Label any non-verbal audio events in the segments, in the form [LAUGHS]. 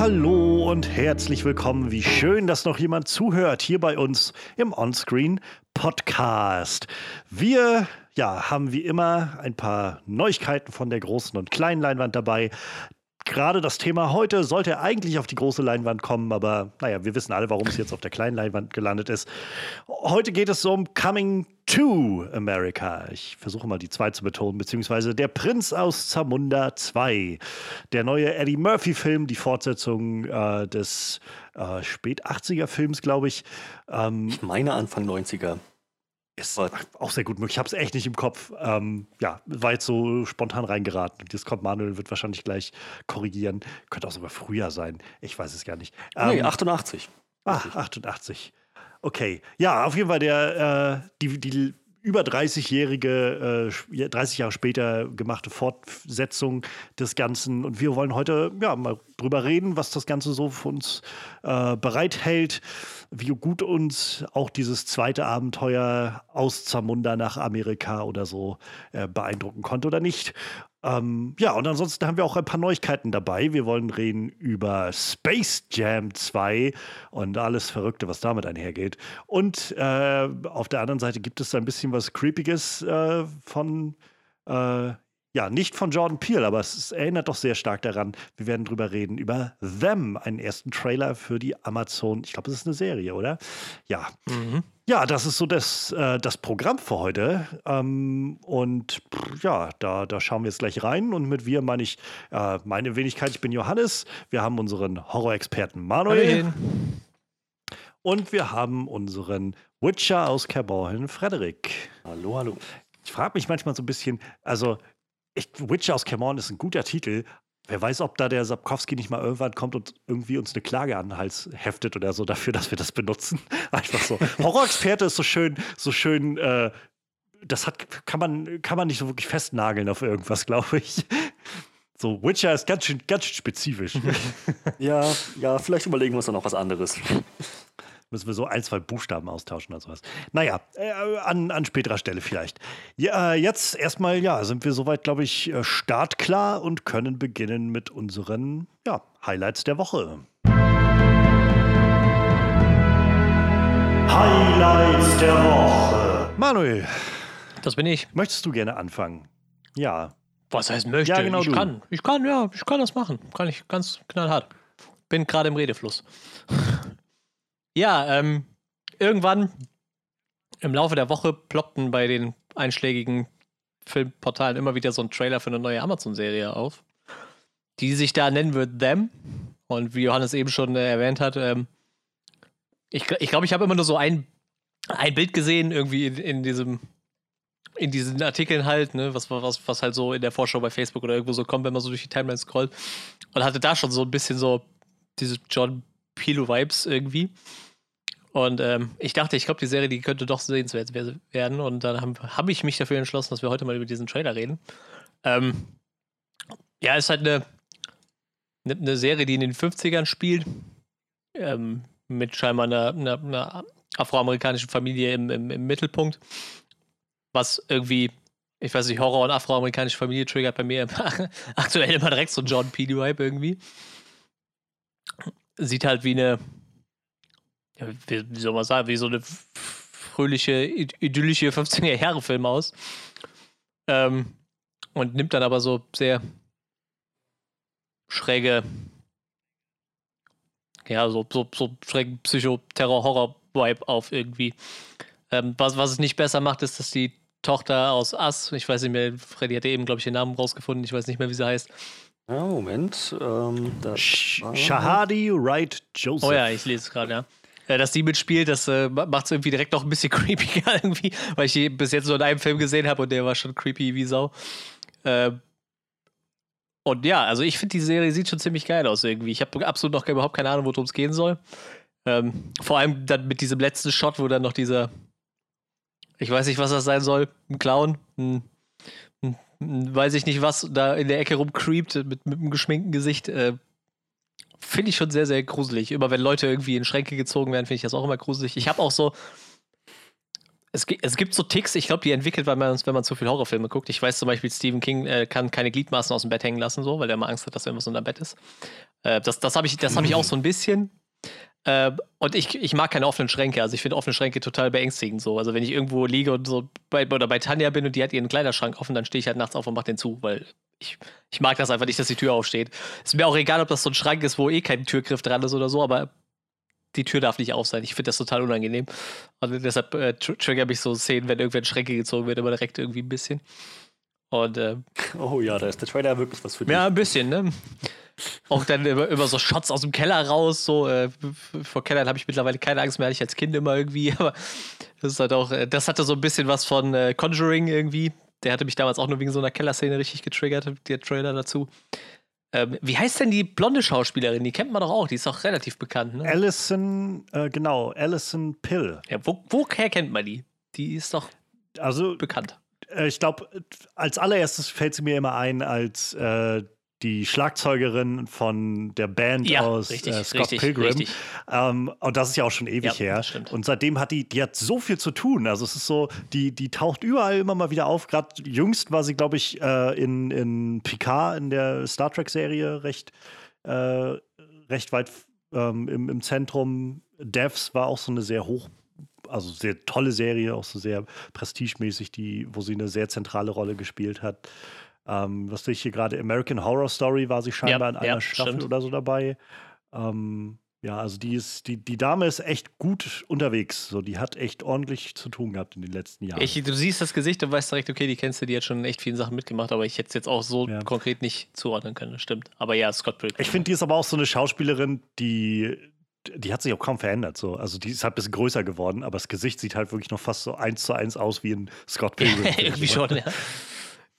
hallo und herzlich willkommen. Wie schön, dass noch jemand zuhört hier bei uns im Onscreen Podcast. Wir ja, haben wie immer ein paar Neuigkeiten von der großen und kleinen Leinwand dabei. Gerade das Thema heute sollte eigentlich auf die große Leinwand kommen, aber naja, wir wissen alle, warum es jetzt auf der kleinen Leinwand gelandet ist. Heute geht es um Coming to America. Ich versuche mal die zwei zu betonen, beziehungsweise Der Prinz aus Zamunda 2. Der neue Eddie Murphy-Film, die Fortsetzung äh, des äh, Spät-80er-Films, glaube ich. Ähm, ich meine Anfang 90er. Ist auch sehr gut möglich. Ich habe es echt nicht im Kopf. Ähm, ja, war jetzt so spontan reingeraten. Das kommt Manuel, wird wahrscheinlich gleich korrigieren. Könnte auch sogar früher sein. Ich weiß es gar nicht. Ähm, nee, 88. Ah, 88. Okay. Ja, auf jeden Fall der, äh, die, die über 30-jährige, äh, 30 Jahre später gemachte Fortsetzung des Ganzen. Und wir wollen heute ja mal drüber reden, was das Ganze so für uns äh, bereithält, wie gut uns auch dieses zweite Abenteuer aus Zamunda nach Amerika oder so äh, beeindrucken konnte oder nicht. Ähm, ja, und ansonsten haben wir auch ein paar Neuigkeiten dabei. Wir wollen reden über Space Jam 2 und alles Verrückte, was damit einhergeht. Und äh, auf der anderen Seite gibt es ein bisschen was Creepiges äh, von äh, ja, nicht von Jordan Peele, aber es, erinnert doch sehr stark daran. Wir werden drüber reden, über Them, einen ersten Trailer für die Amazon. Ich glaube, es ist eine Serie, oder? Ja. Mhm. Ja, das ist so das, äh, das Programm für heute. Ähm, und pff, ja, da, da schauen wir jetzt gleich rein. Und mit wir meine ich äh, meine Wenigkeit. Ich bin Johannes. Wir haben unseren Horror-Experten Manuel. Hallo. Und wir haben unseren Witcher aus Kerborn, Frederik. Hallo, hallo. Ich frage mich manchmal so ein bisschen, also ich, Witcher aus Cameron ist ein guter Titel. Wer weiß, ob da der Sapkowski nicht mal irgendwann kommt und irgendwie uns eine Klage an den Hals heftet oder so dafür, [LAUGHS] dass wir das benutzen. [LAUGHS] Einfach so. Horror-Experte ist so schön, so schön, äh, das hat, kann man, kann man nicht so wirklich festnageln auf irgendwas, [LAUGHS] glaube ich. So, Witcher ist ganz schön, ganz schön spezifisch. ja, ja, vielleicht überlegen wir uns dann noch was anderes müssen wir so ein, zwei Buchstaben austauschen oder sowas. Naja, äh, an, an späterer Stelle vielleicht. Ja, jetzt erstmal, ja, sind wir soweit, glaube ich, äh, startklar und können beginnen mit unseren ja, Highlights der Woche. Highlights der Woche. Manuel. Das bin ich. Möchtest du gerne anfangen? Ja. Was heißt möchte? Ja, genau ich du. kann. Ich kann, ja, ich kann das machen. Kann ich ganz knallhart. Bin gerade im Redefluss. Ja, ähm, irgendwann im Laufe der Woche ploppten bei den einschlägigen Filmportalen immer wieder so ein Trailer für eine neue Amazon-Serie auf, die sich da nennen wird Them. Und wie Johannes eben schon äh, erwähnt hat, ähm, ich glaube, ich, glaub, ich habe immer nur so ein, ein Bild gesehen, irgendwie in, in diesem in diesen Artikeln halt, ne, was, was, was halt so in der Vorschau bei Facebook oder irgendwo so kommt, wenn man so durch die Timeline scrollt. Und hatte da schon so ein bisschen so diese John Pilo-Vibes irgendwie. Und ähm, ich dachte, ich glaube, die Serie, die könnte doch sehenswert werden. Und dann habe hab ich mich dafür entschlossen, dass wir heute mal über diesen Trailer reden. Ähm, ja, ist halt eine, eine Serie, die in den 50ern spielt. Ähm, mit scheinbar einer, einer, einer afroamerikanischen Familie im, im, im, Mittelpunkt. Was irgendwie, ich weiß nicht, Horror und afroamerikanische Familie triggert bei mir [LAUGHS] aktuell immer direkt so John Peele-Vibe irgendwie. Sieht halt wie eine wie, soll man sagen, wie so eine fröhliche, idyllische 15er-Jahre-Film aus. Ähm, und nimmt dann aber so sehr schräge, ja, so, so, so schrägen Psycho-Terror-Horror-Vibe auf irgendwie. Ähm, was, was es nicht besser macht, ist, dass die Tochter aus Ass, ich weiß nicht mehr, Freddy hatte eben, glaube ich, den Namen rausgefunden, ich weiß nicht mehr, wie sie heißt. Ja, Moment. Ähm, Shahadi Wright Joseph. Oh ja, ich lese es gerade, ja. Äh, dass die mitspielt, das äh, macht es irgendwie direkt noch ein bisschen [LAUGHS] creepiger irgendwie, weil ich die bis jetzt nur in einem Film gesehen habe und der war schon creepy wie Sau. Äh, und ja, also ich finde, die Serie sieht schon ziemlich geil aus irgendwie. Ich habe absolut noch überhaupt keine Ahnung, worum es gehen soll. Ähm, vor allem dann mit diesem letzten Shot, wo dann noch dieser, ich weiß nicht, was das sein soll, ein Clown, ein weiß ich nicht was, da in der Ecke rumcreept mit, mit einem geschminkten Gesicht. Äh, finde ich schon sehr, sehr gruselig. Immer wenn Leute irgendwie in Schränke gezogen werden, finde ich das auch immer gruselig. Ich habe auch so. Es, es gibt so Ticks, ich glaube, die entwickelt, weil man, wenn man zu viel Horrorfilme guckt. Ich weiß zum Beispiel, Stephen King äh, kann keine Gliedmaßen aus dem Bett hängen lassen, so, weil er immer Angst hat, dass irgendwas unter Bett ist. Äh, das das habe ich, hab ich auch so ein bisschen. Äh, und ich, ich mag keine offenen Schränke. Also ich finde offene Schränke total beängstigend so. Also wenn ich irgendwo liege und so bei, oder bei Tanja bin und die hat ihren Kleiderschrank offen, dann stehe ich halt nachts auf und mache den zu, weil ich, ich mag das einfach nicht, dass die Tür aufsteht. Ist mir auch egal, ob das so ein Schrank ist, wo eh kein Türgriff dran ist oder so, aber die Tür darf nicht auf sein. Ich finde das total unangenehm. Und deshalb äh, tr trigger mich so Szenen, wenn irgendwer in Schränke gezogen wird, immer direkt irgendwie ein bisschen. Und, äh, oh ja, da ist der Trailer wirklich was für dich. Ja, ein bisschen, ne? Auch dann immer, immer so Shots aus dem Keller raus. So, äh, vor Kellern habe ich mittlerweile keine Angst mehr, hatte ich als Kind immer irgendwie. [LAUGHS] Aber das ist halt auch, äh, das hatte so ein bisschen was von äh, Conjuring irgendwie. Der hatte mich damals auch nur wegen so einer Kellerszene richtig getriggert, der Trailer dazu. Ähm, wie heißt denn die blonde Schauspielerin? Die kennt man doch auch, die ist auch relativ bekannt. Ne? Alison, äh, genau, Alison Pill. Ja, wo, woher kennt man die? Die ist doch also, bekannt. Äh, ich glaube, als allererstes fällt sie mir immer ein als äh, die Schlagzeugerin von der Band Ja, aus richtig, äh, Scott richtig, Pilgrim. richtig. Ähm, und das ist ja auch schon ewig Ja, her. stimmt. Und seitdem hat die, die hat so viel zu tun. Also es ist so, die, die taucht überall immer mal wieder auf. Gerade jüngst war sie, glaube ich, äh, in, in Picard in der Star Trek-Serie recht, äh, recht weit ähm, im, im Zentrum. Devs war auch so eine sehr hoch, also sehr tolle Serie, auch so sehr prestigemäßig, die, wo sie eine sehr zentrale Rolle gespielt hat. Ähm, was sehe ich hier gerade? American Horror Story war sie scheinbar in einer ja, Staffel stimmt. oder so dabei. Ähm, ja, also die ist, die, die Dame ist echt gut unterwegs. So, die hat echt ordentlich zu tun gehabt in den letzten Jahren. Ich, du siehst das Gesicht und weißt direkt, okay, die kennst du, die hat schon in echt vielen Sachen mitgemacht, aber ich hätte es jetzt auch so Ja. konkret nicht zuordnen können, das stimmt. Aber ja, Scott Pilgrim. Ich finde, die ist aber auch so eine Schauspielerin, die, die hat sich auch kaum verändert. So. Also die ist halt ein bisschen größer geworden, aber das Gesicht sieht halt wirklich noch fast so eins zu eins aus wie ein Scott [LAUGHS] Pilgrim. Irgendwie schon, ja. [LAUGHS]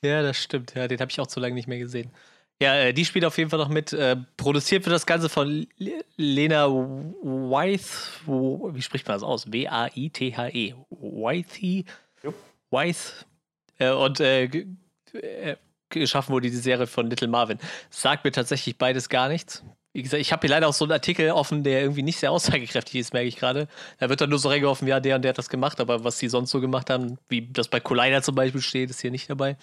Ja, das stimmt. Ja, den habe ich auch zu lange nicht mehr gesehen. Ja, äh, die spielt auf jeden Fall noch mit. Äh, produziert wird das Ganze von Le- Lena Wythe. Wo- Wie spricht man das aus? W-A-I-T-H-E. Wythe. Wythe. Äh, und äh, äh, geschaffen wurde die Serie von Little Marvin. Sagt mir tatsächlich beides gar nichts. Wie gesagt, ich habe hier leider auch so einen Artikel offen, der irgendwie nicht sehr aussagekräftig ist, merke ich gerade. Da wird dann nur so reingeworfen, ja, der und der hat das gemacht, aber was die sonst so gemacht haben, wie das bei Collider zum Beispiel steht, ist hier nicht dabei.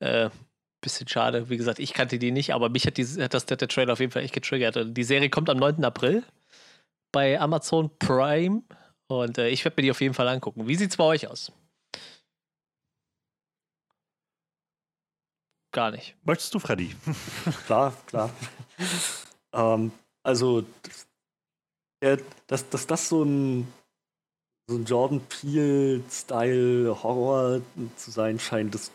Äh, bisschen schade. Wie gesagt, ich kannte die nicht, aber mich hat, die, hat das, der Trailer auf jeden Fall echt getriggert. Und Die Serie kommt am 9. April bei Amazon Prime und äh, ich werde mir die auf jeden Fall angucken. Wie sieht's bei euch aus? Gar nicht. Möchtest du, Freddy? [LAUGHS] Klar, klar. [LAUGHS] ähm, also, der, dass, dass das so ein, so ein Jordan Peele-Style-Horror zu sein scheint, das,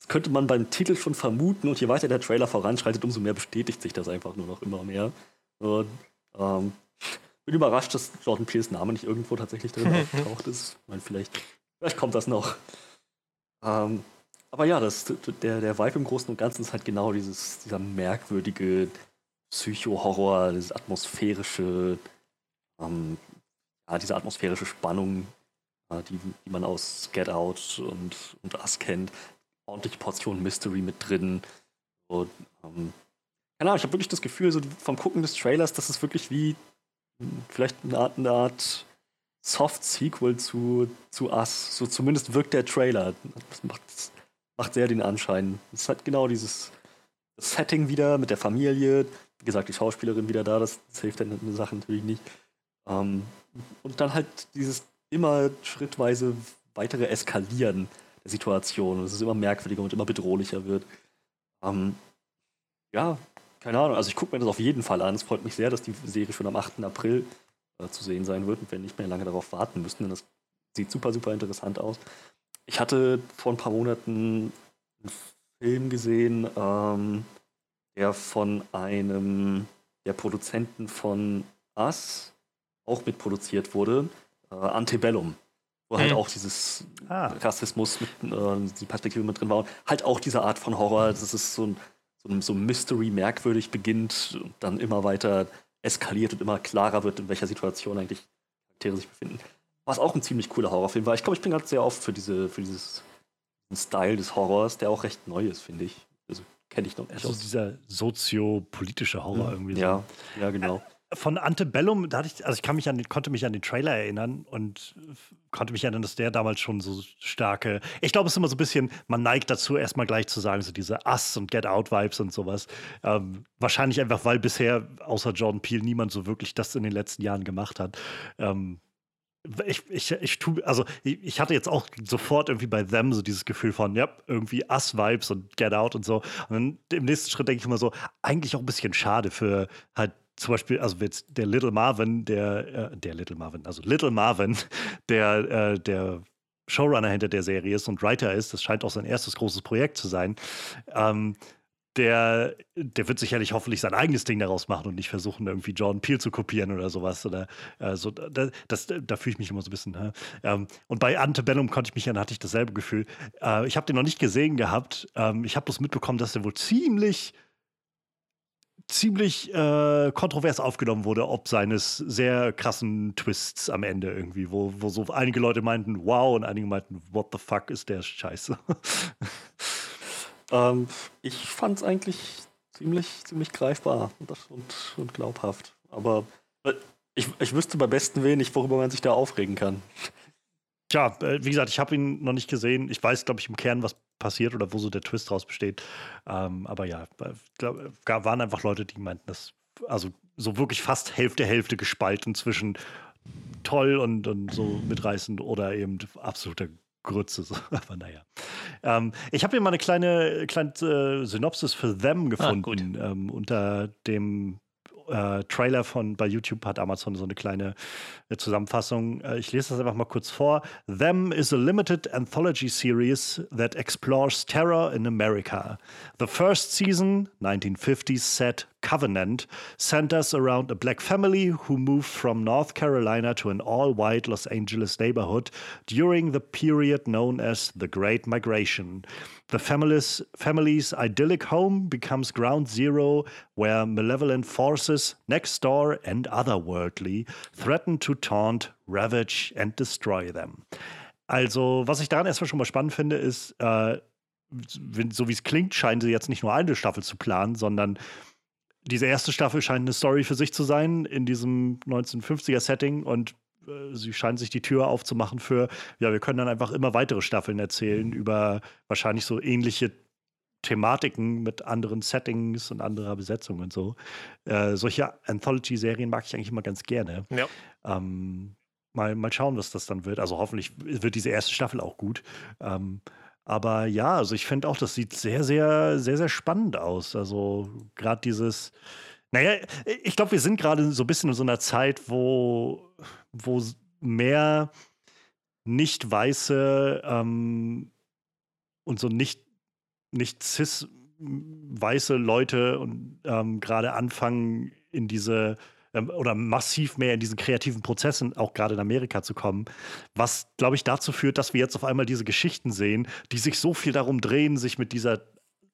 das könnte man beim Titel schon vermuten. Und je weiter der Trailer voranschreitet, umso mehr bestätigt sich das einfach nur noch immer mehr. Und, ähm, bin überrascht, dass Jordan Peels Name nicht irgendwo tatsächlich drin [LAUGHS] aufgetaucht ist. Ich meine, vielleicht, vielleicht kommt das noch. Ähm, aber ja, das, der, der Vibe im Großen und Ganzen ist halt genau dieses, dieser merkwürdige Psycho-Horror, diese atmosphärische, ähm, ja, diese atmosphärische Spannung, äh, die, die man aus Get Out und, und Us kennt. Ordentliche Portion Mystery mit drin. Und, ähm, keine Ahnung, ich habe wirklich das Gefühl, so vom Gucken des Trailers, dass es wirklich wie hm, vielleicht eine Art, eine Art Soft-Sequel zu, zu Us. So zumindest wirkt der Trailer. Das macht, macht sehr den Anschein. Es hat genau dieses das Setting wieder mit der Familie. Wie gesagt, die Schauspielerin wieder da, das, hilft dann eine Sache natürlich nicht. Ähm, und dann halt dieses immer schrittweise weitere Eskalieren der Situation. Und es immer merkwürdiger und immer bedrohlicher wird. Ähm, ja, keine Ahnung. Also ich gucke mir das auf jeden Fall an. Es freut mich sehr, dass die Serie schon am 8. April äh, zu sehen sein wird und wir nicht mehr lange darauf warten müssen, denn das sieht super, super interessant aus. Ich hatte vor ein paar Monaten einen Film gesehen, ähm, der von einem der Produzenten von Us auch mitproduziert wurde, äh, Antebellum, wo halt Mhm. auch dieses Ah. Rassismus mit äh, die Perspektive mit drin war und halt auch diese Art von Horror, das ist so ein, so ein so ein Mystery merkwürdig beginnt und dann immer weiter eskaliert und immer klarer wird, in welcher Situation eigentlich Charaktere sich befinden. Was auch ein ziemlich cooler Horrorfilm war. Ich glaube, ich bin gerade sehr oft für diese für dieses diesen Style des Horrors, der auch recht neu ist, finde ich. Also kenne ich noch nicht Also aus. dieser soziopolitische Horror irgendwie. Ja, ja, genau. von Antebellum, da hatte ich, also ich kann mich an den, konnte mich an den Trailer erinnern und konnte mich erinnern, dass der damals schon so starke. Ich glaube, es ist immer so ein bisschen, man neigt dazu, erstmal gleich zu sagen, so diese Us und Get Out-Vibes und sowas. Ähm, wahrscheinlich einfach, weil bisher außer Jordan Peele niemand so wirklich das in den letzten Jahren gemacht hat. Ähm, ich, ich, ich tu, also ich, ich, hatte jetzt auch sofort irgendwie bei Them so dieses Gefühl von, ja, irgendwie Us-Vibes und Get Out und so. Und im nächsten Schritt denke ich immer so, eigentlich auch ein bisschen schade für halt zum Beispiel, also jetzt der Little Marvin, der, äh, der Little Marvin, also Little Marvin, [LAUGHS] der, äh, der Showrunner hinter der Serie ist und Writer ist, das scheint auch sein erstes großes Projekt zu sein. Ähm, der, der wird sicherlich hoffentlich sein eigenes Ding daraus machen und nicht versuchen, irgendwie Jordan Peele zu kopieren oder sowas. Oder äh, so, da, das, da fühle ich mich immer so ein bisschen. Ne? Ähm, und bei Antebellum konnte ich mich dann hatte ich dasselbe Gefühl. Äh, ich habe den noch nicht gesehen gehabt. Ähm, ich habe bloß mitbekommen, dass der wohl ziemlich ziemlich äh, kontrovers aufgenommen wurde, ob seines sehr krassen Twists am Ende irgendwie, wo, wo so einige Leute meinten, wow, und einige meinten, what the fuck ist der Scheiße. [LAUGHS] Ähm, ich fand es eigentlich ziemlich, ziemlich greifbar und, und, und glaubhaft. Aber äh, ich, ich wüsste bei besten nicht, worüber man sich da aufregen kann. Tja, äh, wie gesagt, ich habe ihn noch nicht gesehen. Ich weiß, glaube ich, im Kern, was passiert oder wo so der Twist draus besteht. Ähm, aber ja, äh, glaub, waren einfach Leute, die meinten, dass also so wirklich fast Hälfte Hälfte gespalten zwischen toll und, und so mitreißend oder eben absoluter Grütze. [LAUGHS] Aber naja. Ähm, ich habe hier mal eine kleine, kleine äh, Synopsis für Them ah, gefunden ah, ähm, unter dem äh, Trailer von bei YouTube hat Amazon so eine kleine äh, Zusammenfassung. Äh, ich lese das einfach mal kurz vor. Them is a limited anthology series that explores terror in America. The first season, 1950s set Covenant, centers around a black family who moved from North Carolina to an all white Los Angeles neighborhood during the period known as the Great Migration. The family's, family's idyllic home becomes ground zero where malevolent forces next door and otherworldly threaten to taunt, ravage and destroy them. Also, was ich daran erstmal schon mal spannend finde, ist, äh, so wie es klingt, scheinen sie jetzt nicht nur eine Staffel zu planen, sondern diese erste Staffel scheint eine Story für sich zu sein in diesem 1950er-Setting und äh, sie scheinen sich die Tür aufzumachen für, ja, wir können dann einfach immer weitere Staffeln erzählen über wahrscheinlich so ähnliche Thematiken mit anderen Settings und anderer Besetzung und so. Äh, solche Anthology-Serien mag ich eigentlich immer ganz gerne. Ja. Ähm, mal, mal schauen, was das dann wird. Also hoffentlich wird diese erste Staffel auch gut. Ähm, aber ja, also ich finde auch, das sieht sehr, sehr, sehr, sehr spannend aus. Also gerade dieses, naja, ich glaube, wir sind gerade so ein bisschen in so einer Zeit, wo, wo mehr nicht weiße ähm, und so nicht, nicht cis weiße Leute und ähm, gerade anfangen in diese oder massiv mehr in diesen kreativen Prozessen, auch gerade in Amerika zu kommen, was, glaube ich, dazu führt, dass wir jetzt auf einmal diese Geschichten sehen, die sich so viel darum drehen, sich mit dieser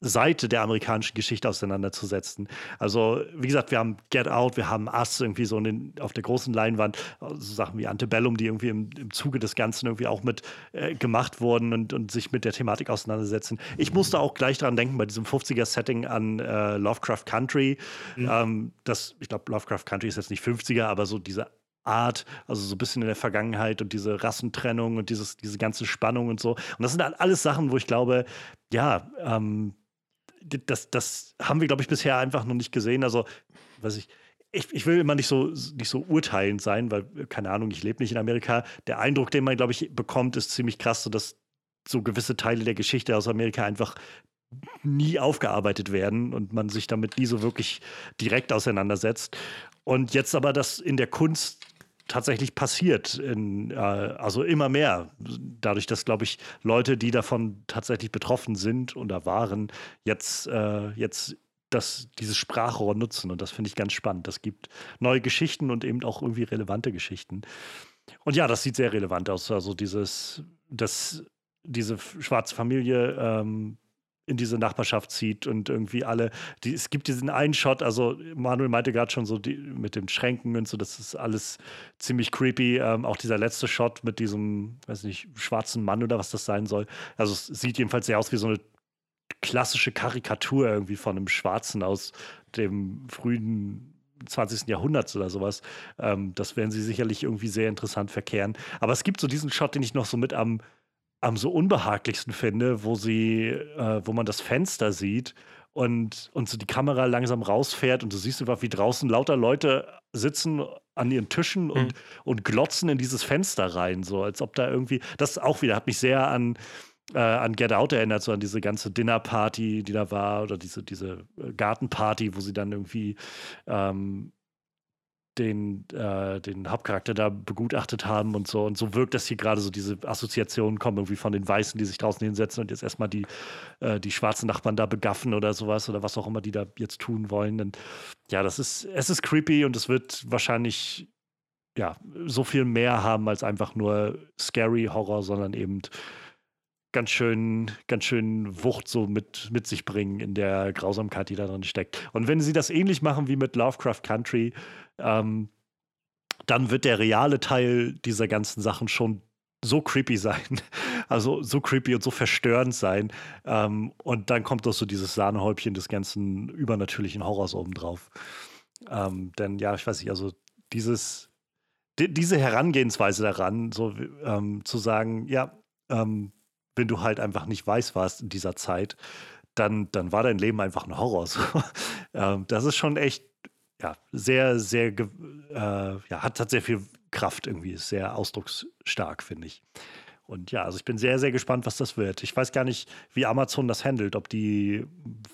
Seite der amerikanischen Geschichte auseinanderzusetzen. Also, wie gesagt, wir haben Get Out, wir haben Us irgendwie so den, auf der großen Leinwand, so Sachen wie Antebellum, die irgendwie im, im Zuge des Ganzen irgendwie auch mit äh, gemacht wurden und, und sich mit der Thematik auseinandersetzen. Ich musste auch gleich daran denken, bei diesem 50er-Setting an äh, Lovecraft Country. Mhm. Ähm, das, ich glaube, Lovecraft Country ist jetzt nicht 50er, aber so diese Art, also so ein bisschen in der Vergangenheit und diese Rassentrennung und dieses, diese ganze Spannung und so. Und das sind alles Sachen, wo ich glaube, ja, ähm, das, das haben wir, glaube ich, bisher einfach noch nicht gesehen. Also, was ich, ich, ich, will immer nicht so, nicht so urteilend sein, weil, keine Ahnung, ich lebe nicht in Amerika. Der Eindruck, den man, glaube ich, bekommt, ist ziemlich krass, so dass so gewisse Teile der Geschichte aus Amerika einfach nie aufgearbeitet werden und man sich damit nie so wirklich direkt auseinandersetzt. Und jetzt aber das in der Kunst tatsächlich passiert. In, äh, also immer mehr. Dadurch, dass, glaube ich, Leute, die davon tatsächlich betroffen sind oder waren, jetzt, äh, jetzt das, dieses Sprachrohr nutzen. Und das finde ich ganz spannend. Das gibt neue Geschichten und eben auch irgendwie relevante Geschichten. Und ja, das sieht sehr relevant aus. Also dieses, das, diese schwarze Familie ähm, in diese Nachbarschaft zieht und irgendwie alle, die, es gibt diesen einen Shot, also Manuel meinte gerade schon so die, mit den Schränken und so, das ist alles ziemlich creepy. Ähm, auch dieser letzte Shot mit diesem, weiß nicht, schwarzen Mann oder was das sein soll. Also es sieht jedenfalls sehr aus wie so eine klassische Karikatur irgendwie von einem Schwarzen aus dem frühen 20. Jahrhunderts oder sowas. Ähm, das werden sie sicherlich irgendwie sehr interessant verkehren. Aber es gibt so diesen Shot, den ich noch so mit am, am so unbehaglichsten finde, wo sie, äh, wo man das Fenster sieht und, und so die Kamera langsam rausfährt und du siehst einfach, wie draußen lauter Leute sitzen an ihren Tischen und, mhm. und glotzen in dieses Fenster rein, so als ob da irgendwie, das auch wieder hat mich sehr an, äh, an Get Out erinnert, so an diese ganze Dinnerparty, die da war, oder diese, diese Gartenparty, wo sie dann irgendwie ähm, den, äh, den Hauptcharakter da begutachtet haben und so. Und so wirkt das hier gerade so, diese Assoziationen kommen irgendwie von den Weißen, die sich draußen hinsetzen und jetzt erstmal die, äh, die schwarzen Nachbarn da begaffen oder sowas oder was auch immer die da jetzt tun wollen. Und ja, das ist, es ist creepy und es wird wahrscheinlich ja, so viel mehr haben als einfach nur scary Horror, sondern eben ganz schön, ganz schön Wucht so mit, mit sich bringen in der Grausamkeit, die da drin steckt. Und wenn sie das ähnlich machen wie mit Lovecraft Country, ähm, dann wird der reale Teil dieser ganzen Sachen schon so creepy sein. [LAUGHS] Also so creepy und so verstörend sein. Ähm, und dann kommt doch so dieses Sahnehäubchen des ganzen übernatürlichen Horrors obendrauf. Ähm, denn ja, ich weiß nicht, also dieses, die, diese Herangehensweise daran, so ähm, zu sagen, ja, ähm, wenn du halt einfach nicht weiß warst in dieser Zeit, dann, dann war dein Leben einfach ein Horror. [LAUGHS] So. ähm, das ist schon echt, ja, sehr, sehr, äh, ja, hat, hat sehr viel Kraft irgendwie, ist sehr ausdrucksstark, finde ich. Und ja, also ich bin sehr, sehr gespannt, was das wird. Ich weiß gar nicht, wie Amazon das handelt, ob die äh,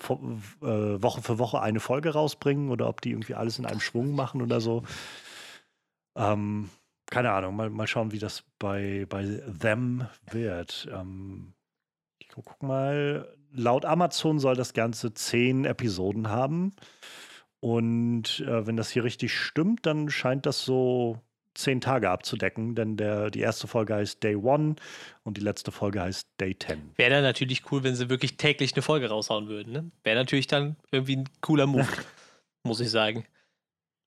Woche für Woche eine Folge rausbringen oder ob die irgendwie alles in einem Schwung machen oder so. Ähm, keine Ahnung, mal, mal schauen, wie das bei, bei Them wird. Ähm, ich guck mal, laut Amazon soll das Ganze zehn Episoden haben. Und äh, wenn das hier richtig stimmt, dann scheint das so zehn Tage abzudecken, denn der, die erste Folge heißt Day One und die letzte Folge heißt Day Ten. Wäre dann natürlich cool, wenn sie wirklich täglich eine Folge raushauen würden. Ne? Wäre natürlich dann irgendwie ein cooler Move, [LAUGHS] muss ich sagen.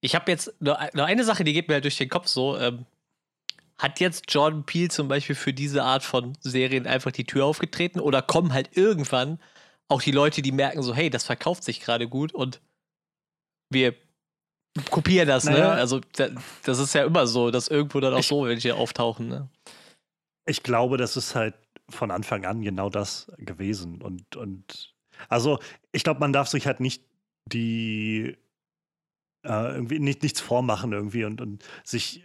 Ich habe jetzt nur, nur, eine Sache, die geht mir halt durch den Kopf so. Ähm, hat jetzt Jordan Peele zum Beispiel für diese Art von Serien einfach die Tür aufgetreten oder kommen halt irgendwann auch die Leute, die merken so, hey, das verkauft sich gerade gut und wir kopieren das, ne? naja. ne? Also das ist ja immer so, dass irgendwo dann auch ich, so welche auftauchen, ne? Ich glaube, das ist halt von Anfang an genau das gewesen und, und also ich glaube, man darf sich halt nicht die äh, irgendwie nicht, nichts vormachen irgendwie und, und sich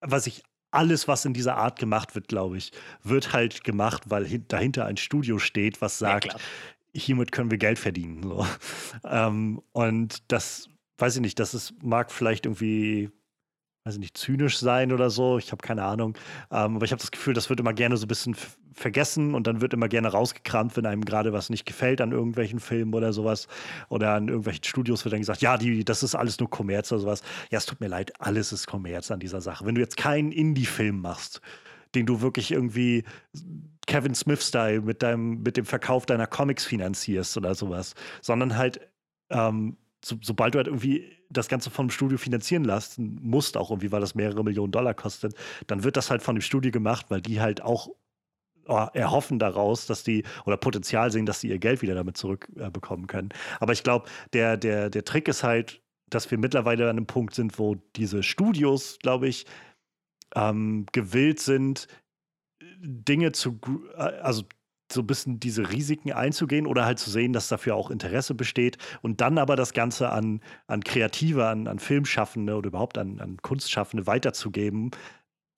was ich alles, was in dieser Art gemacht wird, glaube ich, wird halt gemacht, weil dahinter ein Studio steht, was sagt, ja, hiermit können wir Geld verdienen. So. Ähm, und das, weiß ich nicht, das ist, mag vielleicht irgendwie weiß ich nicht, zynisch sein oder so. Ich habe keine Ahnung. Ähm, aber ich habe das Gefühl, das wird immer gerne so ein bisschen vergessen und dann wird immer gerne rausgekramt, wenn einem gerade was nicht gefällt an irgendwelchen Filmen oder sowas. Oder an irgendwelchen Studios wird dann gesagt, ja, die, das ist alles nur Kommerz oder sowas. Ja, es tut mir leid, alles ist Kommerz an dieser Sache. Wenn du jetzt keinen Indie-Film machst, den du wirklich irgendwie Kevin Smith-Style mit, mit dem Verkauf deiner Comics finanzierst oder sowas, sondern halt ähm, so, sobald du halt irgendwie das Ganze vom Studio finanzieren lassen musst, auch irgendwie, weil das mehrere Millionen Dollar kostet, dann wird das halt von dem Studio gemacht, weil die halt auch oh, erhoffen daraus, dass die oder Potenzial sehen, dass sie ihr Geld wieder damit zurückbekommen äh, können. Aber ich glaube, der, der, der Trick ist halt, dass wir mittlerweile an einem Punkt sind, wo diese Studios, glaube ich, ähm, gewillt sind, Dinge zu, äh, also so ein bisschen diese Risiken einzugehen oder halt zu sehen, dass dafür auch Interesse besteht und dann aber das Ganze an, an Kreative, an, an Filmschaffende oder überhaupt an, an Kunstschaffende weiterzugeben,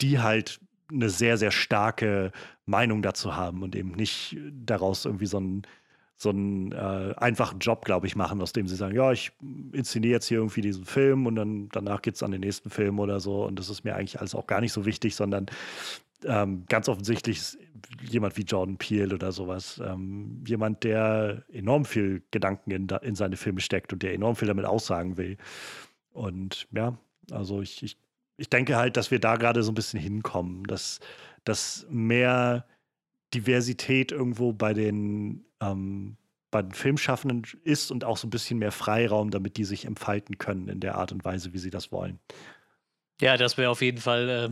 die halt eine sehr, sehr starke Meinung dazu haben und eben nicht daraus irgendwie so einen, so einen äh, einfachen Job, glaube ich, machen, aus dem sie sagen, ja, ich inszeniere jetzt hier irgendwie diesen Film und dann danach geht es an den nächsten Film oder so und das ist mir eigentlich alles auch gar nicht so wichtig, sondern ähm, ganz offensichtlich jemand wie Jordan Peele oder sowas. Ähm, jemand, der enorm viel Gedanken in, in, seine Filme steckt und der enorm viel damit aussagen will. Und ja, also ich, ich, ich denke halt, dass wir da gerade so ein bisschen hinkommen, dass, dass mehr Diversität irgendwo bei den, ähm, bei den Filmschaffenden ist und auch so ein bisschen mehr Freiraum, damit die sich entfalten können in der Art und Weise, wie sie das wollen. Ja, das wäre auf jeden Fall äh,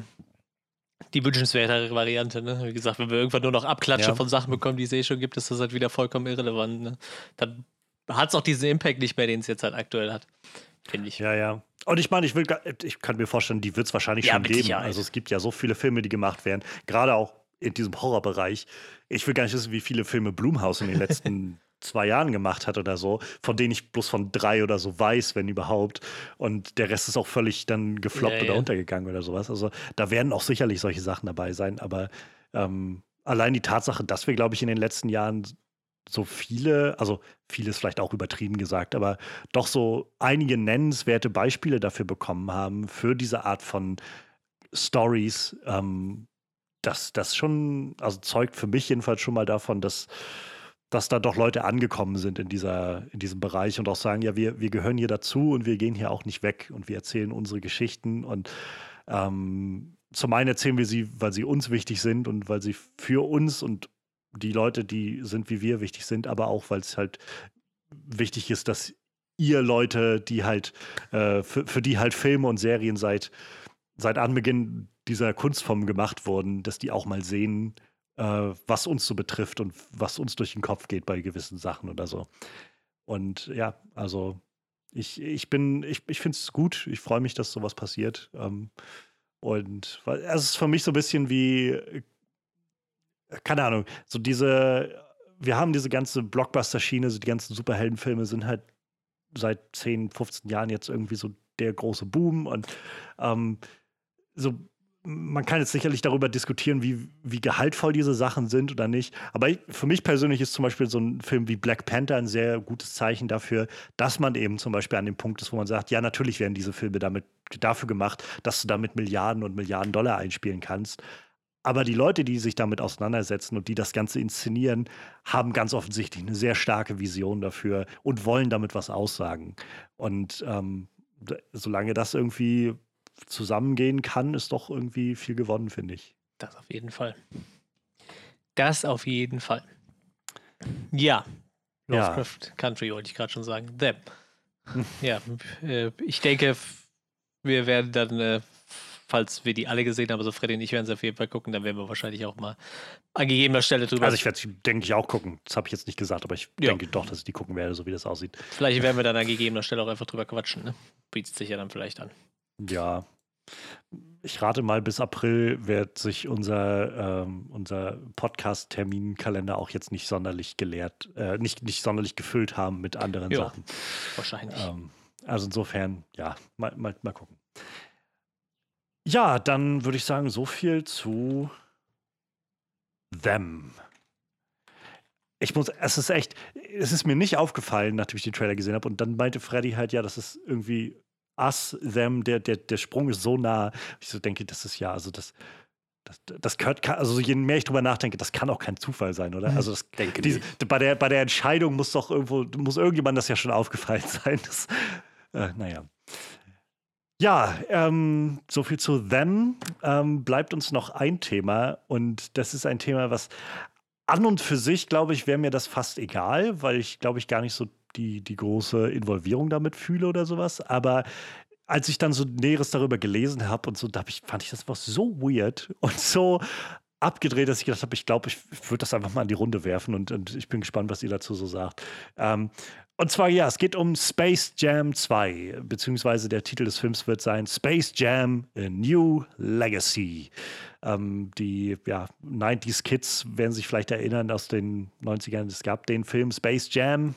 die wünschenswertere Variante. Ne? Wie gesagt, wenn wir irgendwann nur noch Abklatsche ja. von Sachen bekommen, die es eh schon gibt, ist das halt wieder vollkommen irrelevant. Ne? Dann hat es auch diesen Impact nicht mehr, den es jetzt halt aktuell hat. finde ich. Ja, ja. Und ich meine, ich will, ich kann mir vorstellen, die wird es wahrscheinlich Ja, schon geben. Sicherheit. Also es gibt ja so viele Filme, die gemacht werden, gerade auch in diesem Horrorbereich. Ich will gar nicht wissen, wie viele Filme Blumhaus in den letzten [LAUGHS] zwei Jahren gemacht hat oder so, von denen ich bloß von drei oder so weiß, wenn überhaupt. Und der Rest ist auch völlig dann gefloppt Ja, oder ja. untergegangen oder sowas. Also da werden auch sicherlich solche Sachen dabei sein. Aber ähm, allein die Tatsache, dass wir, glaube ich, in den letzten Jahren so viele, also vieles vielleicht auch übertrieben gesagt, aber doch so einige nennenswerte Beispiele dafür bekommen haben, für diese Art von Stories, ähm, das, das schon, also zeugt für mich jedenfalls schon mal davon, dass, dass da doch Leute angekommen sind in, dieser, in diesem Bereich und auch sagen, ja, wir, wir gehören hier dazu und wir gehen hier auch nicht weg und wir erzählen unsere Geschichten und ähm, zum einen erzählen wir sie, weil sie uns wichtig sind und weil sie für uns und die Leute, die sind wie wir, wichtig sind, aber auch, weil es halt wichtig ist, dass ihr Leute, die halt, äh, für, für die halt Filme und Serien seit, seit Anbeginn dieser Kunstform gemacht wurden, dass die auch mal sehen, äh, was uns so betrifft und was uns durch den Kopf geht bei gewissen Sachen oder so. Und ja, also ich, ich bin, ich, ich finde es gut. Ich freue mich, dass sowas passiert. Ähm, und weil es ist für mich so ein bisschen wie, äh, keine Ahnung, so diese, wir haben diese ganze Blockbuster-Schiene, so die ganzen Superheldenfilme sind halt seit 10, 15 Jahren jetzt irgendwie so der große Boom und ähm, so man kann jetzt sicherlich darüber diskutieren, wie, wie gehaltvoll diese Sachen sind oder nicht. Aber ich, für mich persönlich ist zum Beispiel so ein Film wie Black Panther ein sehr gutes Zeichen dafür, dass man eben zum Beispiel an dem Punkt ist, wo man sagt, ja, natürlich werden diese Filme damit dafür gemacht, dass du damit Milliarden und Milliarden Dollar einspielen kannst. Aber die Leute, die sich damit auseinandersetzen und die das Ganze inszenieren, haben ganz offensichtlich eine sehr starke Vision dafür und wollen damit was aussagen. Und ähm, solange das irgendwie zusammengehen kann, ist doch irgendwie viel gewonnen, finde ich. Das auf jeden Fall. Das auf jeden Fall. Ja. Ja. Lovecraft Country wollte ich gerade schon sagen. Them. [LAUGHS] Ja, äh, ich denke, wir werden dann, äh, falls wir die alle gesehen haben, also Freddy und ich werden sie auf jeden Fall gucken, dann werden wir wahrscheinlich auch mal an gegebener Stelle drüber. Also ich werde sie, denke ich, auch gucken. Das habe ich jetzt nicht gesagt, aber ich Ja. denke doch, dass ich die gucken werde, so wie das aussieht. vielleicht werden wir dann an gegebener Stelle auch einfach drüber quatschen. Ne? Bietet sich ja dann vielleicht an. Ja. Ich rate mal, bis April wird sich unser, ähm, unser Podcast-Terminkalender auch jetzt nicht sonderlich geleert, äh, nicht, nicht sonderlich gefüllt haben mit anderen Ja. Sachen. Wahrscheinlich. Ähm, also insofern, ja, mal, mal, mal gucken. Ja, dann würde ich sagen, so viel zu Them. Ich muss, es ist echt, es ist mir nicht aufgefallen, nachdem ich den Trailer gesehen habe. Und dann meinte Freddy halt, ja, das ist irgendwie us, them, der, der, der Sprung ist so nah. Ich so denke, das ist ja, also das, das, das gehört, also je mehr ich drüber nachdenke, das kann auch kein Zufall sein, oder? Also das, [LAUGHS] Denke diese, bei, der, bei der Entscheidung muss doch irgendwo, muss irgendjemand das ja schon aufgefallen [LAUGHS] sein. Das, äh, naja. Ja, ähm, so viel zu Them. Ähm, bleibt uns noch ein Thema und das ist ein Thema, was an und für sich, glaube ich, wäre mir das fast egal, weil ich, glaube ich, gar nicht so die, die große Involvierung damit fühle oder sowas. Aber als ich dann so Näheres darüber gelesen habe und so, da hab ich, fand ich das einfach so weird [LAUGHS] und so abgedreht, dass ich gedacht habe, ich glaube, ich würde das einfach mal in die Runde werfen und, und ich bin gespannt, was ihr dazu so sagt. Ähm, und zwar, ja, es geht um Space Jam 2, beziehungsweise der Titel des Films wird sein Space Jam A New Legacy. Ähm, die ja, 90s Kids werden sich vielleicht erinnern aus den 90ern. Es gab den Film Space Jam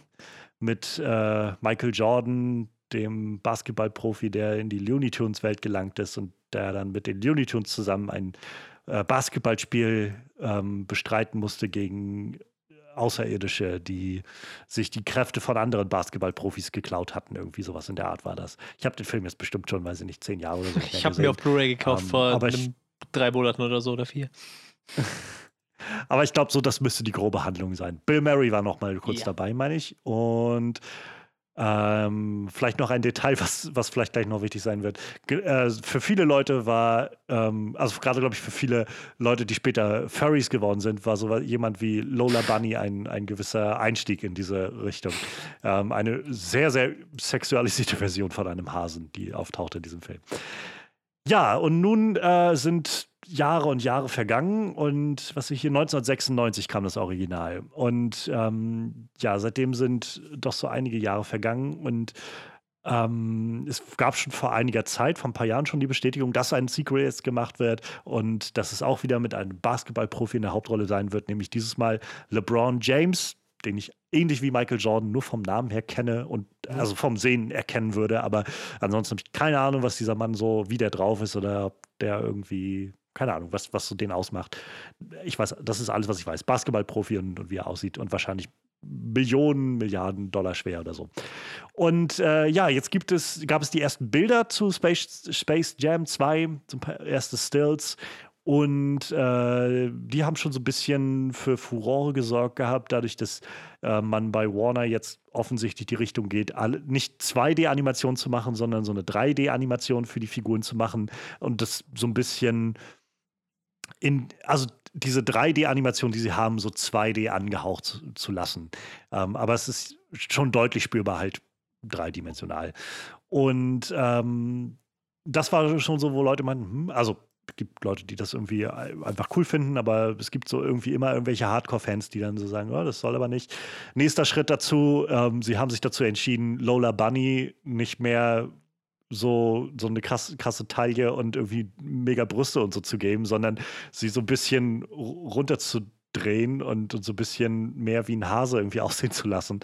mit äh, Michael Jordan, dem Basketballprofi, der in die Looney Tunes Welt gelangt ist und der dann mit den Looney Tunes zusammen ein äh, Basketballspiel ähm, bestreiten musste gegen Außerirdische, die sich die Kräfte von anderen Basketballprofis geklaut hatten. Irgendwie sowas in der Art war das. Ich habe den Film jetzt bestimmt schon, weiß ich nicht, zehn Jahre oder so. Ich habe mir auf. Blu-ray gekauft Ähm, vor drei Monaten oder so oder vier. [LAUGHS] Aber ich glaube, so das müsste die grobe Handlung sein. Bill Murray war noch mal kurz Ja. dabei, meine ich. Und ähm, vielleicht noch ein Detail, was, was vielleicht gleich noch wichtig sein wird. Ge äh, für viele Leute war, ähm, also gerade glaube ich für viele Leute, die später Furries geworden sind, war so jemand wie Lola Bunny ein, ein gewisser Einstieg in diese Richtung. Ähm, eine sehr, sehr sexualisierte Version von einem Hasen, die auftauchte in diesem Film. Ja, und nun äh, sind Jahre und Jahre vergangen und was ich hier 1996 kam das Original. Und ähm, ja, seitdem sind doch so einige Jahre vergangen und ähm, es gab schon vor einiger Zeit, vor ein paar Jahren schon die Bestätigung, dass ein Sequel jetzt gemacht wird und dass es auch wieder mit einem Basketballprofi in der Hauptrolle sein wird, nämlich dieses Mal LeBron James, den ich ähnlich wie Michael Jordan nur vom Namen her kenne und also vom Sehen erkennen würde, aber ansonsten habe ich keine Ahnung, was dieser Mann so, wie der drauf ist oder ob der irgendwie keine Ahnung, was, was so den ausmacht. Ich weiß, das ist alles, was ich weiß. Basketballprofi und, und wie er aussieht und wahrscheinlich Millionen, Milliarden Dollar schwer oder so. Und äh, ja, jetzt gibt es, gab es die ersten Bilder zu Space, Space Jam 2, zum erste Stills. Und äh, die haben schon so ein bisschen für Furore gesorgt gehabt, dadurch, dass äh, man bei Warner jetzt offensichtlich die Richtung geht, alle, nicht 2D-Animation zu machen, sondern so eine 3D-Animation für die Figuren zu machen und das so ein bisschen in, also diese 3D-Animation, die sie haben, so 2D angehaucht zu, zu lassen. Ähm, aber es ist schon deutlich spürbar halt dreidimensional. Und ähm, das war schon so, wo Leute meinten, hm, also es gibt Leute, die das irgendwie einfach cool finden, aber es gibt so irgendwie immer irgendwelche Hardcore-Fans, die dann so sagen, oh, das soll aber nicht. Nächster Schritt dazu, ähm, sie haben sich dazu entschieden, Lola Bunny nicht mehr so, so eine krasse, krasse Taille und irgendwie mega Brüste und so zu geben, sondern sie so ein bisschen runterzudrehen und, und so ein bisschen mehr wie ein Hase irgendwie [LAUGHS] aussehen zu lassen.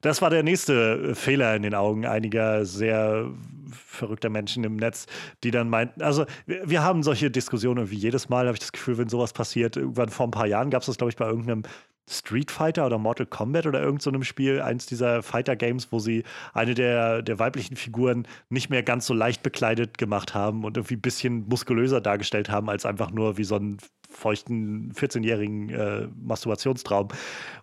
Das war der nächste Fehler in den Augen einiger sehr verrückter Menschen im Netz, die dann meinten, also wir, haben solche Diskussionen wie jedes Mal, habe ich das Gefühl, wenn sowas passiert. Irgendwann vor ein paar Jahren gab es das, glaube ich, bei irgendeinem Street Fighter oder Mortal Kombat oder irgend so Spiel, eins dieser Fighter-Games, wo sie eine der, der weiblichen Figuren nicht mehr ganz so leicht bekleidet gemacht haben und irgendwie ein bisschen muskulöser dargestellt haben, als einfach nur wie so ein feuchten 14-jährigen äh, Masturbationstraum.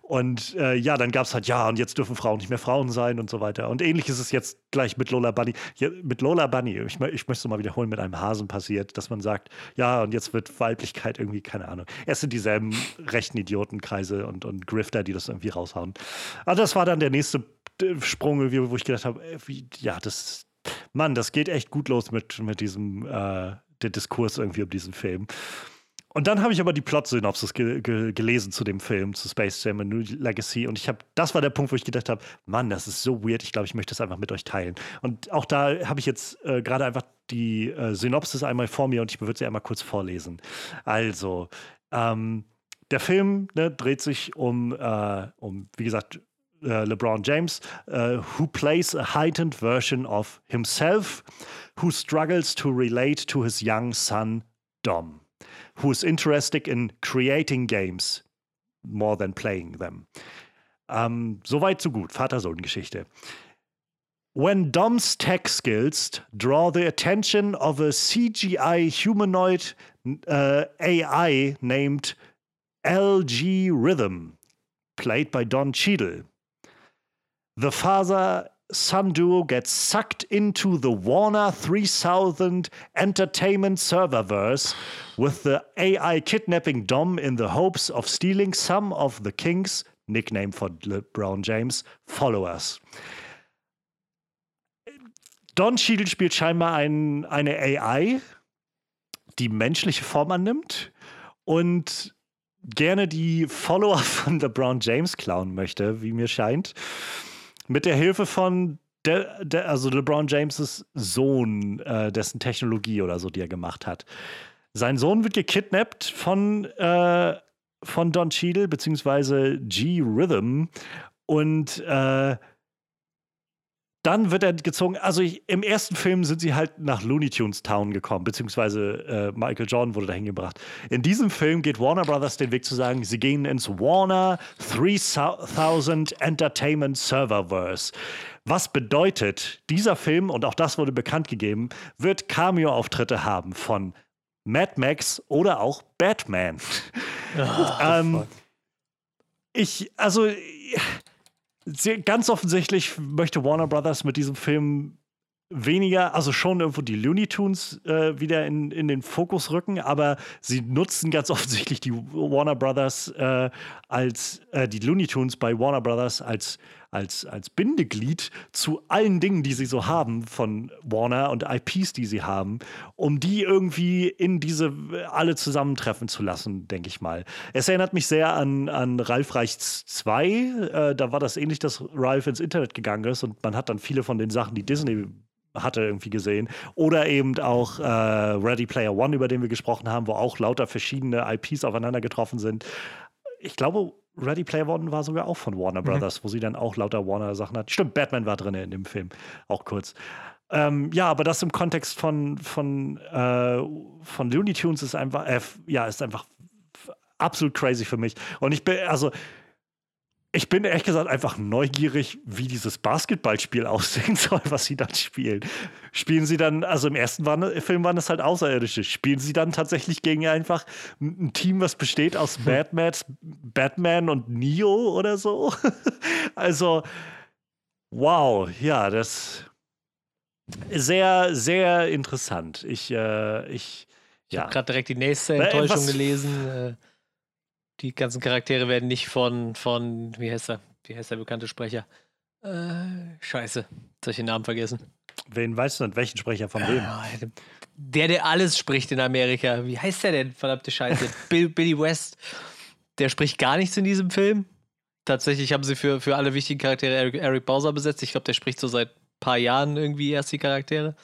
Und äh, ja, dann gab es halt, ja, und jetzt dürfen Frauen nicht mehr Frauen sein und so weiter. Und ähnlich ist es jetzt gleich mit Lola Bunny. Ja, mit Lola Bunny, ich, ich möchte es mal wiederholen, mit einem Hasen passiert, dass man sagt, ja, und jetzt wird Weiblichkeit irgendwie, keine Ahnung. Es sind dieselben rechten Idiotenkreise und, und Grifter, die das irgendwie raushauen. Also das war dann der nächste äh, Sprung, wo ich gedacht habe, äh, ja, das, Mann, das geht echt gut los mit, mit diesem, äh, Diskurs irgendwie um diesen Film. Und dann habe ich aber die Plot-Synopsis ge ge gelesen zu dem Film, zu Space Jam A New Legacy. Und ich habe, das war der Punkt, wo ich gedacht habe, Mann, das ist so weird. Ich glaube, ich möchte das einfach mit euch teilen. Und auch da habe ich jetzt äh, gerade einfach die äh, Synopsis einmal vor mir und ich würde sie einmal kurz vorlesen. Also, ähm, der Film ne, dreht sich um, äh, um wie gesagt, äh, LeBron James, uh, who plays a heightened version of himself, who struggles to relate to his young son Dom. Who is interested in creating games more than playing them. Um, Soweit, so gut. Vater-Sohn-Geschichte. When Dom's tech skills draw the attention of a CGI humanoid uh, AI named LG Rhythm, played by Don Cheadle, the father son duo gets sucked into the Warner 3000 entertainment serververse with the AI kidnapping Dom in the hopes of stealing some of the King's, nickname for LeBron James, followers. Don Cheadle spielt scheinbar ein, eine AI, die menschliche Form annimmt und gerne die Follower [LAUGHS] von LeBron James klauen möchte, wie mir scheint. Mit der Hilfe von der, der, also LeBron James' Sohn, äh, dessen Technologie oder so, die er gemacht hat. Sein Sohn wird gekidnappt von, äh, von Don Cheadle, beziehungsweise G-Rhythm. Und äh, dann wird er gezogen. Also ich, im ersten Film sind sie halt nach Looney Tunes Town gekommen, beziehungsweise äh, Michael Jordan wurde dahin gebracht. In diesem Film geht Warner Brothers den Weg zu sagen, sie gehen ins Warner 3000 Entertainment Serververse. Was bedeutet, dieser Film, und auch das wurde bekannt gegeben, wird Cameo-Auftritte haben von Mad Max oder auch Batman. Oh, ähm, ich, also ganz offensichtlich möchte Warner Brothers mit diesem Film weniger, also schon irgendwo die Looney Tunes äh, wieder in, in den Fokus rücken, aber sie nutzen ganz [LAUGHS] offensichtlich die Warner Brothers äh, als äh, die Looney Tunes bei Warner Brothers als als, als Bindeglied zu allen Dingen, die sie so haben von Warner und IPs, die sie haben, um die irgendwie in diese alle zusammentreffen zu lassen, denke ich mal. Es erinnert mich sehr an, an Ralf Reichts 2. Äh, da war das ähnlich, dass Ralf ins Internet gegangen ist und man hat dann viele von den Sachen, die Disney hatte irgendwie gesehen. Oder eben auch äh, Ready Player One, über den wir gesprochen haben, wo auch lauter verschiedene IPs aufeinander getroffen sind. Ich glaube, Ready Player One war sogar auch von Warner mhm. Brothers, wo sie dann auch lauter Warner-Sachen hat. Stimmt, Batman war drin in dem Film, auch kurz. Ähm, ja, aber das im Kontext von, von, äh, von Looney Tunes ist einfach, äh, ja, ist einfach absolut crazy für mich. Und ich bin, also, ich bin ehrlich gesagt einfach neugierig, wie dieses Basketballspiel [LAUGHS] aussehen soll, was sie dann spielen. Spielen sie dann, also im ersten Film waren es halt Außerirdische, spielen sie dann tatsächlich gegen einfach ein Team, was besteht aus Batman, Batman und Neo oder so? [LAUGHS] also, wow, ja, das sehr, sehr interessant. Ich, äh, ich, ich ja. habe gerade direkt die nächste Enttäuschung was, gelesen. Die ganzen Charaktere werden nicht von, von wie heißt er? Wie heißt der bekannte Sprecher? Äh, scheiße, solche Namen vergessen. Wen weißt du denn? Welchen Sprecher von wem? Äh, der, der alles spricht in Amerika. Wie heißt der denn? Verdammte Scheiße. [LAUGHS] Bill, Billy West. Der spricht gar nichts in diesem Film. Tatsächlich haben sie für, für alle wichtigen Charaktere Eric, Eric Bowser besetzt. Ich glaube, der spricht so seit ein paar Jahren irgendwie erst die Charaktere.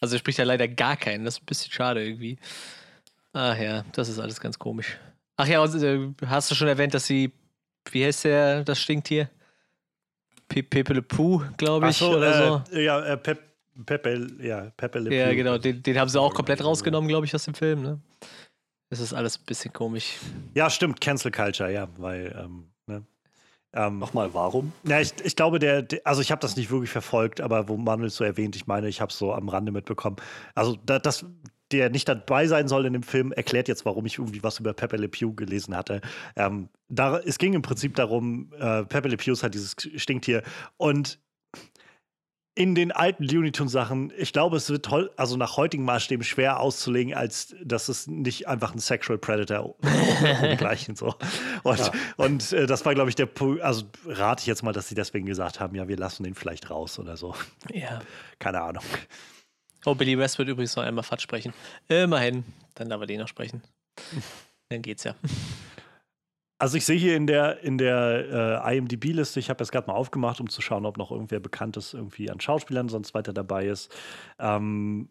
Also er spricht ja leider gar keinen. Das ist ein bisschen schade irgendwie. Ach ja, das ist alles ganz komisch. Ach ja, äh, hast du schon erwähnt, dass sie, wie heißt der, das Stinktier? Pepe Le Pou, glaube ich, so, oder äh, so. Ja, äh, Pep, Pepe, ja, Pepe Le Pou. Ja, genau, den, den haben sie auch komplett rausgenommen, glaube ich, aus dem Film, ne? Das ist alles ein bisschen komisch. Ja, stimmt, Cancel Culture, ja, weil, ähm, ne? Ähm, Nochmal, warum? Ja, ich, ich glaube, der, der also ich habe das nicht wirklich verfolgt, aber wo Manuel so erwähnt, ich meine, ich habe es so am Rande mitbekommen. Also da, das, der nicht dabei sein soll in dem Film, erklärt jetzt, warum ich irgendwie was über Pepe Le Pew gelesen hatte. Ähm, da, es ging im Prinzip darum, äh, Pepe Le Pew ist halt dieses Stinktier und in den alten Looney Tunes Sachen, ich glaube, es wird toll, also nach heutigen Maßstäben schwer auszulegen, als dass es nicht einfach ein Sexual Predator gleichen so. Und, ja. und äh, das war, glaube ich, der Punkt, also rate ich jetzt mal, dass sie deswegen gesagt haben, ja, wir lassen den vielleicht raus oder so. Ja. Keine Ahnung. Oh, Billy West wird übrigens noch einmal Fat sprechen. Immerhin. Dann darf er den noch sprechen. Dann geht's ja. Also ich sehe hier in der, in der äh, IMDb-Liste, ich habe es gerade mal aufgemacht, um zu schauen, ob noch irgendwer Bekanntes irgendwie an Schauspielern sonst weiter dabei ist. Ähm,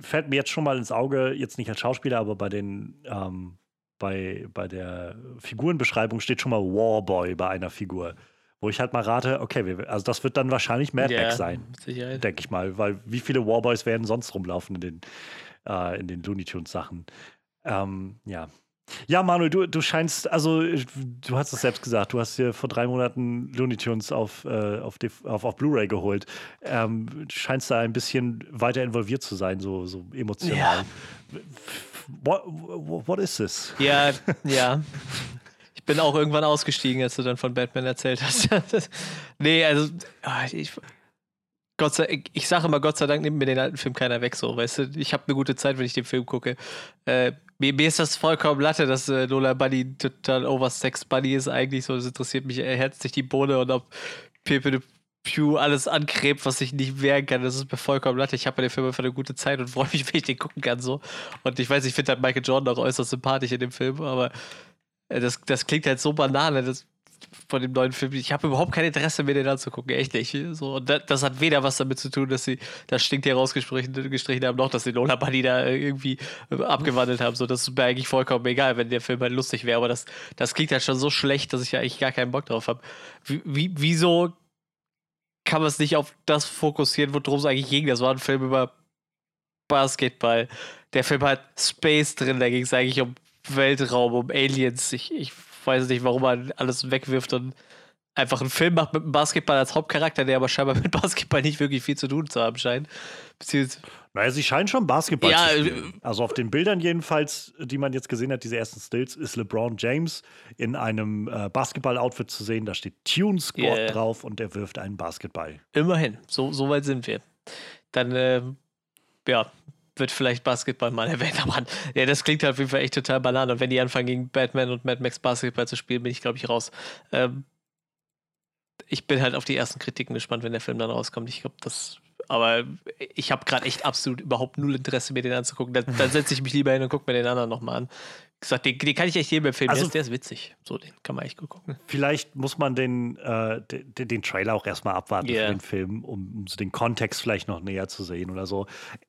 fällt mir jetzt schon mal ins Auge, jetzt nicht als Schauspieler, aber bei den ähm, bei, bei der Figurenbeschreibung steht schon mal Warboy bei einer Figur. Wo ich halt mal rate, okay, also das wird dann wahrscheinlich Mad Max sein, denke ich mal, weil wie viele Warboys werden sonst rumlaufen in den, äh, in den Looney Tunes Sachen? Ähm, ja. Ja, Manuel, du, du scheinst, also du hast es selbst gesagt, du hast dir vor drei Monaten Looney Tunes auf, äh, auf, auf, auf Blu-ray geholt. Ähm, du scheinst da ein bisschen weiter involviert zu sein, so, so emotional. Ja. What, what is this? Ja, ja. [LAUGHS] bin auch irgendwann ausgestiegen, als du dann von Batman erzählt hast. [LAUGHS] nee, also ah, ich, Gott sei, ich sage immer, Gott sei Dank nimmt mir den alten Film keiner weg, so, weißt du. Ich habe eine gute Zeit, wenn ich den Film gucke. Äh, mir, mir, ist das vollkommen latte, dass äh, Lola Bunny total oversex Bunny ist eigentlich so. Das interessiert mich herzlich die Bohne und ob Pepe de Pew alles angrebt, was ich nicht wehren kann. Das ist mir vollkommen latte. Ich habe bei dem Film einfach eine gute Zeit und freue mich, wenn ich den gucken kann, so. Und ich weiß, ich finde halt Michael Jordan auch äußerst sympathisch in dem Film, aber das, das klingt halt so banal, das, von dem neuen Film. Ich habe überhaupt kein Interesse mehr, den anzugucken. Echt nicht. So, und das, das, hat weder was damit zu tun, dass sie das stinkt hier rausgestrichen haben, noch dass sie Lola Bunny da irgendwie äh, abgewandelt haben. So, das ist mir eigentlich vollkommen egal, wenn der Film halt lustig wäre. Aber das, das klingt halt schon so schlecht, dass ich ja eigentlich gar keinen Bock drauf habe. Wie, wie, wieso kann man es nicht auf das fokussieren, worum es eigentlich ging? Das war ein Film über Basketball. Der Film hat Space drin, da ging es eigentlich um Weltraum, um Aliens. Ich, ich weiß nicht, warum man alles wegwirft und einfach einen Film macht mit einem Basketball als Hauptcharakter, der aber scheinbar mit [LAUGHS] Basketball nicht wirklich viel zu tun zu haben scheint. Beziehungsweise naja, sie scheinen schon Basketball ja, zu spielen. Äh, also auf den Bildern jedenfalls, die man jetzt gesehen hat, diese ersten Stills, ist LeBron James in einem äh, Basketball-Outfit zu sehen. Da steht Tune Squad yeah. drauf und er wirft einen Basketball. Immerhin, so, so weit sind wir. Dann, äh, ja, wird vielleicht Basketball mal erwähnt, aber ja, das klingt halt auf jeden Fall echt total banal. Und wenn die anfangen, gegen Batman und Mad Max Basketball zu spielen, bin ich, glaube ich, raus. Ähm, ich bin halt auf die ersten Kritiken gespannt, wenn der Film dann rauskommt. Ich glaube, das. Aber ich habe gerade echt absolut überhaupt null Interesse, mir den anzugucken. Dann, dann setze ich mich lieber hin und gucke mir den anderen nochmal an. Gesagt, den, den, kann ich echt jedem empfehlen. Also, der, ist, der, ist, witzig. So, den kann man echt gut gucken. [LAUGHS] Vielleicht muss man den, äh, den, den, Trailer auch erstmal abwarten yeah. für den Film, um, um so den Kontext vielleicht noch näher zu sehen oder so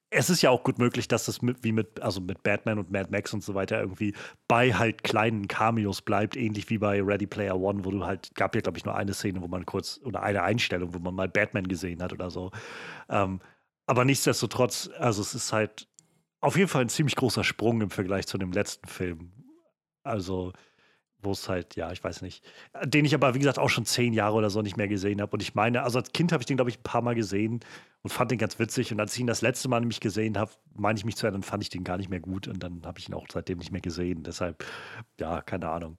es ist ja auch gut möglich, dass das mit, wie mit, also mit Batman und Mad Max und so weiter irgendwie bei halt kleinen Cameos bleibt, ähnlich wie bei Ready Player One, wo du halt, gab ja, glaube ich, nur eine Szene, wo man kurz, oder eine Einstellung, wo man mal Batman gesehen hat oder so. Ähm, aber nichtsdestotrotz, also es ist halt auf jeden Fall ein ziemlich großer Sprung im Vergleich zu dem letzten Film. Also, wo es halt, ja, ich weiß nicht, den ich aber, wie gesagt, auch schon zehn Jahre oder so nicht mehr gesehen habe. Und ich meine, also als Kind habe ich den, glaube ich, ein paar Mal gesehen und fand den ganz witzig. Und als ich ihn das letzte Mal nämlich gesehen habe, meine ich mich zu erinnern, fand ich den gar nicht mehr gut. Und dann habe ich ihn auch seitdem nicht mehr gesehen. Deshalb, ja, keine Ahnung.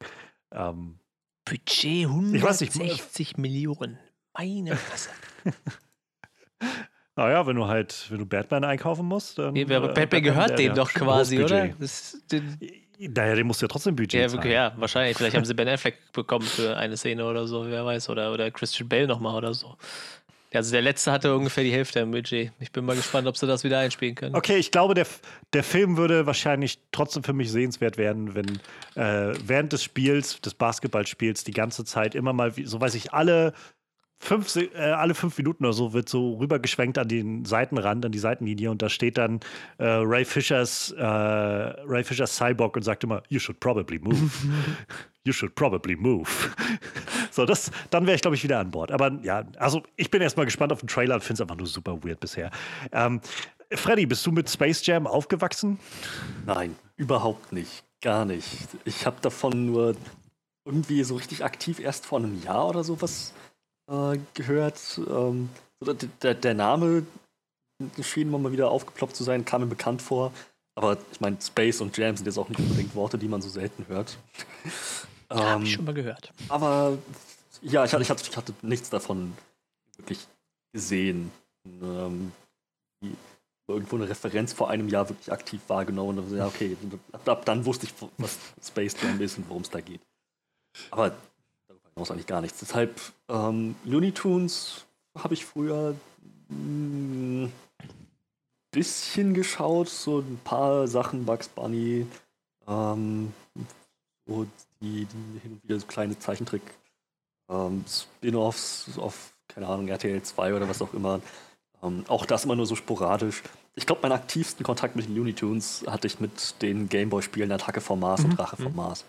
Ähm, Budget 160 Millionen. Meine Fresse. [LAUGHS] Naja, wenn du halt, wenn du Batman einkaufen musst, dann. Nee, aber äh, Batman gehört dem doch quasi, oder? Das, den, naja, dem musst du ja trotzdem Budget ja, zahlen. Ja, wahrscheinlich. Vielleicht haben sie Ben Affleck bekommen für eine Szene oder so, wer weiß. Oder, oder Christian Bale nochmal oder so. Also der letzte hatte ungefähr die Hälfte im Budget. Ich bin mal gespannt, ob sie das wieder einspielen können. Okay, ich glaube, der, der Film würde wahrscheinlich trotzdem für mich sehenswert werden, wenn äh, während des Spiels, des Basketballspiels, die ganze Zeit immer mal, so weiß ich, alle fünf, äh, alle fünf Minuten oder so wird so rübergeschwenkt an den Seitenrand, an die Seitenlinie und da steht dann äh, Ray Fishers äh, Ray Fishers Cyborg und sagt immer, you should probably move. [LAUGHS] you should probably move. so, das, dann wäre ich, glaube ich, wieder an Bord. Aber ja, also ich bin erstmal gespannt auf den Trailer und finde es einfach nur super weird bisher. Ähm, Freddy, bist du mit Space Jam aufgewachsen? Nein, überhaupt nicht. Gar nicht. Ich habe davon nur irgendwie so richtig aktiv erst vor einem Jahr oder sowas äh, gehört. Ähm, der, der, Name schien mal wieder aufgeploppt zu sein, kam mir bekannt vor. Aber ich meine, Space und Jam sind jetzt auch nicht unbedingt Worte, die man so selten hört. [LAUGHS] ähm, Habe ich schon mal gehört. Aber ja, ich, ich, hatte, ich hatte nichts davon wirklich gesehen. Ähm, irgendwo eine Referenz vor einem Jahr wirklich aktiv wahrgenommen. Und ja, okay, ab, ab, dann wusste ich, was Space Jam ist und worum es da geht. Aber brauchst eigentlich gar nichts. Deshalb ähm, Looney Tunes habe ich früher ein hm, bisschen geschaut, so ein paar Sachen, Bugs Bunny, ähm, so die, die hin und wieder so kleine Zeichentrick ähm, Spin-offs auf, keine Ahnung, RTL 2 oder was auch immer. Ähm, auch das immer nur so sporadisch. Ich glaube, meinen aktivsten Kontakt mit den Looney Tunes hatte ich mit den Gameboy-Spielen Attacke vom Mars mhm. und Drache vom mhm. Mars.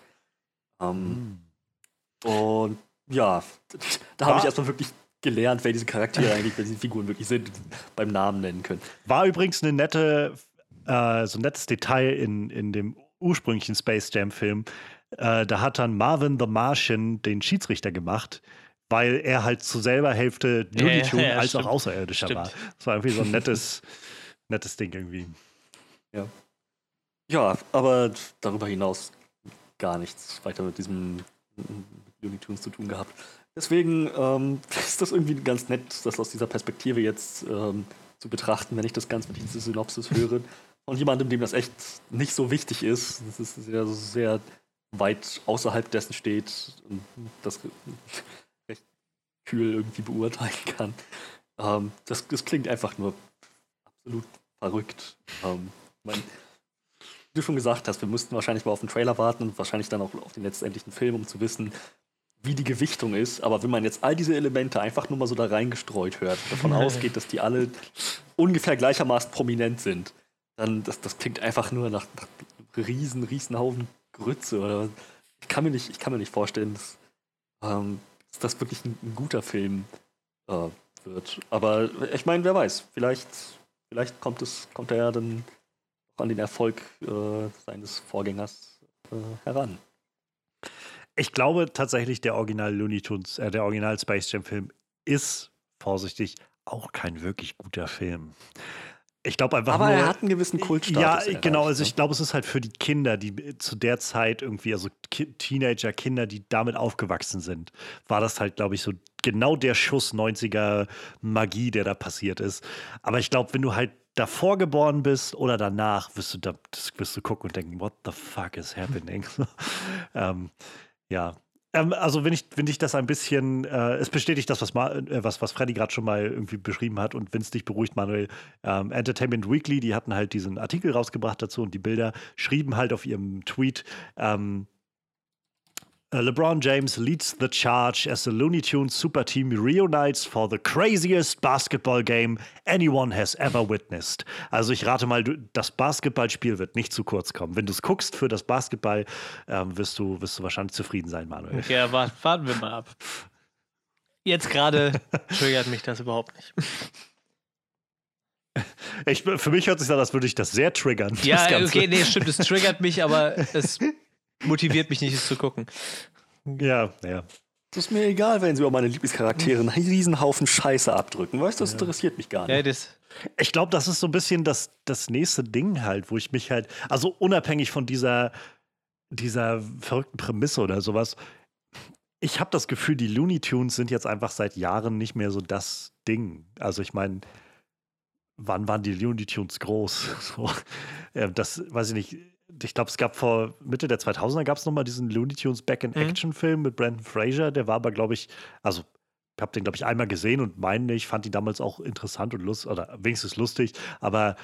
Ähm, mhm. Und ja, da habe ich erstmal wirklich gelernt, wer diese Charaktere [LAUGHS] eigentlich, wer diese Figuren wirklich sind, beim Namen nennen können. War übrigens eine nette, äh, so ein nettes Detail in, in dem ursprünglichen Space Jam-Film. Äh, da hat dann Marvin the Martian den Schiedsrichter gemacht, weil er halt zu selber Hälfte Looney Tune ja, ja, als stimmt. auch Außerirdischer stimmt. war. Das war irgendwie so ein nettes, [LAUGHS] nettes Ding irgendwie. Ja. Ja, aber darüber hinaus gar nichts weiter mit diesem Looney Tunes zu tun gehabt. Deswegen ähm, [LAUGHS] ist das irgendwie ganz nett, das aus dieser Perspektive jetzt ähm, zu betrachten, wenn ich das Ganze mit dieser Synopsis höre. Von jemandem, dem das echt nicht so wichtig ist. Das ist sehr, sehr weit außerhalb dessen steht und das [LAUGHS] recht kühl irgendwie beurteilen kann. Ähm, das, das klingt einfach nur absolut verrückt. Ähm, mein, wie du schon gesagt hast, wir müssten wahrscheinlich mal auf den Trailer warten und wahrscheinlich dann auch auf den letztendlichen Film, um zu wissen, wie die Gewichtung ist. Aber wenn man jetzt all diese Elemente einfach nur mal so da reingestreut hört, davon [LAUGHS] ausgeht, dass die alle ungefähr gleichermaßen prominent sind, dann das, das klingt einfach nur nach, nach riesen, riesen Haufen Grütze. Oder ich kann mir nicht, ich kann mir nicht vorstellen, dass, ähm, dass das wirklich ein, ein guter Film äh, wird. Aber ich meine, wer weiß, vielleicht, vielleicht kommt es, kommt er ja dann an den Erfolg äh, seines Vorgängers äh, heran. Ich glaube tatsächlich, der Original Looney Tunes, äh, der Original Space Jam Film ist, vorsichtig, auch kein wirklich guter Film. Ich glaube einfach Aber nur, er hat einen gewissen Kultstatus. Ja, genau. Also ich ne? glaube, es ist halt für die Kinder, die zu der Zeit irgendwie, also Teenager, Kinder, die damit aufgewachsen sind, war das halt, glaube ich, so genau der Schuss 90er Magie, der da passiert ist. Aber ich glaube, wenn du halt davor geboren bist oder danach, wirst du, da, wirst du gucken und denken, what the fuck is happening? [LAUGHS] ähm, ja, Ähm, also wenn ich, wenn ich das ein bisschen, äh, es bestätigt das, was, äh, was, was Freddy gerade schon mal irgendwie beschrieben hat. Und wenn es dich beruhigt, Manuel, ähm, Entertainment Weekly, die hatten halt diesen Artikel rausgebracht dazu und die Bilder schrieben halt auf ihrem Tweet, ähm, LeBron James leads the charge as the Looney Tunes super team reunites for the craziest basketball game anyone has ever witnessed. Also ich rate mal, das Basketballspiel wird nicht zu kurz kommen. Wenn du es guckst für das Basketball, ähm, wirst, du, wirst du wahrscheinlich zufrieden sein, Manuel. Ja, warten wir mal ab. Jetzt gerade [LAUGHS] triggert mich das überhaupt nicht. Ich, für mich hört sich an, als würde ich das sehr triggern. Ja, okay, nee, stimmt, es triggert mich, aber es [LAUGHS] motiviert mich nicht, es zu gucken. Ja, ja. Es ist mir egal, wenn sie über meine Lieblingscharaktere einen Riesenhaufen Scheiße abdrücken. Weißt du, das ja. interessiert mich gar nicht. Ja, das ich glaube, das ist so ein bisschen das, das nächste Ding halt, wo ich mich halt, also unabhängig von dieser, dieser verrückten Prämisse oder sowas, ich habe das Gefühl, die Looney Tunes sind jetzt einfach seit Jahren nicht mehr so das Ding. Also ich meine, wann waren die Looney Tunes groß? [LAUGHS] So, das weiß ich nicht ich glaube, es gab vor Mitte der 2000er gab es nochmal diesen Looney Tunes Back-in-Action-Film mhm. mit Brandon Fraser. Der war aber, glaube ich, also ich habe den, glaube ich, einmal gesehen und meine, ich fand ihn damals auch interessant und lustig, oder wenigstens lustig, aber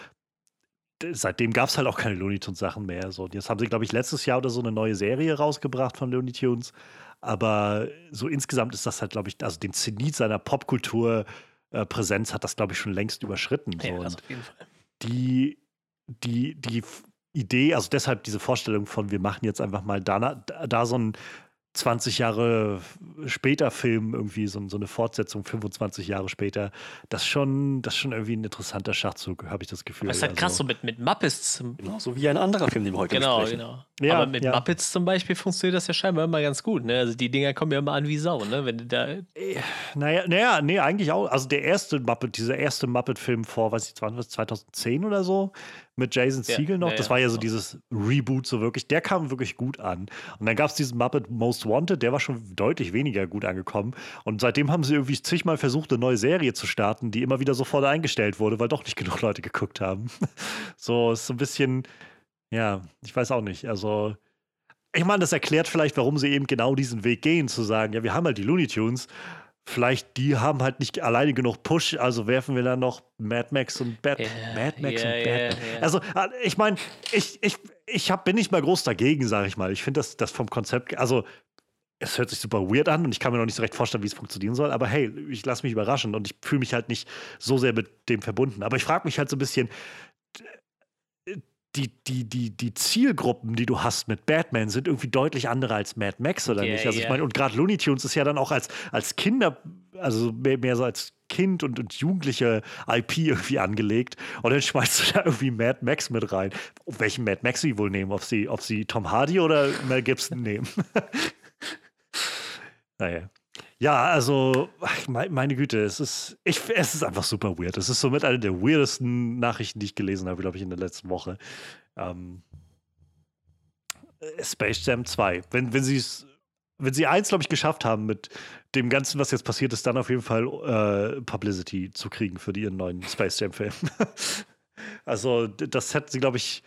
seitdem gab es halt auch keine Looney Tunes Sachen mehr. So, jetzt haben sie, glaube ich, letztes Jahr oder so eine neue Serie rausgebracht von Looney Tunes. Aber so insgesamt ist das halt, glaube ich, also den Zenit seiner Popkultur-Präsenz äh, hat das, glaube ich, schon längst überschritten. So. Ja, also auf jeden Fall. Die, die, die Idee, also deshalb diese Vorstellung von, wir machen jetzt einfach mal da, da so ein 20 Jahre später Film, irgendwie so, so, eine Fortsetzung 25 Jahre später, das ist schon, das schon irgendwie ein interessanter Schachzug, habe ich das Gefühl. Das ist halt also. krass, so mit, mit Muppets. Genau, so wie ein anderer Film, den wir heute genau, besprechen. Genau, genau. Ja, Aber mit ja. Muppets zum Beispiel funktioniert das ja scheinbar immer ganz gut. Ne? Also die Dinger kommen ja immer an wie Sau, ne? Wenn du da. Naja, naja, nee, eigentlich auch. Also der erste Muppet, dieser erste Muppet-Film vor, weiß ich, 2010 oder so, mit Jason Siegel noch. Ja, das war ja so dieses Reboot, so wirklich. Der kam wirklich gut an. Und dann gab es diesen Muppet Most Wanted, der war schon deutlich weniger gut angekommen. Und seitdem haben sie irgendwie zigmal versucht, eine neue Serie zu starten, die immer wieder sofort eingestellt wurde, weil doch nicht genug Leute geguckt haben. [LAUGHS] so, ist so ein bisschen, ja, ich weiß auch nicht. Also. Ich meine, das erklärt vielleicht, warum sie eben genau diesen Weg gehen, zu sagen, ja, wir haben halt die Looney Tunes, vielleicht die haben halt nicht alleine genug Push, also werfen wir dann noch Mad Max und Bad yeah, Mad Max yeah, und Batman. Yeah, also äh, ich meine, ich, ich, ich hab, bin nicht mal groß dagegen, sage ich mal. Ich finde das, das vom Konzept, also es hört sich super weird an und ich kann mir noch nicht so recht vorstellen, wie es funktionieren soll, aber hey, ich lasse mich überraschen und ich fühle mich halt nicht so sehr mit dem verbunden. Aber ich frage mich halt so ein bisschen, die, die, die, die Zielgruppen, die du hast mit Batman, sind irgendwie deutlich andere als Mad Max, oder yeah, nicht? Also yeah. ich meine, und gerade Looney Tunes ist ja dann auch als, als Kinder, also mehr, mehr so als Kind und, und Jugendliche IP irgendwie angelegt. Und dann schmeißt du da irgendwie Mad Max mit rein. Auf welchen Mad Max sie wohl nehmen? Ob sie, ob sie Tom Hardy oder Mel Gibson nehmen? [LAUGHS] naja. Ja, also, meine Güte, es ist, ich, es ist einfach super weird. Es ist somit eine der weirdesten Nachrichten, die ich gelesen habe, glaube ich, in der letzten Woche. Ähm, Space Jam 2. Wenn, wenn sie es wenn sie eins, glaube ich, geschafft haben mit dem Ganzen, was jetzt passiert ist, dann auf jeden Fall äh, Publicity zu kriegen für ihren neuen Space Jam-Film. [LAUGHS] also, das hätten sie, glaube ich,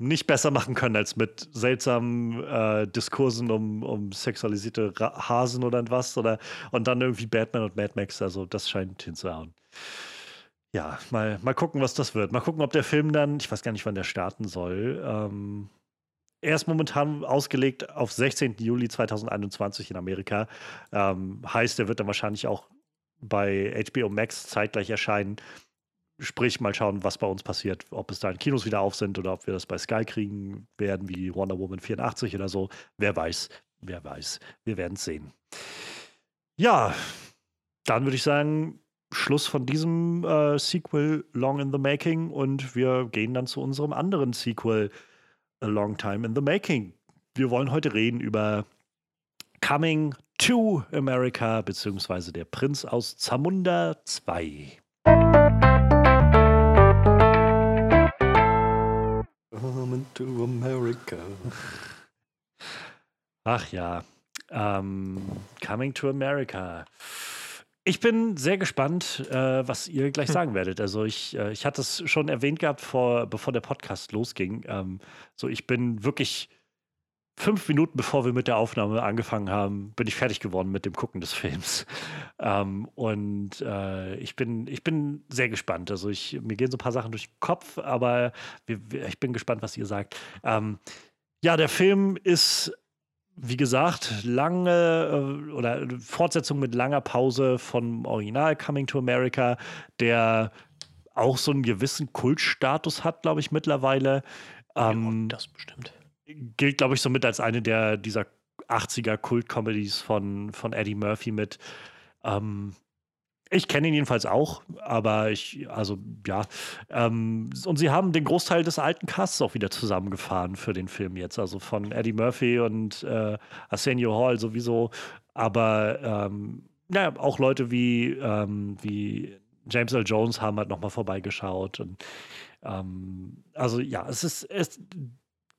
nicht besser machen können als mit seltsamen äh, Diskursen um, um sexualisierte Ra Hasen oder was. Oder, und dann irgendwie Batman und Mad Max. Also, das scheint hinzuhauen. Ja, mal, mal gucken, was das wird. Mal gucken, ob der Film dann, ich weiß gar nicht, wann der starten soll. Ähm, er ist momentan ausgelegt auf 16. Juli 2021 in Amerika. Ähm, heißt, er wird dann wahrscheinlich auch bei HBO Max zeitgleich erscheinen. Sprich, mal schauen, was bei uns passiert, ob es da in Kinos wieder auf sind oder ob wir das bei Sky kriegen werden, wie Wonder Woman 84 oder so. Wer weiß, wer weiß. Wir werden es sehen. Ja, dann würde ich sagen, Schluss von diesem äh, Sequel Long in the Making und wir gehen dann zu unserem anderen Sequel A Long Time in the Making. Wir wollen heute reden über Coming to America beziehungsweise der Prinz aus Zamunda 2. Coming to America. Ach ja, ähm, Coming to America. Ich bin sehr gespannt, äh, was ihr gleich [LAUGHS] sagen werdet. Also ich, äh, ich hatte es schon erwähnt gehabt, vor, bevor der Podcast losging. Ähm, so, ich bin wirklich fünf Minuten bevor wir mit der Aufnahme angefangen haben, bin ich fertig geworden mit dem Gucken des Films. [LAUGHS] Ähm, und äh, ich, bin, ich bin sehr gespannt. Also ich, mir gehen so ein paar Sachen durch den Kopf, aber wir, wir, ich bin gespannt, was ihr sagt. Ähm, ja, der Film ist wie gesagt, lange äh, oder Fortsetzung mit langer Pause vom Original Coming to America, der auch so einen gewissen Kultstatus hat, glaube ich, mittlerweile. Ähm, ja, das bestimmt gilt, glaube ich, somit als eine der dieser 80er Kult-Comedies von, von Eddie Murphy mit. Ähm, ich kenne ihn jedenfalls auch, aber ich, also ja. Ähm, und sie haben den Großteil des alten Casts auch wieder zusammengefahren für den Film jetzt. Also von Eddie Murphy und äh, Arsenio Hall sowieso. Aber ähm, ja, auch Leute wie, ähm, wie James L. Jones haben halt nochmal vorbeigeschaut. Und ähm, also ja, es ist, es,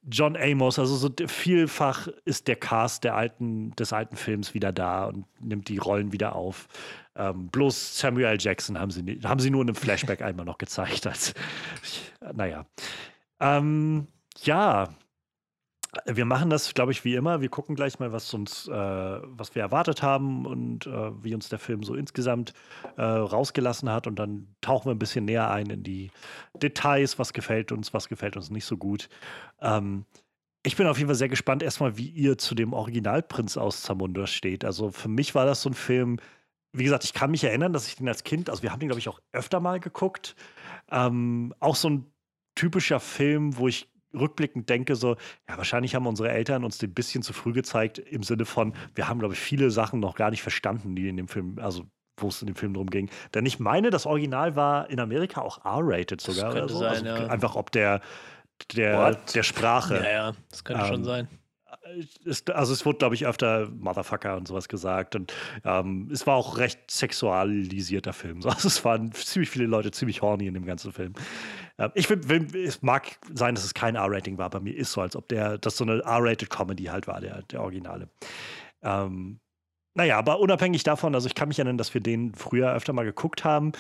John Amos, also so vielfach ist der Cast der alten, des alten Films wieder da und nimmt die Rollen wieder auf. Ähm, bloß Samuel L. Jackson haben sie, haben sie nur in einem Flashback [LAUGHS] einmal noch gezeigt. Als, naja. Ähm, ja, wir machen das, glaube ich, wie immer. Wir gucken gleich mal, was uns, äh, was wir erwartet haben und äh, wie uns der Film so insgesamt äh, rausgelassen hat. Und dann tauchen wir ein bisschen näher ein in die Details, was gefällt uns, was gefällt uns nicht so gut. Ähm, ich bin auf jeden Fall sehr gespannt, erstmal, wie ihr zu dem Originalprinz aus Zamunda steht. Also für mich war das so ein Film, wie gesagt, ich kann mich erinnern, dass ich den als Kind, also wir haben den, glaube ich, auch öfter mal geguckt. Ähm, auch so ein typischer Film, wo ich rückblickend denke, so, ja, wahrscheinlich haben unsere Eltern uns ein bisschen zu früh gezeigt, im Sinne von, wir haben, glaube ich, viele Sachen noch gar nicht verstanden, die in dem Film, also wo es in dem Film drum ging. Denn ich meine, das Original war in Amerika auch R-rated sogar. Das könnte so. sein, also ja. Einfach ob der, der, der Sprache. Ja, ja, das könnte Ähm, schon sein. ist, also es wurde, glaube ich, öfter Motherfucker und sowas gesagt. Und ähm, es war auch recht sexualisierter Film. [LAUGHS] So, Also es waren ziemlich viele Leute ziemlich horny in dem ganzen Film. Äh, ich will, will, es mag sein, dass es kein R-Rating war. Bei mir ist so, als ob der, das so eine R-Rated Comedy halt war, der, der Originale. Ähm, naja, aber unabhängig davon, also ich kann mich erinnern, dass wir den früher öfter mal geguckt haben.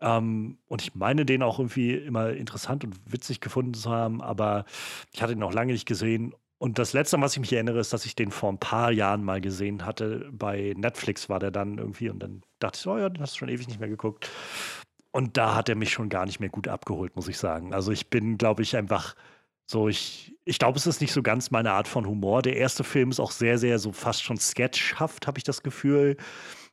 Ähm, und ich meine, den auch irgendwie immer interessant und witzig gefunden zu haben, aber ich hatte ihn noch lange nicht gesehen. Und das letzte, was ich mich erinnere, ist, dass ich den vor ein paar Jahren mal gesehen hatte. Bei Netflix war der dann irgendwie und dann dachte ich, oh ja, den hast du schon ewig nicht mehr geguckt. Und da hat er mich schon gar nicht mehr gut abgeholt, muss ich sagen. Also ich bin, glaube ich, einfach so, ich, ich glaube, es ist nicht so ganz meine Art von Humor. Der erste Film ist auch sehr, sehr so fast schon sketchhaft, habe ich das Gefühl.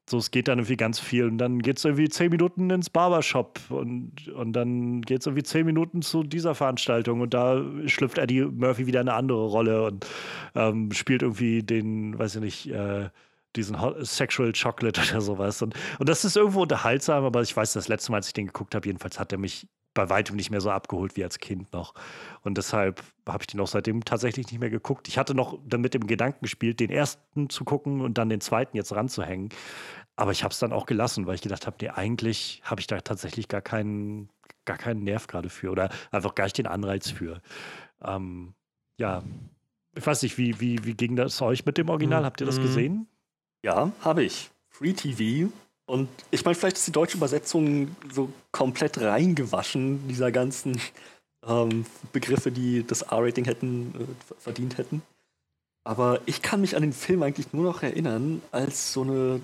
So, es geht dann irgendwie ganz viel und dann geht es irgendwie zehn Minuten ins Barbershop und, und dann geht es irgendwie zehn Minuten zu dieser Veranstaltung und da schlüpft Eddie Murphy wieder eine andere Rolle und ähm, spielt irgendwie den, weiß ich nicht, äh, diesen Sexual Chocolate [LAUGHS] oder sowas. Und, und das ist irgendwo unterhaltsam, aber ich weiß, das letzte Mal, als ich den geguckt habe, jedenfalls hat er mich bei weitem nicht mehr so abgeholt wie als Kind noch. Und deshalb habe ich den auch seitdem tatsächlich nicht mehr geguckt. Ich hatte noch dann mit dem Gedanken gespielt, den ersten zu gucken und dann den zweiten jetzt ranzuhängen. Aber ich habe es dann auch gelassen, weil ich gedacht habe, nee, eigentlich habe ich da tatsächlich gar keinen, gar keinen Nerv gerade für oder einfach gar nicht den Anreiz für. Ähm, ja, ich weiß nicht, wie, wie, wie ging das euch mit dem Original? Habt ihr das Mhm. gesehen? Ja, habe ich. Free TV. Und ich meine, vielleicht ist die deutsche Übersetzung so komplett reingewaschen, dieser ganzen [LAUGHS] ähm, Begriffe, die das R-Rating hätten, äh, verdient hätten. Aber ich kann mich an den Film eigentlich nur noch erinnern als so eine,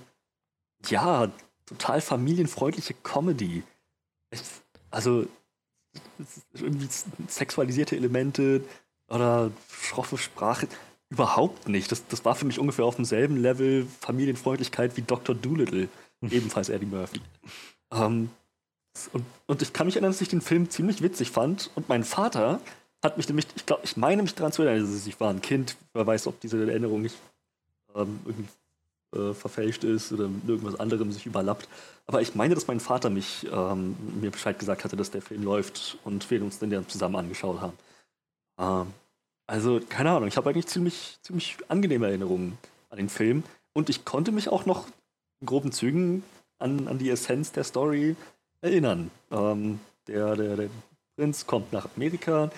ja, total familienfreundliche Comedy. Ich, also, irgendwie sexualisierte Elemente oder schroffe Sprache. Überhaupt nicht. Das, das war für mich ungefähr auf demselben Level Familienfreundlichkeit wie Dr. Doolittle, ebenfalls Eddie Murphy. Ähm, und, und ich kann mich erinnern, dass ich den Film ziemlich witzig fand. Und mein Vater hat mich nämlich, ich glaube, ich meine mich daran zu erinnern, also ich war ein Kind, wer weiß, ob diese Erinnerung nicht ähm, irgendwie äh, verfälscht ist oder mit irgendwas anderem sich überlappt. Aber ich meine, dass mein Vater mich ähm, mir Bescheid gesagt hatte, dass der Film läuft und wir uns den dann zusammen angeschaut haben. Ähm, also, keine Ahnung, ich habe eigentlich ziemlich, ziemlich angenehme Erinnerungen an den Film. Und ich konnte mich auch noch in groben Zügen an, an die Essenz der Story erinnern. Ähm, der, der, der Prinz kommt nach Amerika,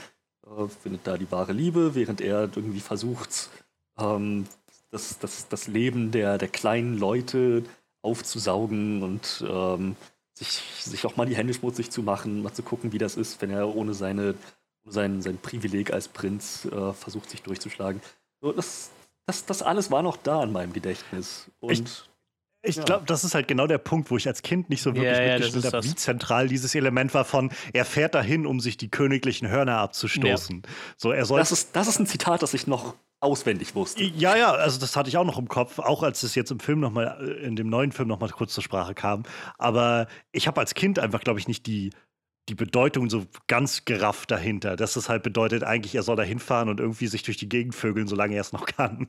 äh, findet da die wahre Liebe, während er irgendwie versucht, ähm, das, das, das Leben der, der kleinen Leute aufzusaugen und ähm, sich, sich auch mal die Hände schmutzig zu machen, mal zu gucken, wie das ist, wenn er ohne seine sein, sein Privileg als Prinz äh, versucht sich durchzuschlagen. So, das, das, das alles war noch da in meinem Gedächtnis. Und ich, ich ja. glaube, das ist halt genau der Punkt, wo ich als Kind nicht so wirklich ja, mitgespielt ja, habe, wie zentral dieses Element war von, er fährt dahin, um sich die königlichen Hörner abzustoßen. So, er soll das, ist, das ist ein Zitat, das ich noch auswendig wusste. Ja, ja, also das hatte ich auch noch im Kopf, auch als es jetzt im Film noch mal, äh, in dem neuen Film noch mal kurz zur Sprache kam. Aber ich habe als Kind einfach, glaube ich, nicht die die Bedeutung so ganz gerafft dahinter. Dass das halt bedeutet, eigentlich, er soll da hinfahren und irgendwie sich durch die Gegend vögeln, solange er es noch kann.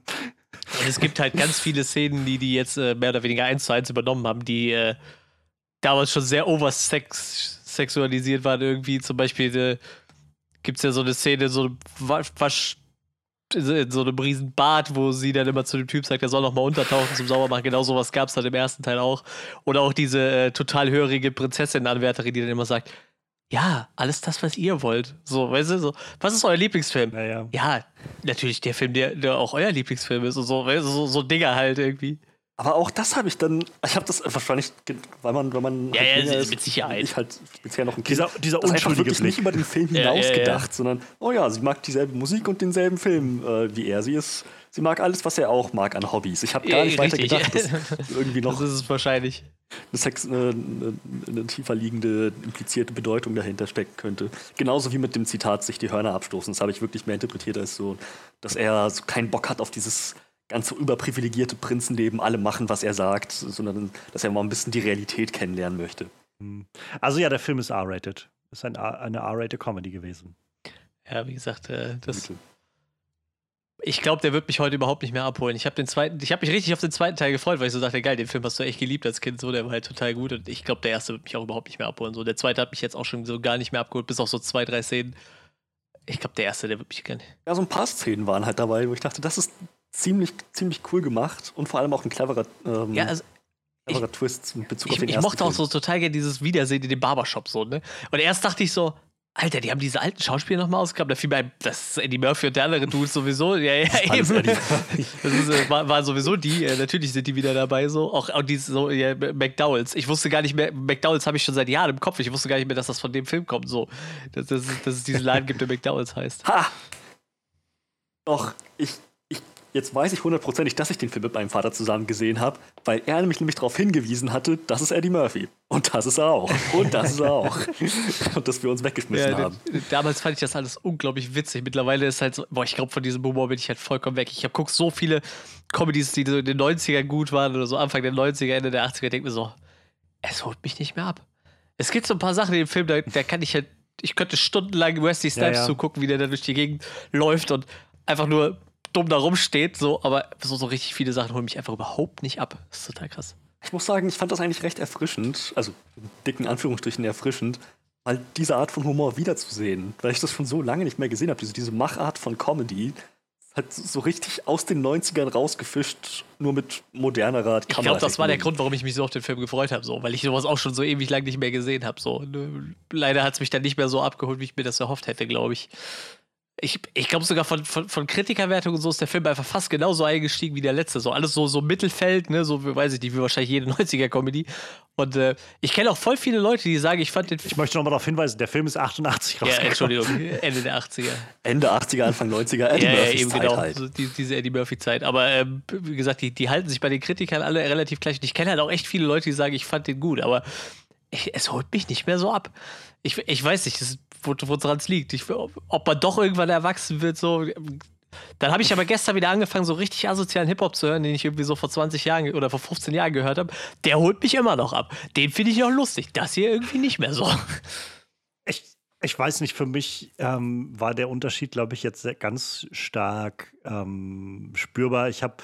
Und es gibt halt ganz viele Szenen, die die jetzt äh, mehr oder weniger eins zu eins übernommen haben, die äh, damals schon sehr oversexualisiert waren. Irgendwie zum Beispiel äh, gibt es ja so eine Szene, so Wasch in so einem riesen Bad, wo sie dann immer zu dem Typ sagt, er soll noch mal untertauchen zum Saubermachen. Genau sowas gab es dann im ersten Teil auch. Oder auch diese äh, total hörige Prinzessin-Anwärterin, die dann immer sagt, ja, alles das, was ihr wollt. So, weißt du, so, was ist euer Lieblingsfilm? Ja, ja. ja natürlich der Film, der, der auch euer Lieblingsfilm ist und so, weißt du, so, so Dinger halt irgendwie. Aber auch das habe ich dann, ich habe das wahrscheinlich, weil man, wenn man ja, halt ja, ist, mit Sicherheit. ich halt speziell noch ein Kind, dieser, dieser wirklich Blick. nicht über den Film hinaus ja, gedacht, sondern, oh ja, sie mag dieselbe Musik und denselben Film äh, wie er. Sie ist, sie mag alles, was er auch mag an Hobbys. Ich habe gar nicht weiter gedacht, dass [LAUGHS] irgendwie noch. Das ist es wahrscheinlich eine, Sex, eine, eine, eine, tiefer liegende, implizierte Bedeutung dahinter stecken könnte. Genauso wie mit dem Zitat, sich die Hörner abstoßen. Das habe ich wirklich mehr interpretiert als so, dass er so keinen Bock hat auf dieses ganz so überprivilegierte Prinzenleben, alle machen, was er sagt, sondern dass er mal ein bisschen die Realität kennenlernen möchte. Hm. Also ja, der Film ist R-rated. Ist ein, eine R-rated Comedy gewesen. Ja, wie gesagt, äh, das. Bitte ich glaube, der wird mich heute überhaupt nicht mehr abholen. Ich habe den zweiten, ich habe mich richtig auf den zweiten Teil gefreut, weil ich so dachte, geil, den Film hast du echt geliebt als Kind, so, der war halt total gut und ich glaube, der erste wird mich auch überhaupt nicht mehr abholen. So, der zweite hat mich jetzt auch schon so gar nicht mehr abgeholt, bis auf so zwei, drei Szenen. Ich glaube, der erste, der wird mich gerne. Ja, so ein paar Szenen waren halt dabei, wo ich dachte, das ist ziemlich, ziemlich cool gemacht und vor allem auch ein cleverer, ähm, ja, also cleverer ich, Twist in Bezug ich, auf den Ich mochte Film. auch so total gerne dieses Wiedersehen in dem Barbershop so, ne? Und erst dachte ich so, Alter, die haben diese alten Schauspieler nochmal ausgegraben. Da fiel mir ein, das ist Eddie Murphy und der andere Dude sowieso. Ja, ja, eben. [LAUGHS] Das ist, äh, war, war, sowieso die. Äh, natürlich sind die wieder dabei so. Auch, auch diese so, ja, McDowells. Ich wusste gar nicht mehr, McDowells habe ich schon seit Jahren im Kopf. Ich wusste gar nicht mehr, dass das von dem Film kommt. So. Dass, dass, dass es diesen Laden gibt, der McDowells heißt. Ha! Doch, ich Jetzt weiß ich hundertprozentig, dass ich den Film mit meinem Vater zusammen gesehen habe, weil er nämlich, nämlich darauf hingewiesen hatte, das ist Eddie Murphy. Und das ist er auch. Und das ist er auch. [LAUGHS] und dass wir uns weggeschmissen ja, haben. Damals fand ich das alles unglaublich witzig. Mittlerweile ist halt so, boah, ich glaube, von diesem Humor bin ich halt vollkommen weg. Ich habe guckt so viele Comedies, die so in den 90ern gut waren oder so Anfang der 90er, Ende der 80er, denke mir so, es holt mich nicht mehr ab. Es gibt so ein paar Sachen in dem Film, da, da kann ich halt, ich könnte stundenlang Wesley Snipes ja, ja. zugucken, wie der da durch die Gegend läuft und einfach nur dumm da rumsteht, so, aber so, so richtig viele Sachen holen mich einfach überhaupt nicht ab. Das ist total krass. Ich muss sagen, ich fand das eigentlich recht erfrischend, also in dicken Anführungsstrichen erfrischend, mal diese Art von Humor wiederzusehen, weil ich das schon so lange nicht mehr gesehen habe. Diese, diese Machart von Comedy, halt so richtig aus den 90ern rausgefischt, nur mit modernerer Kamera. Ich glaube, das war der Grund, warum ich mich so auf den Film gefreut habe, so, weil ich sowas auch schon so ewig lang nicht mehr gesehen habe. So. Leider hat es mich dann nicht mehr so abgeholt, wie ich mir das erhofft hätte, glaube ich ich, ich glaube sogar von, von, von Kritikerwertungen so ist der Film einfach fast genauso eingestiegen wie der letzte. So alles so, so Mittelfeld, ne, so weiß ich nicht, wie wahrscheinlich jede [LAUGHS] 90er-Comedy. Und äh, ich kenne auch voll viele Leute, die sagen, ich fand den Ich möchte nochmal darauf hinweisen, der Film ist 88 Ja, Entschuldigung, [LAUGHS] Ende der 80er. Ende 80er, Anfang 90er, Eddie ja, Murphys ja, eben Zeit genau, halt. so die, diese Eddie Murphy-Zeit. Aber ähm, wie gesagt, die, die halten sich bei den Kritikern alle relativ gleich. Und ich kenne halt auch echt viele Leute, die sagen, ich fand den gut, aber ich, es holt mich nicht mehr so ab. Ich, ich weiß nicht, das woran es liegt. Ich, ob man doch irgendwann erwachsen wird, so. Dann habe ich aber gestern wieder angefangen, so richtig asozialen Hip-Hop zu hören, den ich irgendwie so vor 20 Jahren oder vor 15 Jahren gehört habe. Der holt mich immer noch ab. Den finde ich noch lustig. Das hier irgendwie nicht mehr so. Ich, ich weiß nicht, für mich ähm, war der Unterschied, glaube ich, jetzt ganz stark ähm, spürbar. Ich habe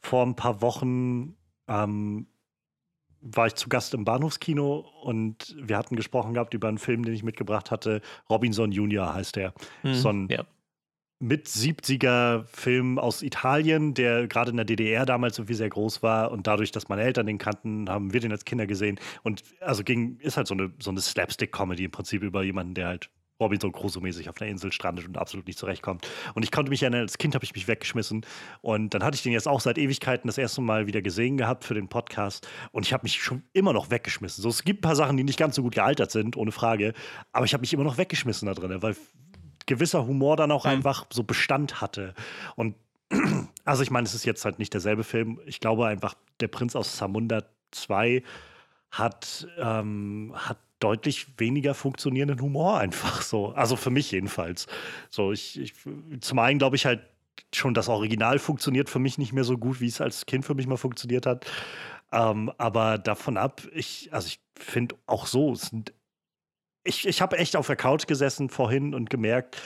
vor ein paar Wochen ähm, war ich zu Gast im Bahnhofskino und wir hatten gesprochen gehabt über einen Film, den ich mitgebracht hatte. Robinson Junior heißt der. Hm, so ein ja. mit 70er Film aus Italien, der gerade in der DDR damals irgendwie sehr groß war und dadurch, dass meine Eltern den kannten, haben wir den als Kinder gesehen und also ging ist halt so eine so eine Slapstick Comedy im Prinzip über jemanden, der halt Robinson Crusoe-mäßig auf einer Insel strandet und absolut nicht zurechtkommt. Und ich konnte mich erinnern, als Kind habe ich mich weggeschmissen. Und dann hatte ich den jetzt auch seit Ewigkeiten das erste Mal wieder gesehen gehabt für den Podcast. Und ich habe mich schon immer noch weggeschmissen. So, es gibt ein paar Sachen, die nicht ganz so gut gealtert sind, ohne Frage. Aber ich habe mich immer noch weggeschmissen da drin, weil gewisser Humor dann auch mhm. einfach so Bestand hatte. Und [CLEARS THROAT] also ich meine, es ist jetzt halt nicht derselbe Film. Ich glaube einfach, der Prinz aus Zamunda 2 hat, ähm, hat deutlich weniger funktionierenden Humor einfach so. Also für mich jedenfalls. So, ich, ich zum einen glaube ich halt schon, das Original funktioniert für mich nicht mehr so gut, wie es als Kind für mich mal funktioniert hat. Ähm, aber davon ab, ich, also ich finde auch so, sind, ich, ich habe echt auf der Couch gesessen vorhin und gemerkt,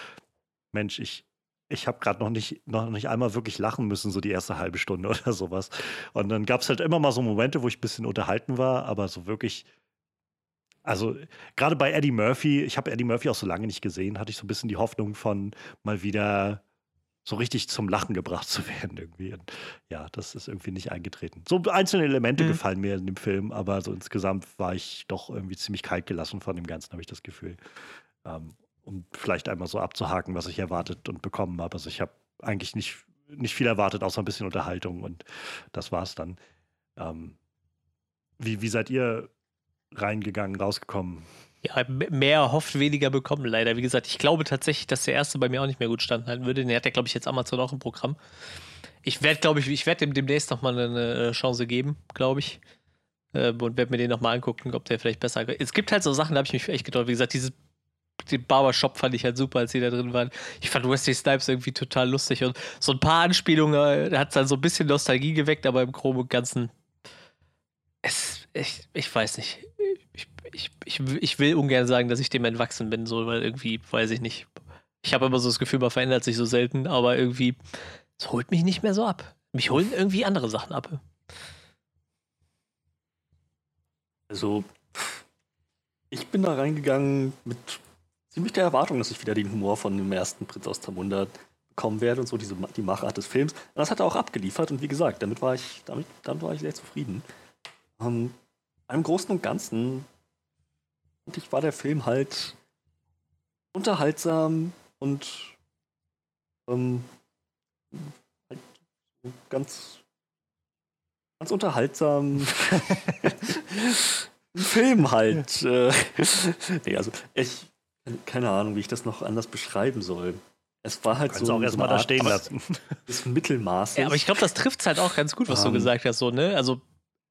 Mensch, ich, ich habe gerade noch nicht, noch nicht einmal wirklich lachen müssen, so die erste halbe Stunde [LAUGHS] oder sowas. Und dann gab es halt immer mal so Momente, wo ich ein bisschen unterhalten war, aber so wirklich also gerade bei Eddie Murphy, ich habe Eddie Murphy auch so lange nicht gesehen, hatte ich so ein bisschen die Hoffnung von mal wieder so richtig zum Lachen gebracht [LAUGHS] zu werden irgendwie. Und ja, das ist irgendwie nicht eingetreten. So einzelne Elemente mhm. gefallen mir in dem Film, aber so insgesamt war ich doch irgendwie ziemlich kalt gelassen von dem Ganzen, habe ich das Gefühl. Ähm, um vielleicht einmal so abzuhaken, was ich erwartet und bekommen habe. Also ich habe eigentlich nicht, nicht viel erwartet, außer ein bisschen Unterhaltung und das war's dann. Ähm, wie, wie seid ihr reingegangen, rausgekommen. Ja, mehr hofft, weniger bekommen, leider. Wie gesagt, ich glaube tatsächlich, dass der erste bei mir auch nicht mehr gut standhalten würde. Den hat ja, glaube ich, jetzt Amazon auch im Programm. Ich werde, glaube ich, ich werde dem demnächst nochmal eine Chance geben, glaube ich. Äh, und werde mir den nochmal angucken, ob der vielleicht besser. Es gibt halt so Sachen, da habe ich mich echt gedauert. Wie gesagt, dieses den Barbershop fand ich halt super, als die da drin waren. Ich fand Wesley Snipes irgendwie total lustig und so ein paar Anspielungen, da hat es dann so ein bisschen Nostalgie geweckt, aber im Groben und Ganzen, es, ich, ich weiß nicht ich, ich, ich, ich will ungern sagen, dass ich dem entwachsen bin, so, weil irgendwie, weiß ich nicht. Ich habe immer so das Gefühl, man verändert sich so selten, aber irgendwie, es holt mich nicht mehr so ab. Mich holen irgendwie andere Sachen ab. Also, ich bin da reingegangen mit ziemlich der Erwartung, dass ich wieder den Humor von dem ersten Prinz aus Tamunda bekommen werde und so, diese, die Machart des Films. Und das hat er auch abgeliefert und wie gesagt, damit war ich, damit, damit war ich sehr zufrieden. Ähm, im Großen und Ganzen und ich war der Film halt unterhaltsam und ähm, halt ganz ganz unterhaltsam [LAUGHS] ein Film halt. Äh, nee, also ich keine Ahnung, wie ich das noch anders beschreiben soll. Es war halt Kannst so. auch erstmal da stehen lassen. Das Mittelmaß. Ja, aber ich glaube, das trifft es halt auch ganz gut, was um, du ähm. gesagt hast. So, ne? Also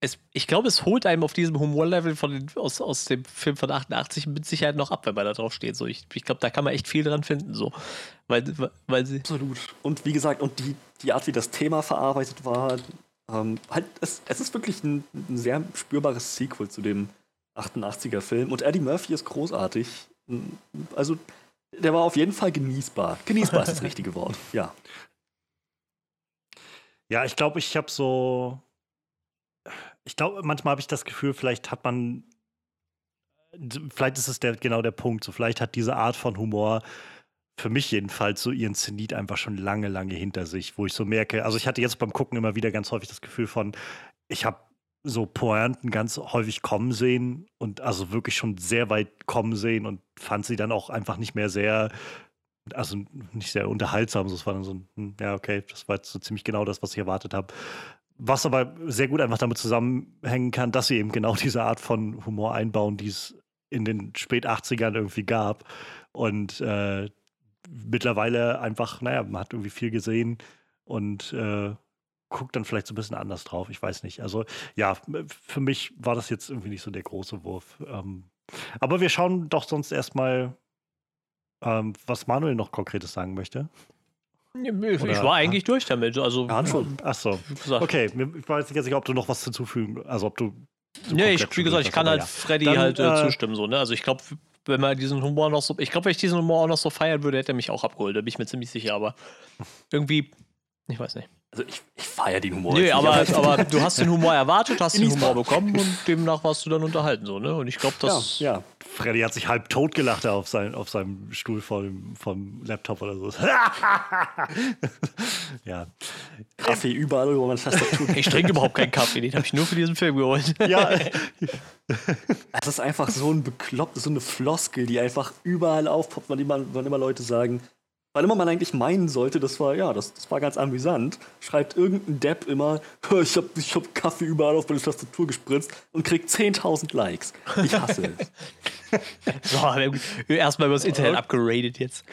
es, ich glaube, es holt einem auf diesem Humorlevel von aus, aus dem Film von 88 mit Sicherheit noch ab, wenn man da drauf steht. So, ich, ich glaube, da kann man echt viel dran finden. So. Weil, weil sie Absolut. Und wie gesagt, und die, die Art, wie das Thema verarbeitet war, ähm, halt, es, es ist wirklich ein, ein sehr spürbares Sequel zu dem 88er Film. Und Eddie Murphy ist großartig. Also, der war auf jeden Fall genießbar. Genießbar ist das [LAUGHS] richtige Wort, ja. Ja, ich glaube, ich habe so ich glaube, manchmal habe ich das Gefühl, vielleicht hat man, vielleicht ist es der, genau der Punkt, so vielleicht hat diese Art von Humor für mich jedenfalls so ihren Zenit einfach schon lange, lange hinter sich, wo ich so merke, also ich hatte jetzt beim Gucken immer wieder ganz häufig das Gefühl von, ich habe so Pointen ganz häufig kommen sehen und also wirklich schon sehr weit kommen sehen und fand sie dann auch einfach nicht mehr sehr, also nicht sehr unterhaltsam. So, es war dann so hm, ja, okay, das war jetzt so ziemlich genau das, was ich erwartet habe. Was aber sehr gut einfach damit zusammenhängen kann, dass sie eben genau [LAUGHS] diese Art von Humor einbauen, die es in den spät 80ern irgendwie gab. Und äh, mittlerweile einfach, naja, man hat irgendwie viel gesehen und äh, guckt dann vielleicht so ein bisschen anders drauf. Ich weiß nicht. Also ja, für mich war das jetzt irgendwie nicht so der große Wurf. Ähm, aber wir schauen doch sonst erstmal, ähm, was Manuel noch Konkretes sagen möchte. Ich Oder, war eigentlich ja. durch damit. Also, ja, schon. Ach so. Okay, ich weiß nicht, ob du noch was hinzufügen, also ob du. Nee, ich, wie gesagt, ich kann halt ja. Freddy Dann, halt äh, zustimmen. So, ne? Also ich glaube, wenn man diesen Humor noch so. Ich glaube, wenn ich diesen Humor auch noch so feiern würde, hätte er mich auch abgeholt. Da bin ich mir ziemlich sicher. Aber irgendwie, ich weiß nicht. Also ich, ich feiere den Humor. Nee, aber, aber du hast den Humor erwartet, hast den Humor bekommen und demnach warst du dann unterhalten. So, ne? Und ich glaube, das. Ja, ja. Freddy hat sich halb tot gelacht auf, sein, auf seinem Stuhl vom, vom Laptop oder so. [LAUGHS] ja. Kaffee überall über meine Tastatur. Ich trinke überhaupt keinen Kaffee, den habe ich nur für diesen Film geholt. ja. [LAUGHS] Es ist einfach so ein beklopptes, so eine Floskel, die einfach überall aufpoppt, wann immer, wann immer Leute sagen, weil immer man eigentlich meinen sollte, das war, ja, das, das war ganz amüsant, schreibt irgendein Depp immer, ich habe ich hab Kaffee überall auf meine Tastatur gespritzt und kriegt 10.000 Likes. Ich hasse es. [LAUGHS] so, erstmal über das Internet abgeradet jetzt.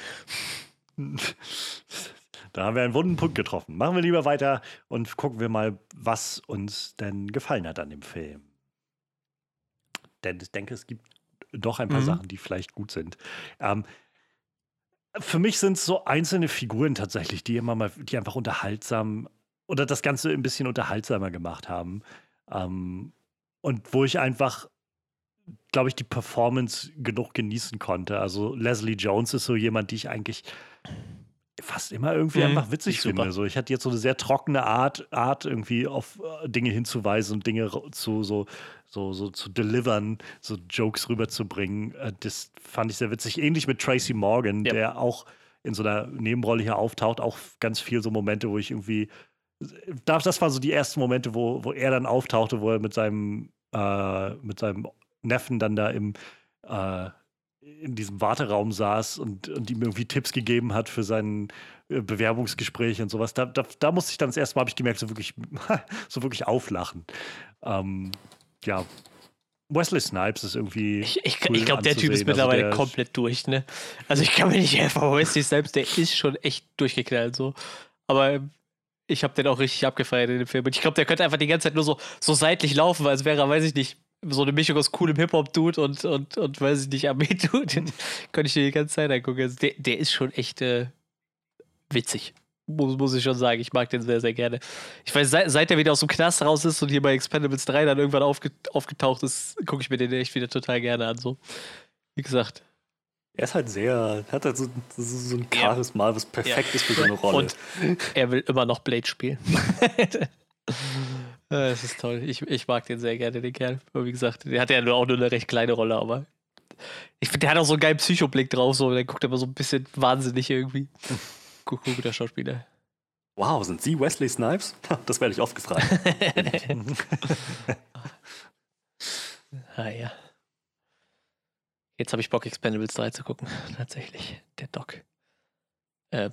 Da haben wir einen wunden Punkt getroffen. Machen wir lieber weiter und gucken wir mal, was uns denn gefallen hat an dem Film. Denn ich denke, es gibt doch ein paar Mhm. Sachen, die vielleicht gut sind. Ähm, für mich sind es so einzelne Figuren tatsächlich, die immer mal, die einfach unterhaltsam oder das Ganze ein bisschen unterhaltsamer gemacht haben. Ähm, und wo ich einfach, glaube ich, die Performance genug genießen konnte. Also Leslie Jones ist so jemand, die ich eigentlich fast immer irgendwie Mhm, einfach witzig finde. So, ich hatte jetzt so eine sehr trockene Art, Art irgendwie auf äh, Dinge hinzuweisen und Dinge zu so, so, so zu delivern, so Jokes rüberzubringen. Äh, das fand ich sehr witzig. Ähnlich mit Tracy Morgan, Ja. der auch in so einer Nebenrolle hier auftaucht. Auch ganz viel so Momente, wo ich irgendwie das, das waren so die ersten Momente, wo, wo er dann auftauchte, wo er mit seinem, äh, mit seinem Neffen dann da im, äh, in diesem Warteraum saß und, und ihm irgendwie Tipps gegeben hat für sein äh, Bewerbungsgespräch und sowas. Da, da, da musste ich dann das erste Mal, habe ich gemerkt, so wirklich, [LAUGHS] so wirklich auflachen. Ähm, ja, Wesley Snipes ist irgendwie. Ich, ich, cool ich glaube, der Typ ist. Also mittlerweile der- komplett durch, ne? Also ich kann mir nicht helfen, aber Wesley Snipes, der ist schon echt durchgeknallt so. Aber ich habe den auch richtig abgefeiert in dem Film. Und ich glaube, der könnte einfach die ganze Zeit nur so, so seitlich laufen, als wäre er, weiß ich nicht, so eine Mischung aus coolem Hip-Hop-Dude und, und, und, weiß ich nicht, Armee-Dude. [LAUGHS] Könnte ich dir die ganze Zeit angucken. Also der, der ist schon echt äh, witzig. Muss, muss ich schon sagen. Ich mag den sehr, sehr gerne. Ich weiß, seit, seit er wieder aus dem Knast raus ist und hier bei Expendables 3 dann irgendwann aufge, aufgetaucht ist, gucke ich mir den echt wieder total gerne an. So. Wie gesagt. Er ist halt sehr, hat halt so, so, ein Ja. Charisma, was perfekt ist für so eine Rolle. Und er will immer noch Blade spielen. [LAUGHS] Das ist toll. Ich, ich mag den sehr gerne, den Kerl. Aber wie gesagt, der hat ja auch nur eine recht kleine Rolle, aber ich finde, der hat auch so einen geilen Psychoblick drauf. So. Der guckt immer so ein bisschen wahnsinnig irgendwie. [LAUGHS] Guck, der Schauspieler. wow, sind Sie Wesley Snipes? [LAUGHS] Das werde ich oft gefragt. [LAUGHS] Ah ja. Jetzt habe ich Bock, Expendables 3 zu gucken. [LAUGHS] Tatsächlich. Der Doc. Äh,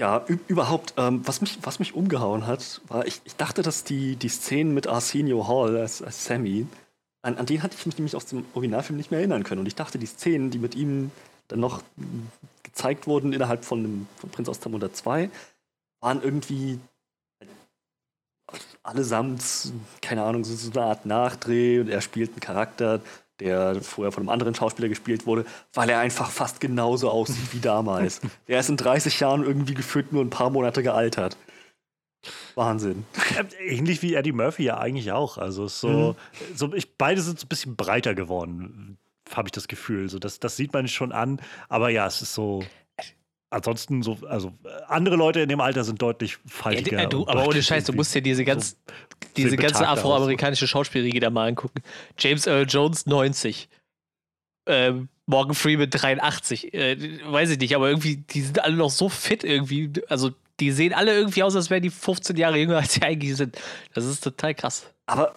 Ja, überhaupt, ähm, was, mich, was mich umgehauen hat, war, ich, ich dachte, dass die, die Szenen mit Arsenio Hall als, als Sammy, an, an den hatte ich mich nämlich aus dem Originalfilm nicht mehr erinnern können. Und ich dachte, die Szenen, die mit ihm dann noch gezeigt wurden innerhalb von, dem, von Prinz aus Zamunda 2, waren irgendwie allesamt, keine Ahnung, so, so eine Art Nachdreh und er spielt einen Charakter, der vorher von einem anderen Schauspieler gespielt wurde, weil er einfach fast genauso aussieht wie damals. [LAUGHS] er ist in 30 Jahren irgendwie gefühlt nur ein paar Monate gealtert. Wahnsinn. Äh, Ähnlich wie Eddie Murphy ja eigentlich auch. Also so, so ich, beide sind so ein bisschen breiter geworden, habe ich das Gefühl. So, das, das sieht man schon an. Aber ja, es ist so. Ansonsten so, also äh, andere Leute in dem Alter sind deutlich ja, faltiger. äh, du, aber ohne Scheiß, du musst dir diese ganz, so diese ganze afroamerikanische Schauspielriege da mal angucken. James Earl Jones 90. Ähm, Morgan Freeman 83. Äh, weiß ich nicht, aber irgendwie, die sind alle noch so fit irgendwie. Also, die sehen alle irgendwie aus, als wären die 15 Jahre jünger, als sie eigentlich sind. Das ist total krass. Aber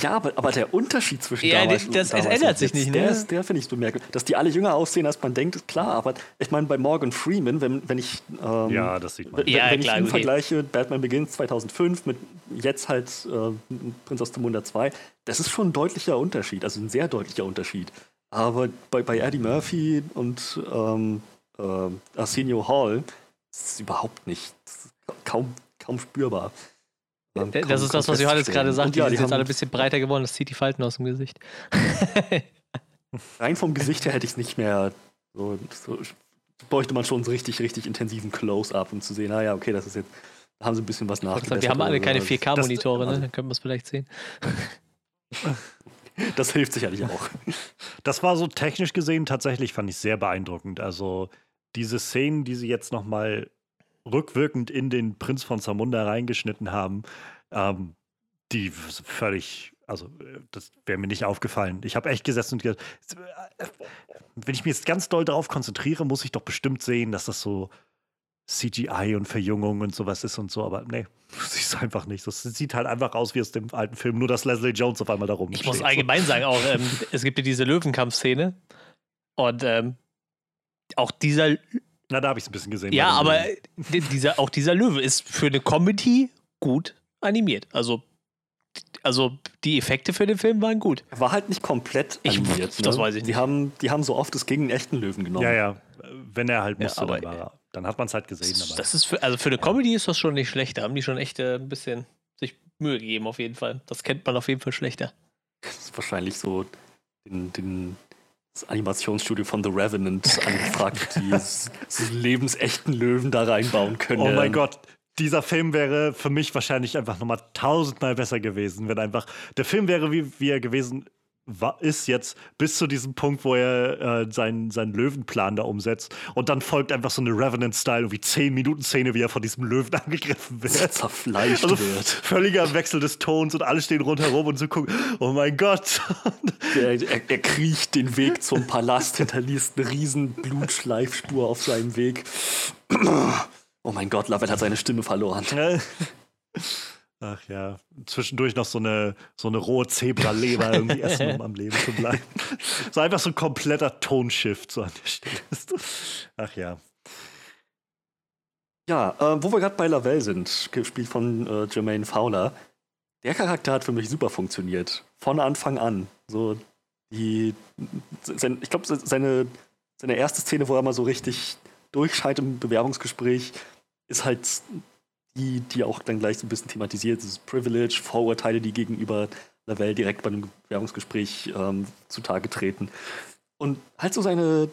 ja, aber, aber der Unterschied zwischen Ja, damals das- es ändert und sich jetzt, nicht, Der, ne? ist- der finde ich bemerkenswert. Dass die alle jünger aussehen, als man denkt, ist klar. Aber ich meine, bei Morgan Freeman, wenn, wenn ich ähm, Ja, das sieht man. Wenn, Ja, wenn klar, ich ihn okay. vergleiche, Batman Begins 2005 mit jetzt halt äh, Prinz aus dem Wunder 2, das ist schon ein deutlicher Unterschied, also ein sehr deutlicher Unterschied. Aber bei, bei Eddie Murphy und ähm, äh, Arsenio Hall ist es überhaupt nicht, das ist kaum, kaum spürbar. Ähm, Das kaum- ist das, was Johannes gerade sagt. Und Die ja, sind die jetzt alle ein bisschen breiter geworden. Das zieht die Falten aus dem Gesicht. rein vom Gesicht her hätte ich es nicht mehr so, so bräuchte man schon so richtig, richtig intensiven Close-up, um zu sehen, naja, okay, das ist jetzt, da haben sie ein bisschen was nachgebessert. Wir haben alle keine so. 4K-Monitore, Das- ne? Dann können wir es vielleicht sehen. [LAUGHS] Das hilft sicherlich auch. Das war so technisch gesehen tatsächlich, fand ich sehr beeindruckend. Also diese Szenen, die sie jetzt noch mal rückwirkend in den Prinz von Zamunda reingeschnitten haben, ähm, die völlig, also äh, das wäre mir nicht aufgefallen. Ich habe echt gesessen und gedacht, äh, wenn ich mich jetzt ganz doll darauf konzentriere, muss ich doch bestimmt sehen, dass das so CGI und Verjüngung und sowas ist und so, aber nee, [LAUGHS] siehst du einfach nicht. Das sieht halt einfach aus wie aus dem alten Film, nur dass Leslie Jones auf einmal da rumsteht. Ich muss allgemein sagen, auch ähm, es gibt ja diese Löwenkampf-Szene. Und ähm, auch dieser, Na, da habe ich es ein bisschen gesehen. ja, aber dieser, auch dieser Löwe ist für eine Comedy gut animiert. Also, also die Effekte für den Film waren gut. War halt nicht komplett Ich- animiert. das ne? weiß ich Die nicht. haben, die haben so oft es gegen einen echten Löwen genommen. Ja, ja. Wenn er halt Ja, musste, aber- dann war dann hat man es halt gesehen. Das, das, ist für, also für eine Comedy ist das schon nicht schlecht. Da haben die schon echt äh, ein bisschen sich Mühe gegeben, auf jeden Fall. Das kennt man auf jeden Fall schlechter. Das ist wahrscheinlich so den, den das Animationsstudio von The Revenant angefragt, die lebensechten Löwen da reinbauen können. Oh mein Gott, dieser Film wäre für mich wahrscheinlich einfach nochmal tausendmal besser gewesen, wenn einfach der Film wäre, wie, wie er gewesen ist jetzt bis zu diesem Punkt, wo er äh, seinen, seinen Löwenplan da umsetzt. Und dann folgt einfach so eine Revenant-Style, wie 10 Minuten Szene, wie er von diesem Löwen [LAUGHS] angegriffen wird. [LAUGHS] Zerfleischt also wird. Völliger Wechsel des Tons und alle stehen rundherum und so gucken, oh mein Gott. [LAUGHS] er, er, er kriecht den Weg zum Palast, hinterliest eine riesen Blutschleifspur auf seinem Weg. [CLEARS THROAT] Oh mein Gott, Lavelle hat seine Stimme verloren. Ach ja, zwischendurch noch so eine, so eine rohe Zebraleber irgendwie [LAUGHS] essen, um am Leben zu bleiben. [LAUGHS] So einfach so ein kompletter Tonshift so an der Stelle. Ach ja. Ja, äh, wo wir gerade bei Lavelle sind, gespielt von äh, Jermaine Fowler. Der Charakter hat für mich super funktioniert. Von Anfang an. So, die, sein, ich glaube, seine, seine erste Szene, wo er mal so richtig durchscheint im Bewerbungsgespräch, ist halt die, die auch dann gleich so ein bisschen thematisiert, dieses Privilege, Vorurteile, die gegenüber Lavelle direkt bei einem Bewerbungsgespräch ähm, zutage treten. Und halt so seine,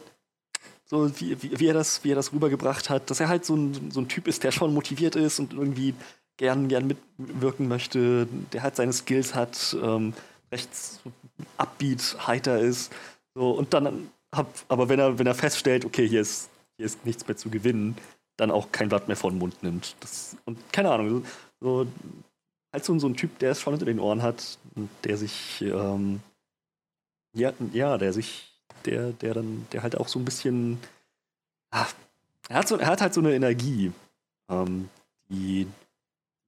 so wie, wie, wie, er das, wie er das rübergebracht hat, dass er halt so ein, so ein Typ ist, der schon motiviert ist und irgendwie gern, gern mitwirken möchte, der halt seine Skills hat, ähm, recht upbeat, heiter ist. So, und dann hab, aber wenn er, wenn er feststellt, okay, hier ist, hier ist nichts mehr zu gewinnen, dann auch kein Blatt mehr vor den Mund nimmt. Das, und keine Ahnung, so, halt so, so ein Typ, der es schon hinter den Ohren hat, der sich, ähm, ja, ja, der sich, der, der dann, der halt auch so ein bisschen, ach, er hat, so, er hat halt so eine Energie, ähm, die,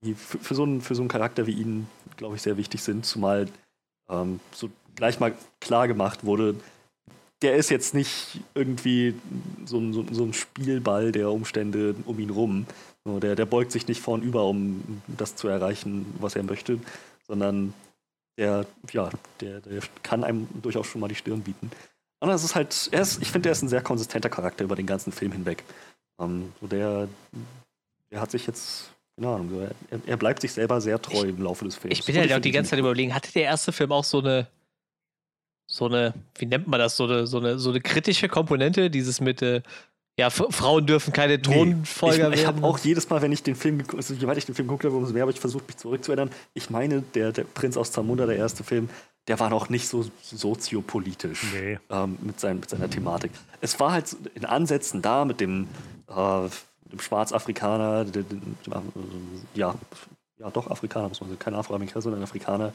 die für, für, so einen, für so einen Charakter wie ihn, glaube ich, sehr wichtig sind, zumal ähm, so gleich mal klar gemacht wurde, der ist jetzt nicht irgendwie so ein, so, so ein Spielball der Umstände um ihn rum. So, der, der beugt sich nicht vornüber, um das zu erreichen, was er möchte, sondern der, ja, der, der kann einem durchaus schon mal die Stirn bieten. Und das ist halt, er ist, ich finde, er ist ein sehr konsistenter Charakter über den ganzen Film hinweg. Ähm, so der, der hat sich jetzt, keine Ahnung, er, er, bleibt sich selber sehr treu im Laufe des Films. Ich bin ja halt auch die ganze Zeit überlegen, hatte der erste Film auch so eine so eine, wie nennt man das, so eine, so eine, so eine kritische Komponente, dieses mit, äh, ja, Frauen dürfen keine Thronfolger nee, ich, ich habe auch jedes Mal, wenn ich den Film, also je weiter ich den Film gucke, umso mehr habe ich versucht, mich zurückzuerinnern. Ich meine, der, der Prinz aus Zamunda, der erste Film, der war noch nicht so soziopolitisch nee. ähm, mit, sein, mit seiner Thematik. Es war halt in Ansätzen da mit dem, äh, dem Schwarzafrikaner, dem, dem, dem, ja, ja, doch Afrikaner, muss man sagen, kein Afroamerikaner, sondern Afrikaner,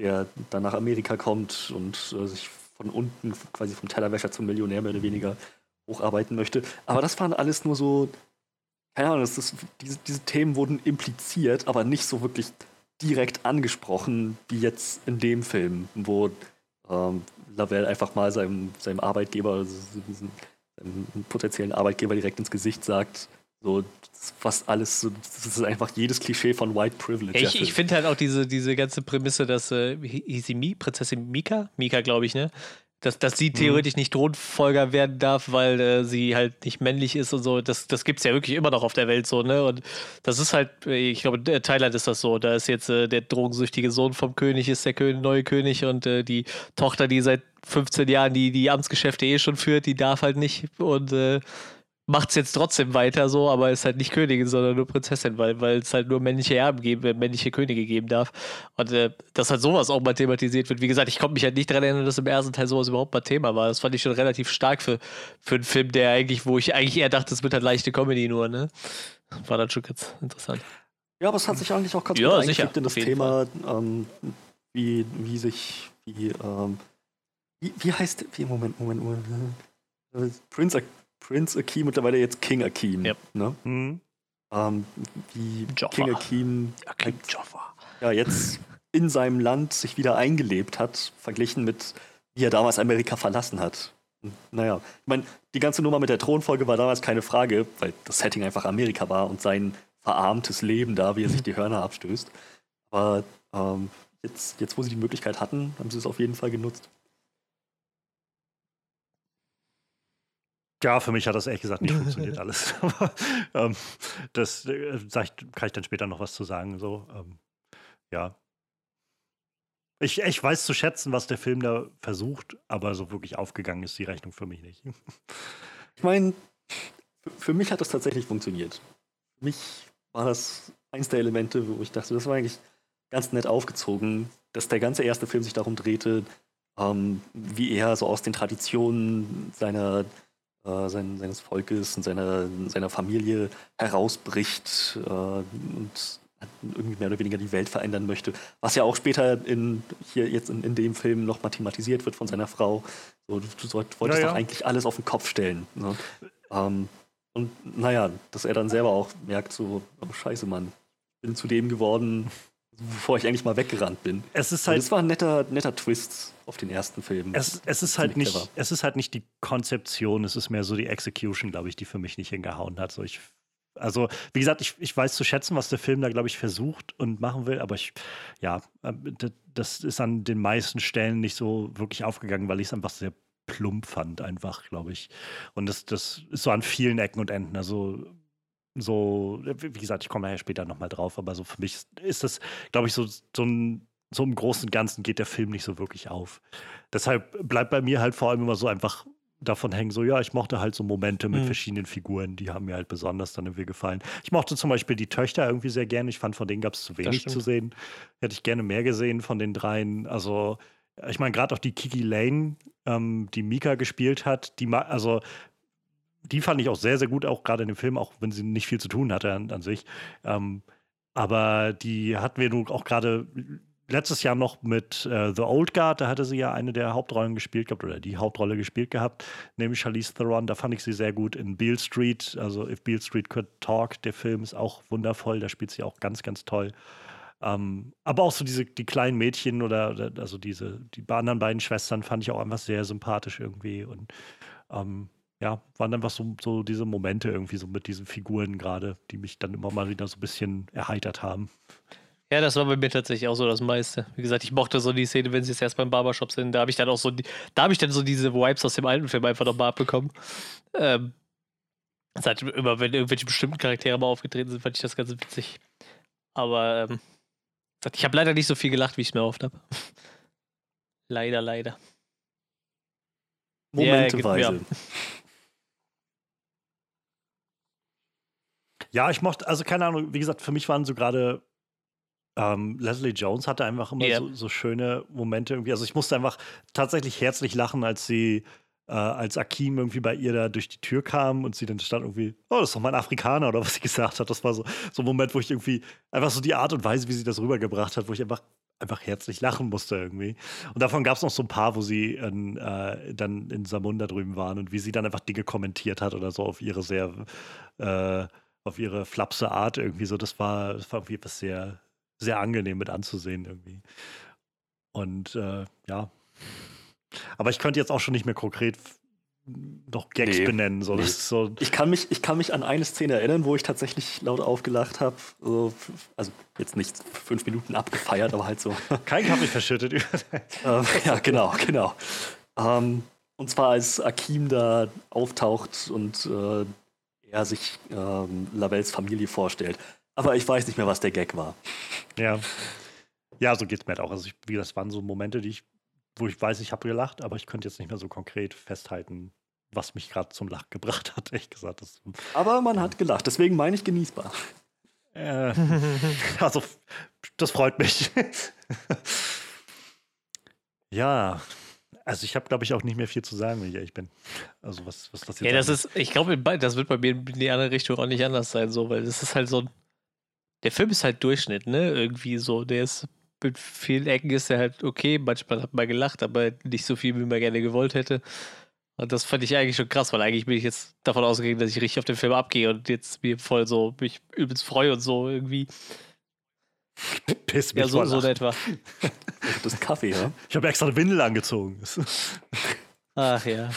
der dann nach Amerika kommt und äh, sich von unten quasi vom Tellerwäscher zum Millionär mehr oder weniger hocharbeiten möchte. Aber das waren alles nur so, keine Ahnung, ist, diese, diese Themen wurden impliziert, aber nicht so wirklich direkt angesprochen, wie jetzt in dem Film, wo ähm, Lavelle einfach mal seinem, seinem Arbeitgeber, also seinem potenziellen Arbeitgeber direkt ins Gesicht sagt, so, was alles, so, das ist einfach jedes Klischee von White Privilege. Ich, ich finde halt auch diese, diese ganze Prämisse, dass, äh, hieß sie Mi, Prinzessin Mika? Mika, glaube ich, ne? Dass, dass sie mhm. theoretisch nicht Thronfolger werden darf, weil äh, sie halt nicht männlich ist und so. Das, das gibt es ja wirklich immer noch auf der Welt so, ne? Und das ist halt, äh, ich glaube, in Thailand ist das so. Da ist jetzt äh, der drogensüchtige Sohn vom König, ist der König, neue König und äh, die Tochter, die seit 15 Jahren die, die Amtsgeschäfte eh schon führt, die darf halt nicht. Und äh, macht es jetzt trotzdem weiter so, aber ist halt nicht Königin, sondern nur Prinzessin, weil, weil es halt nur männliche Erben geben, äh, männliche Könige geben darf. Und äh, dass halt sowas auch mal thematisiert wird. Wie gesagt, ich konnte mich halt nicht daran erinnern, dass im ersten Teil sowas überhaupt mal Thema war. Das fand ich schon relativ stark für, für einen Film, der eigentlich, wo ich eigentlich eher dachte, es wird halt leichte Comedy nur, ne? War dann schon ganz interessant. Ja, aber es hat sich eigentlich auch ganz ja, gut sicher, in das Thema, ähm, wie, wie sich, wie, ähm, wie, wie heißt, wie, Moment, Moment, Moment. Äh, Prince Prince Akeem, mittlerweile jetzt King Akeem. Ja. Ne? Mhm. Ähm, wie Joffa. King Akeem, Akeem Joffa. ja, jetzt in seinem Land sich wieder eingelebt hat, verglichen mit wie er damals Amerika verlassen hat. Naja, ich meine, die ganze Nummer mit der Thronfolge war damals keine Frage, weil das Setting einfach Amerika war und sein verarmtes Leben da, wie er sich die Hörner abstößt. Aber ähm, jetzt, jetzt, wo sie die Möglichkeit hatten, haben sie es auf jeden Fall genutzt. Ja, für mich hat das ehrlich gesagt nicht [LAUGHS] funktioniert alles. [LAUGHS] Aber ähm, das äh, ich, kann ich dann später noch was zu sagen. So, ähm, ja. Ich, ich weiß zu schätzen, was der Film da versucht, aber so wirklich aufgegangen ist die Rechnung für mich nicht. [LAUGHS] Ich meine, für mich hat das tatsächlich funktioniert. Für mich war das eins der Elemente, wo ich dachte, das war eigentlich ganz nett aufgezogen, dass der ganze erste Film sich darum drehte, ähm, wie er so aus den Traditionen seiner, äh, sein, seines Volkes und seiner, seiner Familie herausbricht äh, und irgendwie mehr oder weniger die Welt verändern möchte. Was ja auch später in, hier jetzt in, in dem Film noch thematisiert wird von seiner Frau. So, du, du wolltest ja, ja. doch eigentlich alles auf den Kopf stellen. Ne? Ähm, und naja, dass er dann selber auch merkt, so, oh, scheiße, Mann, ich bin zu dem geworden, bevor ich eigentlich mal weggerannt bin. Es ist halt. Es war ein netter, netter Twist auf den ersten Film. Es, es ist halt nicht, es ist halt nicht die Konzeption, es ist mehr so die Execution, glaube ich, die für mich nicht hingehauen hat. So, ich also, wie gesagt, ich, ich weiß zu schätzen, was der Film da, glaube ich, versucht und machen will, aber ich, ja, ähm, das ist an den meisten Stellen nicht so wirklich aufgegangen, weil ich es einfach sehr plump fand, einfach, glaube ich. Und das, das ist so an vielen Ecken und Enden. Also, so, wie gesagt, ich komme ja später nochmal drauf, aber so für mich ist das, glaube ich, so, so ein so im Großen und Ganzen geht der Film nicht so wirklich auf. Deshalb bleibt bei mir halt vor allem immer so einfach davon hängen, so, ja, ich mochte halt so Momente mit mhm. verschiedenen Figuren, die haben mir halt besonders dann irgendwie gefallen. Ich mochte zum Beispiel die Töchter irgendwie sehr gerne. Ich fand, von denen gab es zu wenig zu sehen. Hätte ich gerne mehr gesehen von den dreien. Also, ich meine, gerade auch die Kiki Lane, ähm, die Mika gespielt hat, die, also, die fand ich auch sehr, sehr gut, auch gerade in dem Film, auch wenn sie nicht viel zu tun hatte an, an sich. Ähm, aber die hatten wir nun auch gerade letztes Jahr noch mit äh, The Old Guard, da hatte sie ja eine der Hauptrollen gespielt gehabt oder die Hauptrolle gespielt gehabt, nämlich Charlize Theron. Da fand ich sie sehr gut in Beale Street, also If Beale Street Could Talk. Der Film ist auch wundervoll, da spielt sie auch ganz, ganz toll. Ähm, aber auch so diese die kleinen Mädchen oder, oder, also diese die anderen beiden Schwestern fand ich auch einfach sehr sympathisch irgendwie und ähm, ja, waren einfach so, so diese Momente irgendwie so mit diesen Figuren gerade, die mich dann immer mal wieder so ein bisschen erheitert haben. Ja, das war bei mir tatsächlich auch so das meiste. Wie gesagt, ich mochte so die Szene, wenn sie jetzt erst beim Barbershop sind. Da habe ich dann auch so, die, da habe ich dann so diese Vibes aus dem alten Film einfach nochmal abbekommen. Ähm, seit immer, wenn irgendwelche bestimmten Charaktere mal aufgetreten sind, fand ich das ganz witzig. Aber ähm, ich habe leider nicht so viel gelacht, wie ich es mir erhofft habe. [LAUGHS] leider, leider. Momenteweise. Ja, ja, ich mochte, also keine Ahnung, wie gesagt, für mich waren so gerade ähm, Leslie Jones hatte einfach immer yep. so, so, schöne Momente irgendwie. Also ich musste einfach tatsächlich herzlich lachen, als sie, äh, als Akim irgendwie bei ihr da durch die Tür kam und sie dann stand irgendwie, oh, das ist doch mein Afrikaner oder was sie [LAUGHS] gesagt hat. Das war so, so ein Moment, wo ich irgendwie einfach so die Art und Weise, wie sie das rübergebracht hat, wo ich einfach einfach herzlich lachen musste irgendwie. Und davon gab es noch so ein paar, wo sie in, äh, dann in Samunda drüben waren und wie sie dann einfach Dinge kommentiert hat oder so auf ihre sehr, äh, auf ihre flapse Art irgendwie so. Das war, das war irgendwie was sehr, sehr angenehm mit anzusehen irgendwie. Und äh, ja. Aber ich könnte jetzt auch schon nicht mehr konkret noch Gags nee, benennen. So, nee. so ich, kann mich, ich kann mich an eine Szene erinnern, wo ich tatsächlich laut aufgelacht habe. Also, also, jetzt nicht fünf Minuten abgefeiert, aber halt so. [LAUGHS] Kein Kaffee verschüttet. [LAUGHS] äh, ja, genau, genau. Ähm, und zwar als Akim da auftaucht und äh, er sich ähm, Lavelles Familie vorstellt. Aber ich weiß nicht mehr, was der Gag war. Ja. Ja, so geht es mir halt auch. Also, ich, wie das waren so Momente, die ich, wo ich weiß, ich habe gelacht, aber ich könnte jetzt nicht mehr so konkret festhalten, was mich gerade zum Lachen gebracht hat, [LAUGHS] ehrlich gesagt. Das, aber man hat gelacht, deswegen meine ich genießbar. Äh, [LAUGHS] also, das freut mich. [LAUGHS] ja, also ich habe, glaube ich, auch nicht mehr viel zu sagen, wenn ich ehrlich bin. Also was, was das jetzt Ja, das ist, ich glaube, das wird bei mir in die andere Richtung auch nicht anders sein, so, weil das ist halt so ein der Film ist halt Durchschnitt, ne? Irgendwie so. Der ist mit vielen Ecken ist er halt okay. Manchmal hat man gelacht, aber nicht so viel, wie man gerne gewollt hätte. Und das fand ich eigentlich schon krass, weil eigentlich bin ich jetzt davon ausgegangen, dass ich richtig auf den Film abgehe und jetzt mir voll so mich übelst freue und so irgendwie. [LAUGHS] Piss mich ja, so, so etwa. Das ist Kaffee, ja? Ich habe extra eine Windel angezogen. Ach ja.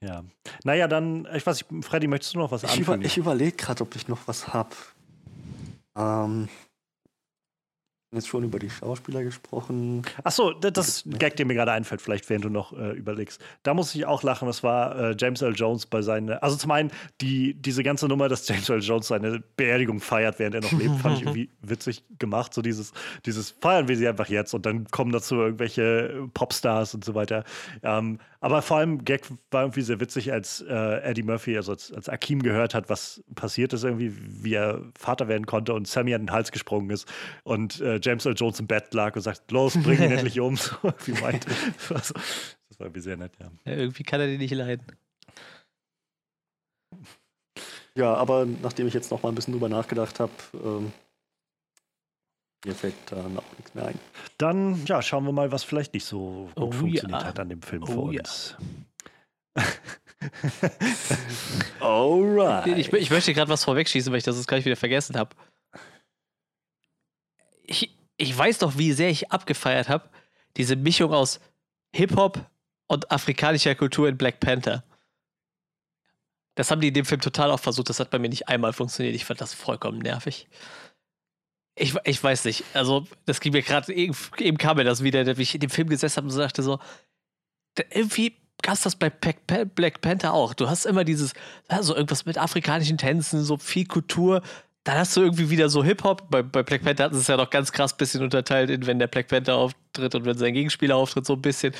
Ja. Naja, dann, ich weiß nicht, Freddy, möchtest du noch was anfangen? Ich, über, ich überlege gerade, ob ich noch was habe. Ähm, jetzt schon über die Schauspieler gesprochen. Achso, das Gag, der mir gerade einfällt, vielleicht während du noch äh, überlegst. Da muss ich auch lachen, das war äh, James L. Jones bei seinen. Also zum einen, die, diese ganze Nummer, dass James L. Jones seine Beerdigung feiert, während er noch lebt, fand ich irgendwie [LAUGHS] witzig gemacht. So dieses, dieses feiern wir sie einfach jetzt und dann kommen dazu irgendwelche Popstars und so weiter. Ähm, aber vor allem, Gag war irgendwie sehr witzig, als äh, Eddie Murphy, also als, als Akeem gehört hat, was passiert ist, irgendwie, wie er Vater werden konnte und Sammy an den Hals gesprungen ist und äh, James Earl Jones im Bett lag und sagt: Los, bring ihn [LAUGHS] endlich um. [LAUGHS] So, wie meinte. Das, das war irgendwie sehr nett, ja. ja. Irgendwie kann er den nicht leiden. Ja, aber nachdem ich jetzt noch mal ein bisschen drüber nachgedacht habe, ähm, mir fällt da noch nichts mehr ein. Dann ja, schauen wir mal, was vielleicht nicht so gut Oh funktioniert ja. hat an dem Film Oh für ja. uns. Alright. Ich, ich möchte gerade was vorwegschießen, weil ich das jetzt gleich wieder vergessen habe. Ich, ich weiß doch, wie sehr ich abgefeiert habe, diese Mischung aus Hip-Hop und afrikanischer Kultur in Black Panther. Das haben die in dem Film total auch versucht. Das hat bei mir nicht einmal funktioniert. Ich fand das vollkommen nervig. Ich, ich weiß nicht. Also, das ging mir gerade, eben, eben kam mir das wieder, wie ich in dem Film gesessen habe und so dachte so, irgendwie gab das bei Black Pan- Black Panther auch. Du hast immer dieses, ja, so irgendwas mit afrikanischen Tänzen, so viel Kultur. Dann hast du irgendwie wieder so Hip-Hop. Bei, bei Black Panther hatten sie es ja noch ganz krass bisschen unterteilt in, wenn der Black Panther auftritt und wenn sein Gegenspieler auftritt, so ein bisschen.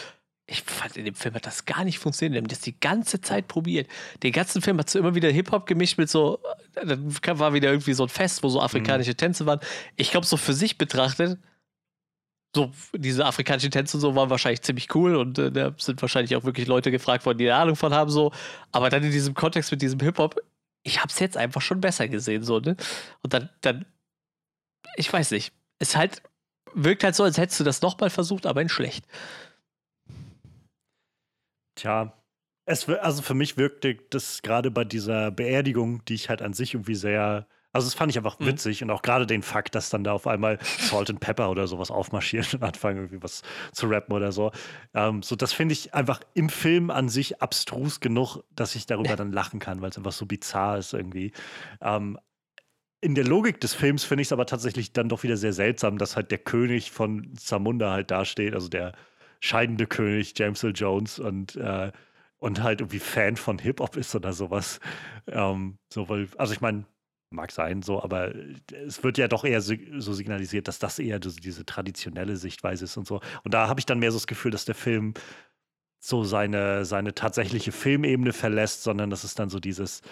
Ich fand, in dem Film hat das gar nicht funktioniert. Die haben das die ganze Zeit probiert. Den ganzen Film hat so immer wieder Hip-Hop gemischt mit so, dann war wieder irgendwie so ein Fest, wo so afrikanische Tänze waren. Ich glaube, so für sich betrachtet, so diese afrikanischen Tänze und so waren wahrscheinlich ziemlich cool und äh, da sind wahrscheinlich auch wirklich Leute gefragt worden, die eine Ahnung von haben, so. Aber dann in diesem Kontext mit diesem Hip-Hop, ich hab's jetzt einfach schon besser gesehen, so, ne? Und dann, dann, ich weiß nicht, es halt, wirkt halt so, als hättest du das nochmal versucht, aber in schlecht. Tja, es, also für mich wirkte das gerade bei dieser Beerdigung, die ich halt an sich irgendwie sehr, also das fand ich einfach Mhm. witzig und auch gerade den Fakt, dass dann da auf einmal Salt and Pepper oder sowas aufmarschieren und anfangen irgendwie was zu rappen oder so. Ähm, so das finde ich einfach im Film an sich abstrus genug, dass ich darüber dann lachen kann, weil es einfach so bizarr ist irgendwie. Ähm, in der Logik des Films finde ich es aber tatsächlich dann doch wieder sehr seltsam, dass halt der König von Zamunda halt dasteht, also der scheidende König James Earl Jones und, äh, und halt irgendwie Fan von Hip-Hop ist oder sowas. Ähm, so, weil, also ich meine, mag sein so, aber es wird ja doch eher so, signalisiert, dass das eher diese traditionelle Sichtweise ist und so. Und da habe ich dann mehr so das Gefühl, dass der Film so seine, seine tatsächliche Filmebene verlässt, sondern das ist dann so dieses,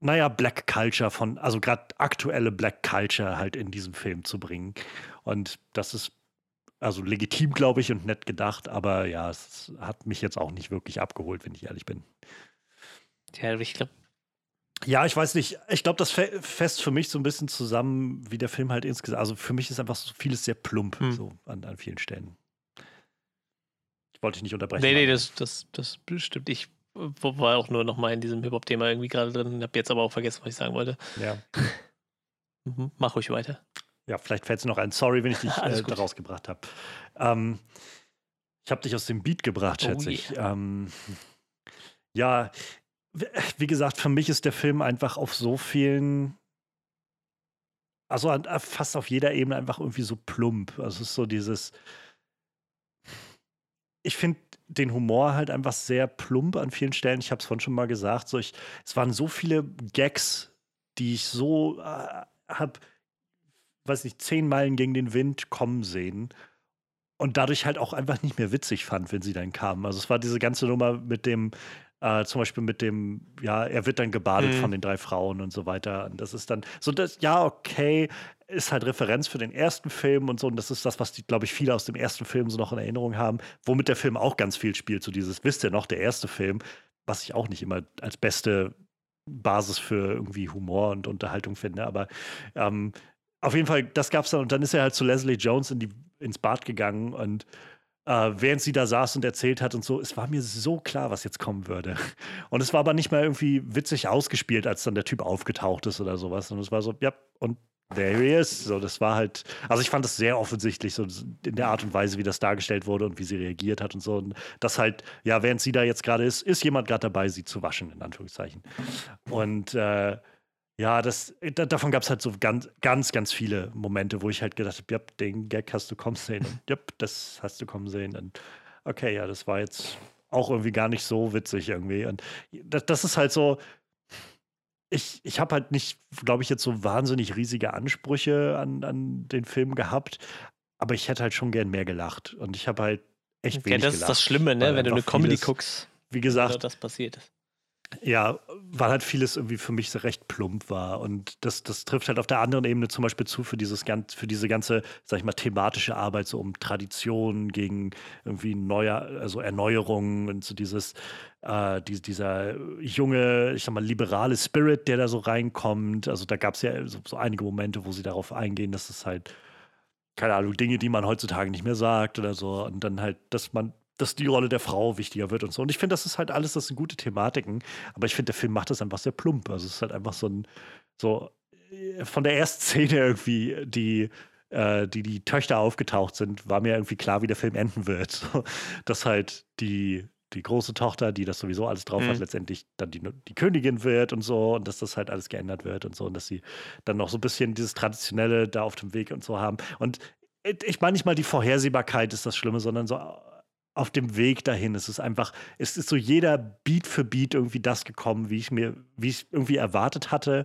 naja, Black Culture von, also gerade aktuelle Black Culture halt in diesen Film zu bringen. Und das ist also legitim, glaube ich, und nett gedacht, aber ja, es hat mich jetzt auch nicht wirklich abgeholt, wenn ich ehrlich bin. Ja, ich glaube, Ja, ich weiß nicht. Ich glaube, das fest für mich so ein bisschen zusammen, wie der Film halt insgesamt. Also für mich ist einfach so vieles sehr plump, Hm. so an, an vielen Stellen. Ich wollte dich nicht unterbrechen. nee, nee, das, das, das bestimmt. Ich war auch nur noch mal in diesem Hip-Hop-Thema irgendwie gerade drin, habe jetzt aber auch vergessen, was ich sagen wollte. Ja. [LAUGHS] Mhm, Mach ruhig weiter. Ja, vielleicht fällt es noch ein. Sorry, wenn ich dich [LAUGHS] äh, da rausgebracht habe. Ähm, ich habe dich aus dem Beat gebracht, Oh schätze ich. Ähm, ja, wie gesagt, für mich ist der Film einfach auf so vielen, also äh, fast auf jeder Ebene einfach irgendwie so plump. Also es ist so dieses, ich finde den Humor halt einfach sehr plump an vielen Stellen. Ich habe es vorhin schon mal gesagt. So ich, es waren so viele Gags, die ich so äh, habe, weiß nicht, zehn Meilen gegen den Wind kommen sehen. Und dadurch halt auch einfach nicht mehr witzig fand, wenn sie dann kamen. Also es war diese ganze Nummer mit dem, äh, zum Beispiel mit dem, ja, er wird dann gebadet Mhm. von den drei Frauen und so weiter. Und das ist dann so, das, ja, okay, ist halt Referenz für den ersten Film und so. Und das ist das, was die, glaube ich, viele aus dem ersten Film so noch in Erinnerung haben, womit der Film auch ganz viel spielt. So dieses, wisst ihr noch, der erste Film, was ich auch nicht immer als beste Basis für irgendwie Humor und Unterhaltung finde. Aber ähm, auf jeden Fall, das gab's dann. Und dann ist er halt zu Leslie Jones in die, ins Bad gegangen und äh, während sie da saß und erzählt hat und so, es war mir so klar, was jetzt kommen würde. Und es war aber nicht mal irgendwie witzig ausgespielt, als dann der Typ aufgetaucht ist oder sowas. Und es war so, ja, und there he is. So, das war halt, also ich fand das sehr offensichtlich, so in der Art und Weise, wie das dargestellt wurde und wie sie reagiert hat und so. Und das halt, ja, während sie da jetzt gerade ist, ist jemand gerade dabei, sie zu waschen, in Anführungszeichen. Und äh, Ja, das, da, davon gab es halt so ganz, ganz, ganz viele Momente, wo ich halt gedacht habe, ja, den Gag hast du kommen sehen und ja, das hast du kommen sehen. Und okay, ja, das war jetzt auch irgendwie gar nicht so witzig irgendwie. Und das, das ist halt so, ich, ich habe halt nicht, glaube ich, jetzt so wahnsinnig riesige Ansprüche an, an den Film gehabt, aber ich hätte halt schon gern mehr gelacht. Und ich habe halt echt wenig Ja, das ist gelacht, das Schlimme, ne? Wenn du eine Comedy vieles- guckst, Wie wo gesagt, das passiert ist. Ja, weil halt vieles irgendwie für mich so recht plump war. Und das, das trifft halt auf der anderen Ebene zum Beispiel zu für dieses ganz, für diese ganze, sag ich mal, thematische Arbeit, so um Tradition gegen irgendwie neue, also Erneuerungen und so dieses, äh, die, dieser junge, ich sag mal, liberale Spirit, der da so reinkommt. Also da gab es ja so, so einige Momente, wo sie darauf eingehen, dass es halt, keine Ahnung, Dinge, die man heutzutage nicht mehr sagt oder so. Und dann halt, dass man dass die Rolle der Frau wichtiger wird und so. Und ich finde, das ist halt alles, das sind gute Thematiken. Aber ich finde, der Film macht das einfach sehr plump. Also es ist halt einfach so ein, so äh, von der ersten [LAUGHS] Szene irgendwie, die, äh, die die Töchter aufgetaucht sind, war mir irgendwie klar, wie der Film enden wird. So, dass halt die, die große Tochter, die das sowieso alles drauf hat, Mhm. letztendlich dann die, die Königin wird und so und dass das halt alles geändert wird und so und dass sie dann noch so ein bisschen dieses Traditionelle da auf dem Weg und so haben. Und ich meine nicht mal die Vorhersehbarkeit ist das Schlimme, sondern so auf dem Weg dahin. Es ist einfach, es ist so jeder Beat für Beat irgendwie das gekommen, wie ich mir, wie ich irgendwie erwartet hatte.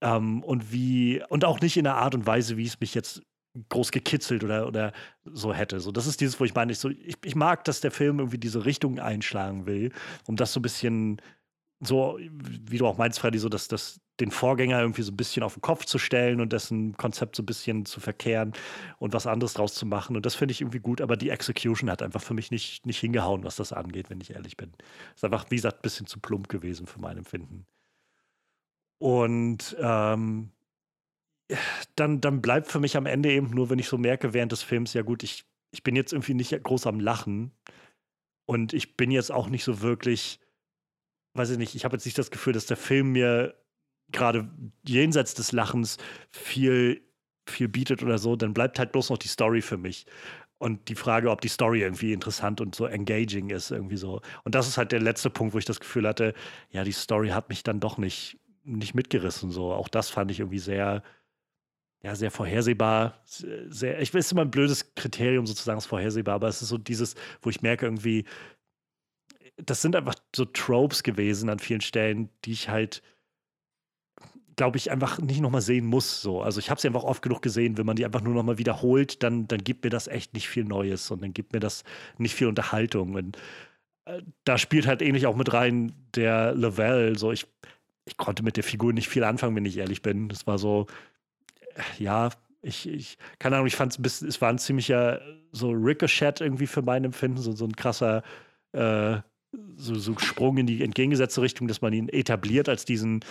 Ähm, und wie, und auch nicht in der Art und Weise, wie es mich jetzt groß gekitzelt oder, oder so hätte. So, das ist dieses, wo ich meine, ich, so, ich, ich mag, dass der Film irgendwie diese Richtung einschlagen will, um das so ein bisschen so, wie du auch meinst, Freddy, so dass das den Vorgänger irgendwie so ein bisschen auf den Kopf zu stellen und dessen Konzept so ein bisschen zu verkehren und was anderes draus zu machen. Und das finde ich irgendwie gut, aber die Execution hat einfach für mich nicht, nicht hingehauen, was das angeht, wenn ich ehrlich bin. Ist einfach, wie gesagt, ein bisschen zu plump gewesen für mein Empfinden. Und ähm, dann, dann bleibt für mich am Ende eben nur, wenn ich so merke während des Films, ja gut, ich, ich bin jetzt irgendwie nicht groß am Lachen und ich bin jetzt auch nicht so wirklich, weiß ich nicht, ich habe jetzt nicht das Gefühl, dass der Film mir gerade jenseits des Lachens viel, viel bietet oder so, dann bleibt halt bloß noch die Story für mich. Und die Frage, ob die Story irgendwie interessant und so engaging ist, irgendwie so. Und das ist halt der letzte Punkt, wo ich das Gefühl hatte, ja, die Story hat mich dann doch nicht, nicht mitgerissen. So. Auch das fand ich irgendwie sehr, ja, sehr vorhersehbar. Sehr, ich weiß, ist immer ein blödes Kriterium sozusagen, ist vorhersehbar, aber es ist so dieses, wo ich merke irgendwie, das sind einfach so Tropes gewesen an vielen Stellen, die ich halt, glaube ich, einfach nicht nochmal sehen muss. So. Also ich habe sie einfach oft genug gesehen, wenn man die einfach nur nochmal wiederholt, dann, dann gibt mir das echt nicht viel Neues und dann gibt mir das nicht viel Unterhaltung. Und äh, da spielt halt ähnlich auch mit rein der Lavelle. So, ich, ich konnte mit der Figur nicht viel anfangen, wenn ich ehrlich bin. Das war so, äh, ja, ich, ich, keine Ahnung, ich fand es ein bisschen, es war ein ziemlicher so Ricochet irgendwie für mein Empfinden, so, so ein krasser äh, so, so Sprung in die entgegengesetzte Richtung, dass man ihn etabliert als diesen,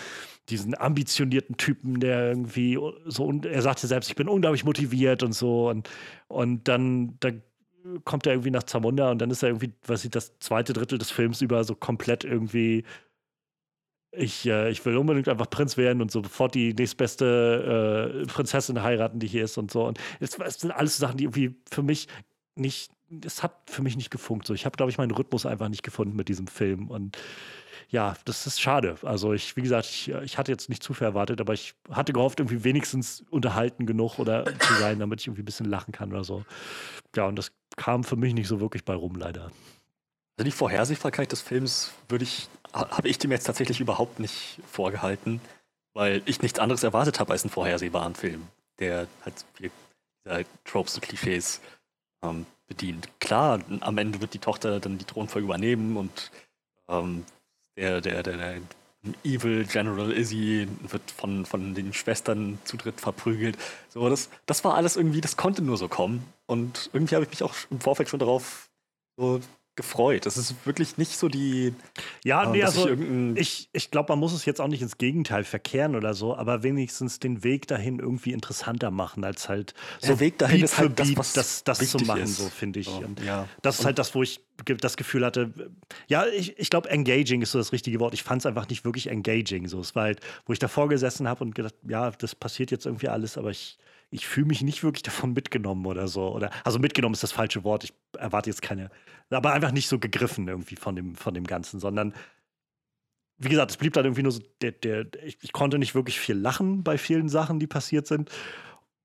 diesen ambitionierten Typen, der irgendwie so, und er sagte selbst, ich bin unglaublich motiviert und so und, und dann, dann kommt er irgendwie nach Zamunda und dann ist er irgendwie, was ich, das zweite Drittel des Films über so komplett irgendwie ich, äh, ich will unbedingt einfach Prinz werden und sofort die nächstbeste äh, Prinzessin heiraten, die hier ist und so. Und es, es sind alles Sachen, die irgendwie für mich nicht, es hat für mich nicht gefunkt. So, ich habe, glaube ich, meinen Rhythmus einfach nicht gefunden mit diesem Film. Und ja, das ist schade. Also ich, wie gesagt, ich, ich hatte jetzt nicht zu viel erwartet, aber ich hatte gehofft, irgendwie wenigstens unterhalten genug oder [CLEARS THROAT] zu sein, damit ich irgendwie ein bisschen lachen kann oder so. Ja, und das kam für mich nicht so wirklich bei rum, leider. Also die Vorhersehbarkeit des Films würde ich, habe ich dem jetzt tatsächlich überhaupt nicht vorgehalten, weil ich nichts anderes erwartet habe als einen vorhersehbaren Film, der halt viele dieser Tropes und Klischees ähm, bedient. Klar, am Ende wird die Tochter dann die Thronfolge übernehmen und ähm, der, der, der, der Evil General Izzy wird von, von den Schwestern zu dritt verprügelt. So, das, das war alles irgendwie, das konnte nur so kommen. Und irgendwie habe ich mich auch im Vorfeld schon darauf so gefreut. Das ist wirklich nicht so die. Ja, ähm, nee, also ich ich, ich glaube, man muss es jetzt auch nicht ins Gegenteil verkehren oder so, aber wenigstens den Weg dahin irgendwie interessanter machen, als halt so Der Weg dahin Beat ist für halt das, Beat was das, das zu machen, ist. so finde ich. Und ja. das ist halt das, wo ich das Gefühl hatte, ja, ich, ich glaube, engaging ist so das richtige Wort. Ich fand es einfach nicht wirklich engaging. So. Es war halt, wo ich davor gesessen habe und gedacht, ja, das passiert jetzt irgendwie alles, aber ich, ich fühle mich nicht wirklich davon mitgenommen oder so. Oder, also mitgenommen ist das falsche Wort. Ich erwarte jetzt keine, aber einfach nicht so gegriffen irgendwie von dem, von dem Ganzen, sondern wie gesagt, es blieb dann irgendwie nur so, der, der, ich, ich, konnte nicht wirklich viel lachen bei vielen Sachen, die passiert sind.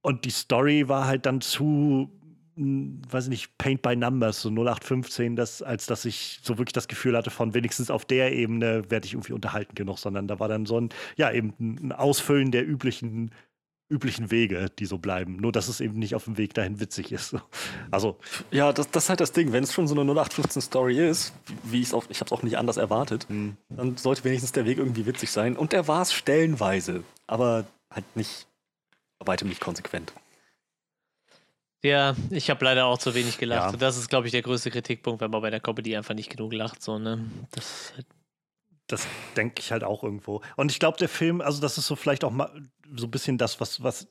Und die Story war halt dann zu, hm, weiß ich nicht, Paint by Numbers, so 0815, das, als dass ich so wirklich das Gefühl hatte, von wenigstens auf der Ebene werde ich irgendwie unterhalten genug, sondern da war dann so ein, ja, eben ein Ausfüllen der üblichen üblichen Wege, die so bleiben. Nur, dass es eben nicht auf dem Weg dahin witzig ist. [LAUGHS] Also. Ja, das, das ist halt das Ding. Wenn es schon so eine 0815-Story ist, wie ich es auch, ich habe es auch nicht anders erwartet, hm. dann sollte wenigstens der Weg irgendwie witzig sein. Und der war es stellenweise, aber halt nicht, bei weitem nicht konsequent. Ja, ich habe leider auch zu wenig gelacht. Ja. Das ist, glaube ich, der größte Kritikpunkt, wenn man bei der Comedy einfach nicht genug lacht. So, ne? Das halt das denke ich halt auch irgendwo. Und ich glaube, der Film, also das ist so vielleicht auch mal so ein bisschen das, was, was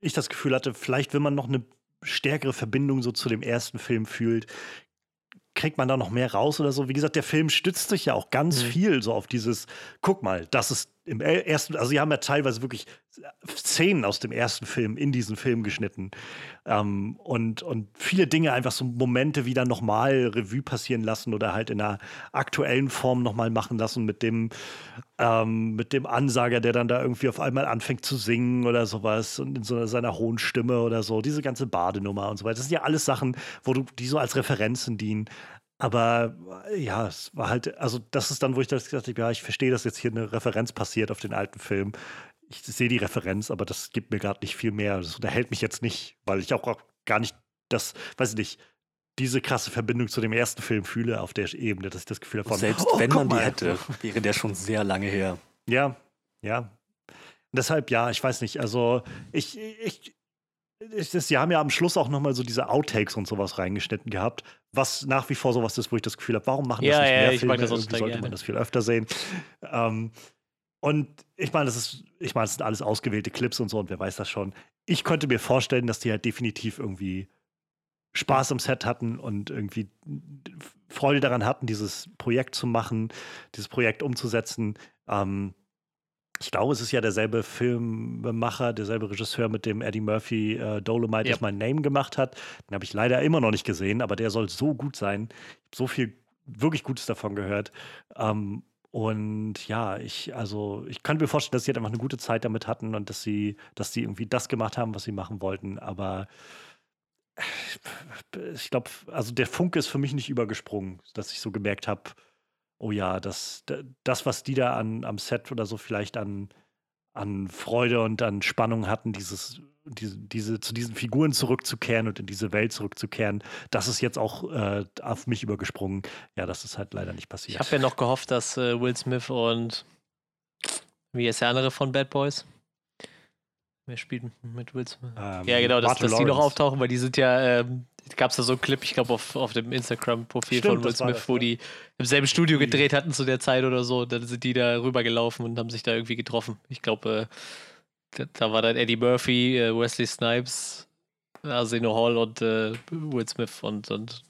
ich das Gefühl hatte, vielleicht, wenn man noch eine stärkere Verbindung so zu dem ersten Film fühlt, kriegt man da noch mehr raus oder so. Wie gesagt, der Film stützt sich ja auch ganz mhm. viel so auf dieses, guck mal, das ist im ersten, also sie haben ja teilweise wirklich Szenen aus dem ersten Film in diesen Film geschnitten. Ähm, und, und viele Dinge einfach so Momente wieder nochmal Revue passieren lassen oder halt in einer aktuellen Form nochmal machen lassen mit dem, ähm, mit dem Ansager, der dann da irgendwie auf einmal anfängt zu singen oder sowas und in so seiner hohen Stimme oder so. Diese ganze Badenummer und so weiter. Das sind ja alles Sachen, wo du, die so als Referenzen dienen. Aber ja, es war halt, also das ist dann, wo ich das gesagt habe, ja, ich verstehe, dass jetzt hier eine Referenz passiert auf den alten Film. Ich sehe die Referenz, aber das gibt mir gerade nicht viel mehr. Das unterhält mich jetzt nicht, weil ich auch gar nicht das, weiß ich nicht, diese krasse Verbindung zu dem ersten Film fühle auf der Ebene, dass ich das Gefühl habe, selbst oh, wenn man die hätte, wäre der schon sehr lange her. Ja, ja. deshalb, ja, ich weiß nicht. Also, ich, ich, Sie haben ja am Schluss auch nochmal so diese Outtakes und sowas reingeschnitten gehabt, was nach wie vor sowas ist, wo ich das Gefühl habe, warum machen das ja, nicht ja, mehr ich Filme? Mag das Irgendwie sollte man das viel öfter sehen. Ähm, und ich meine, das ist, ich meine, das sind alles ausgewählte Clips und so und wer weiß das schon. Ich könnte mir vorstellen, dass die halt definitiv irgendwie Spaß am Set hatten und irgendwie Freude daran hatten, dieses Projekt zu machen, dieses Projekt umzusetzen. Ähm, ich glaube, es ist ja derselbe Filmemacher, derselbe Regisseur, mit dem Eddie Murphy äh, Dolomite yep. is My Name gemacht hat. Den habe ich leider immer noch nicht gesehen, aber der soll so gut sein. Ich habe so viel wirklich Gutes davon gehört. Ähm, und ja, ich, also, ich kann mir vorstellen, dass sie halt einfach eine gute Zeit damit hatten und dass sie, dass sie irgendwie das gemacht haben, was sie machen wollten. Aber ich glaube, also der Funke ist für mich nicht übergesprungen, dass ich so gemerkt habe, oh ja, das, das, was die da an, am Set oder so vielleicht an, an Freude und an Spannung hatten, dieses, diese, diese, zu diesen Figuren zurückzukehren und in diese Welt zurückzukehren, das ist jetzt auch äh, auf mich übergesprungen. Ja, das ist halt leider nicht passiert. Ich habe ja noch gehofft, dass äh, Will Smith und wie ist der andere von Bad Boys? Wer spielt mit Will Smith? Ähm, ja, genau, dass, dass die noch auftauchen, weil die sind ja, ähm, gab es da so einen Clip, ich glaube, auf, auf dem Instagram-Profil von Will Smith, das, wo ja. die im selben Studio gedreht hatten zu der Zeit oder so. Dann sind die da rübergelaufen und haben sich da irgendwie getroffen. Ich glaube, äh, da war dann Eddie Murphy, äh, Wesley Snipes, Arsenio Hall und äh, Will Smith und, und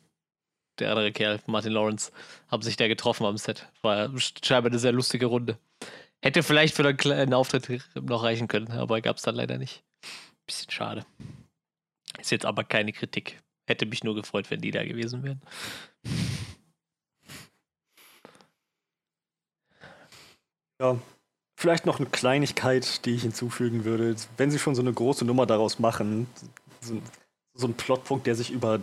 der andere Kerl, Martin Lawrence, haben sich da getroffen am Set. War scheinbar eine sehr lustige Runde. Hätte vielleicht für einen kleinen Auftritt noch reichen können, aber gab es dann leider nicht. Bisschen schade. Ist jetzt aber keine Kritik. Hätte mich nur gefreut, wenn die da gewesen wären. Ja, vielleicht noch eine Kleinigkeit, die ich hinzufügen würde. Wenn sie schon so eine große Nummer daraus machen, so, ein Plotpunkt, der sich über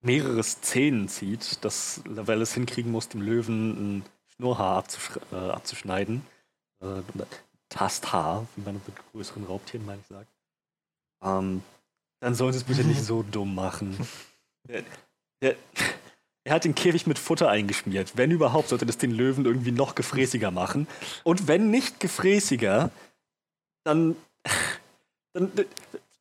mehrere Szenen zieht, dass Lavelle es hinkriegen muss, dem Löwen ein Schnurrhaar abzusch äh, abzuschneiden. Äh, Tasthaar, wie man mit größeren Raubtieren, meine ich, sagt. Ähm, dann sollen sie es bitte nicht so [LAUGHS] dumm machen. Der, der, er hat den Käfig mit Futter eingeschmiert. Wenn überhaupt, sollte das den Löwen irgendwie noch gefräßiger machen. Und wenn nicht gefräßiger, dann, dann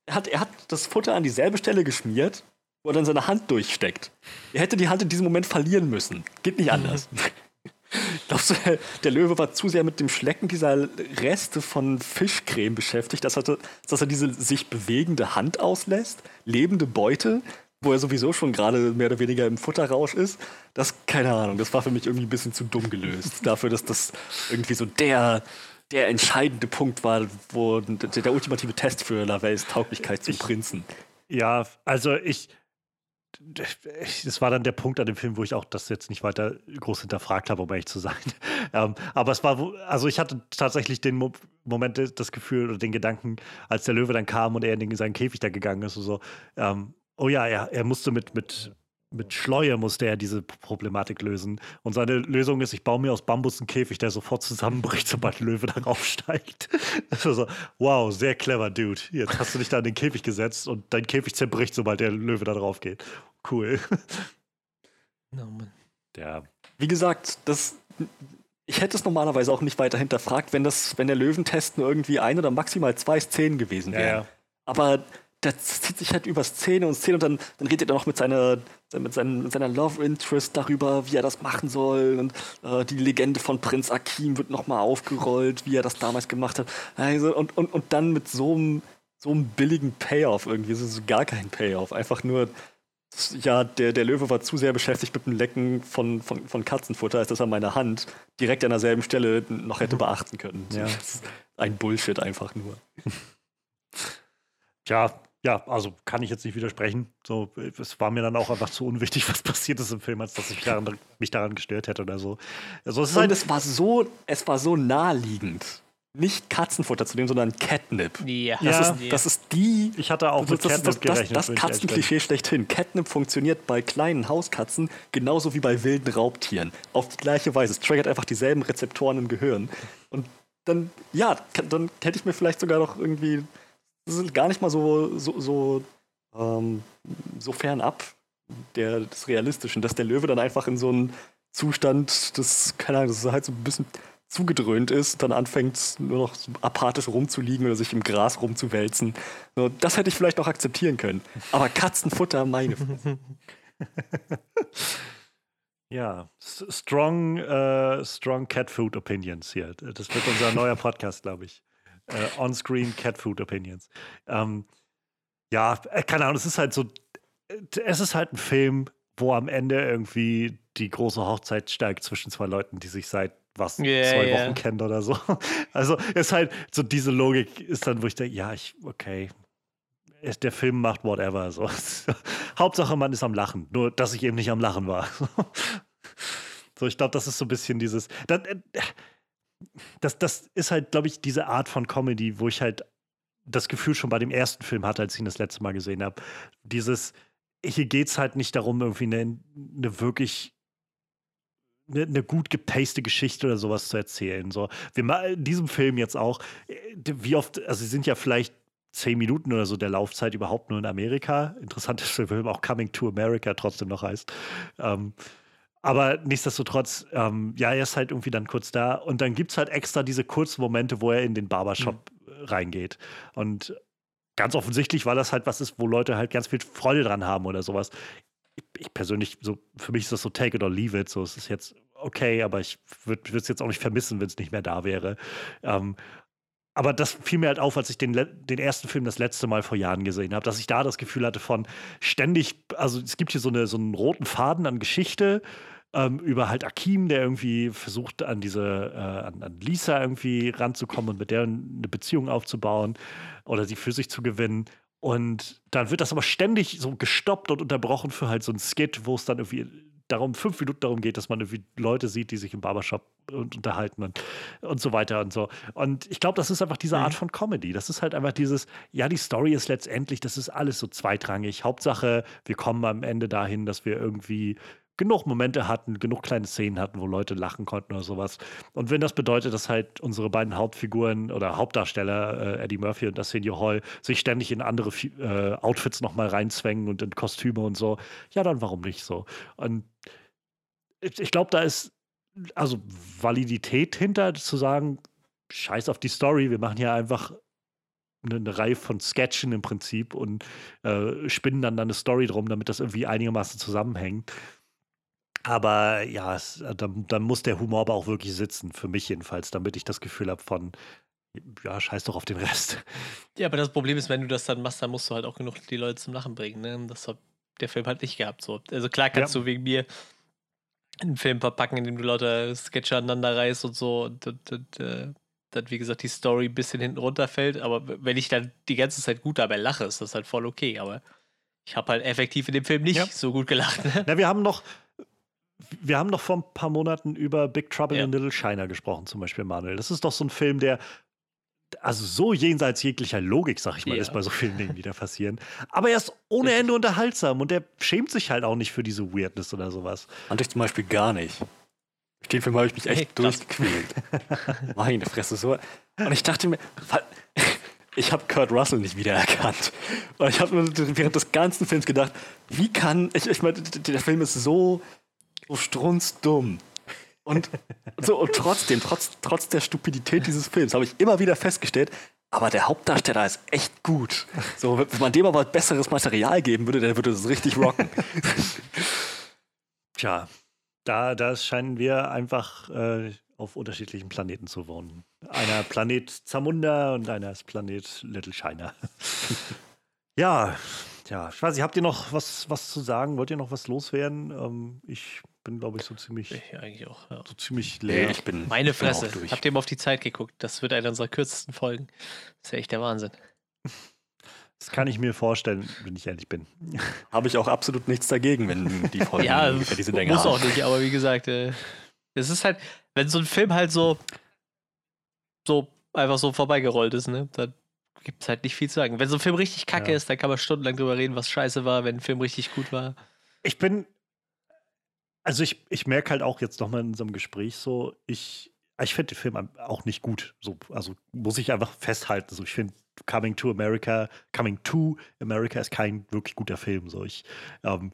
hat er hat das Futter an dieselbe Stelle geschmiert, wo er dann seine Hand durchsteckt. Er hätte die Hand in diesem Moment verlieren müssen. Geht nicht anders. [LAUGHS] Glaubst du, [LAUGHS] der Löwe war zu sehr mit dem Schlecken dieser Reste von Fischcreme beschäftigt, dass er, dass er diese sich bewegende Hand auslässt? Lebende Beute, wo er sowieso schon gerade mehr oder weniger im Futterrausch ist? Das, keine Ahnung, das war für mich irgendwie ein bisschen zu dumm gelöst. Dafür, dass das irgendwie so der, der entscheidende Punkt war, wo der, der ultimative Test für Lavelles Tauglichkeit zum Prinzen. Ja, also ich das war dann der Punkt an dem Film, wo ich auch das jetzt nicht weiter groß hinterfragt habe, um ehrlich zu sein. [LAUGHS] Ähm, aber es war, also ich hatte tatsächlich den Mo Moment, das Gefühl oder den Gedanken, als der Löwe dann kam und er in seinen Käfig da gegangen ist und so, ähm, oh ja, er, er musste mit, mit mit Schleue musste er diese Problematik lösen. Und seine Lösung ist, ich baue mir aus Bambus einen Käfig, der sofort zusammenbricht, [LAUGHS] sobald Löwe darauf steigt. [LAUGHS] Also so, wow, sehr clever, Dude. Jetzt hast du dich da in den Käfig gesetzt und dein Käfig zerbricht, sobald der Löwe da drauf geht. Cool. [LAUGHS] No, Mann. Ja. Wie gesagt, das, ich hätte es normalerweise auch nicht weiter hinterfragt, wenn, das, wenn der Löwentest nur irgendwie ein oder maximal zwei Szenen gewesen wäre. Ja, ja. Aber das zieht sich halt über Szene und Szene und dann, dann redet er noch mit seiner, mit, seinen, mit seiner Love Interest darüber, wie er das machen soll. Und äh, die Legende von Prinz Akim wird nochmal aufgerollt, wie er das damals gemacht hat. Also, und, und, und dann mit so einem, so einem billigen Payoff irgendwie. Es ist gar kein Payoff. Einfach nur, ja, der, der Löwe war zu sehr beschäftigt mit dem Lecken von, von, von Katzenfutter, als dass er meine Hand direkt an derselben Stelle noch hätte beachten können. Ja. ein Bullshit einfach nur. [LAUGHS] Ja, ja, also kann ich jetzt nicht widersprechen. So, es war mir dann auch einfach zu unwichtig, [LAUGHS] was passiert ist im Film, als dass ich daran, mich daran gestört hätte oder so. Also es, halt es war so, es war so naheliegend. Nicht Katzenfutter zu nehmen, sondern Catnip. Ja. Das, ja. Ist, das ist die. Ich hatte auch mit das, Catnip das, das, gerechnet. Das, das Katzenklischee schlechthin. Catnip funktioniert bei kleinen Hauskatzen genauso wie bei wilden Raubtieren. Auf die gleiche Weise. Es triggert einfach dieselben Rezeptoren im Gehirn. Und dann, ja, dann hätte ich mir vielleicht sogar noch irgendwie das ist gar nicht mal so, so, so, ähm, so fernab der, des Realistischen, dass der Löwe dann einfach in so einen Zustand des, keine Ahnung, dass er halt so ein bisschen zugedröhnt ist, dann anfängt nur noch apathisch rumzuliegen oder sich im Gras rumzuwälzen. So, das hätte ich vielleicht noch akzeptieren können. Aber Katzenfutter, meine. [LAUGHS] ja, strong, uh, strong Cat Food Opinions hier. Das wird unser neuer Podcast, glaube ich äh, On-Screen Cat Food Opinions. Ähm, ja, äh, keine Ahnung, es ist halt so, äh, es ist halt ein Film, wo am Ende irgendwie die große Hochzeit steigt zwischen zwei Leuten, die sich seit was yeah, zwei Wochen yeah. kennen oder so. [LAUGHS] Also ist halt so diese Logik ist dann, wo ich denke, ja, ich okay, der Film macht whatever. So. [LAUGHS] Hauptsache, man ist am Lachen. Nur, dass ich eben nicht am Lachen war. [LAUGHS] so, ich glaube, das ist so ein bisschen dieses. Das, das, das ist halt, glaube ich, diese Art von Comedy, wo ich halt das Gefühl schon bei dem ersten Film hatte, als ich ihn das letzte Mal gesehen habe. Dieses, hier geht es halt nicht darum, irgendwie eine, eine wirklich eine, eine, gut gepaste Geschichte oder sowas zu erzählen. So, wir in diesem Film jetzt auch, äh, wie oft, also sie sind ja vielleicht zehn Minuten oder so der Laufzeit überhaupt nur in Amerika. Interessant, dass der [LAUGHS] Film auch Coming to America trotzdem noch heißt. Ähm, aber nichtsdestotrotz, ähm, ja, er ist halt irgendwie dann kurz da. Und dann gibt es halt extra diese kurzen Momente, wo er in den Barbershop mhm. reingeht. Und ganz offensichtlich, weil das halt was ist, wo Leute halt ganz viel Freude dran haben oder sowas. Ich, ich persönlich, so, für mich ist das so take it or leave it. So, es ist jetzt okay, aber ich würde es jetzt auch nicht vermissen, wenn es nicht mehr da wäre. Ähm, aber das fiel mir halt auf, als ich den, den ersten Film das letzte Mal vor Jahren gesehen habe, dass ich da das Gefühl hatte von ständig, also es gibt hier so, eine, so einen roten Faden an Geschichte ähm, über halt Akim, der irgendwie versucht, an diese, äh, an, an, Lisa irgendwie ranzukommen und mit der eine Beziehung aufzubauen oder sie für sich zu gewinnen. Und dann wird das aber ständig so gestoppt und unterbrochen für halt so ein Skit, wo es dann irgendwie darum, fünf Minuten darum geht, dass man irgendwie Leute sieht, die sich im Barbershop unterhalten und, und so weiter und so. Und ich glaube, das ist einfach diese Art mhm. von Comedy. Das ist halt einfach dieses, ja, die Story ist letztendlich, das ist alles so zweitrangig. Hauptsache, wir kommen am Ende dahin, dass wir irgendwie genug Momente hatten, genug kleine Szenen hatten, wo Leute lachen konnten oder sowas. Und wenn das bedeutet, dass halt unsere beiden Hauptfiguren oder Hauptdarsteller, äh, Eddie Murphy und Arsenio Hall, sich ständig in andere äh, Outfits nochmal reinzwängen und in Kostüme und so, ja, dann warum nicht so? Und ich, ich glaube, da ist also Validität hinter, zu sagen, scheiß auf die Story, wir machen hier einfach eine, eine, Reihe von Sketchen im Prinzip und äh, spinnen dann, dann eine Story drum, damit das irgendwie einigermaßen zusammenhängt. Aber ja, es, äh, dann, dann, muss der Humor aber auch wirklich sitzen, für mich jedenfalls, damit ich das Gefühl habe von, ja, scheiß doch auf den Rest. Ja, aber das Problem ist, wenn du das dann machst, dann musst du halt auch genug die Leute zum Lachen bringen. Ne? Das hat der Film halt nicht gehabt. So. Also klar kannst ja. du wegen mir einen Film verpacken, in dem du lauter Sketche aneinander reißt und so. Und, und, und äh, dann, wie gesagt, die Story ein bisschen hinten runterfällt. Aber wenn ich dann die ganze Zeit gut dabei lache, ist das halt voll okay. Aber ich habe halt effektiv in dem Film nicht Ja. so gut gelacht. Ne? Na, wir haben noch, wir haben noch vor ein paar Monaten über Big Trouble Ja. in Little China gesprochen, zum Beispiel, Manuel. Das ist doch so ein Film, der also so jenseits jeglicher Logik, sag ich mal, Ja. ist bei so vielen Dingen, die da passieren. Aber er ist ohne Ende unterhaltsam und er schämt sich halt auch nicht für diese Weirdness oder sowas. Fand ich zum Beispiel gar nicht. Durch den Film habe ich mich echt krass. durchgequält. [LAUGHS] Meine Fresse, so. Und ich dachte mir, ich habe Kurt Russell nicht wiedererkannt. Und ich habe mir während des ganzen Films gedacht, wie kann, ich, ich meine, der Film ist so, so strunzdumm. Und, so, und trotzdem, trotz, trotz der Stupidität dieses Films, habe ich immer wieder festgestellt, aber der Hauptdarsteller ist echt gut. So, wenn man dem aber besseres Material geben würde, der würde das richtig rocken. [LAUGHS] Tja, da, da scheinen wir einfach äh, auf unterschiedlichen Planeten zu wohnen. Einer Planet Zamunda und einer ist Planet Little China. [LAUGHS] ja, ja, ich weiß nicht, habt ihr noch was, was zu sagen? Wollt ihr noch was loswerden? Ähm, ich bin, glaube ich, so ziemlich, Ich eigentlich auch. Ja. so ziemlich leer. ich bin Meine bin Fresse. durch. Habt ihr mal auf die Zeit geguckt? Das wird eine unserer kürzesten Folgen. Das ist ja echt der Wahnsinn. Das kann ich mir vorstellen, wenn ich ehrlich bin. [LAUGHS] Habe ich auch absolut nichts dagegen, wenn die [LAUGHS] Folgen Ja, ungefähr diese Länge muss haben. auch nicht, aber wie gesagt, äh, es ist halt, wenn so ein Film halt so, so einfach so vorbeigerollt ist, ne, dann gibt es halt nicht viel zu sagen. Wenn so ein Film richtig kacke Ja. ist, dann kann man stundenlang drüber reden, was scheiße war, wenn ein Film richtig gut war. Ich bin, also ich, ich merke halt auch jetzt nochmal in unserem Gespräch so, ich, ich finde den Film auch nicht gut. So, also muss ich einfach festhalten. So, ich finde Coming to America, Coming to America ist kein wirklich guter Film. So, ich, ähm,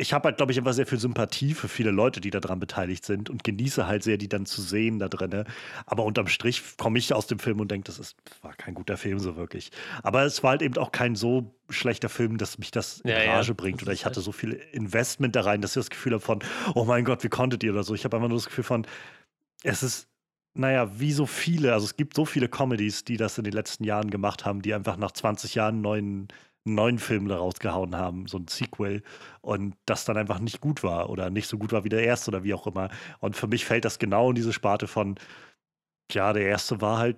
ich habe halt, glaube ich, einfach sehr viel Sympathie für viele Leute, die daran beteiligt sind und genieße halt sehr, die dann zu sehen da drin. Aber unterm Strich komme ich aus dem Film und denke, das ist, war kein guter Film so wirklich. Aber es war halt eben auch kein so schlechter Film, dass mich das in Ja, ja, Rage bringt. das Oder ich hatte halt- so viel Investment da rein, dass ich das Gefühl habe von, oh mein Gott, wie konntet ihr oder so. Ich habe einfach nur das Gefühl von, es ist, naja, wie so viele, also es gibt so viele Comedies, die das in den letzten Jahren gemacht haben, die einfach nach 20 Jahren neuen, einen neuen Film da rausgehauen haben, so ein Sequel, und das dann einfach nicht gut war oder nicht so gut war wie der erste oder wie auch immer. Und für mich fällt das genau in diese Sparte von, ja, der erste war halt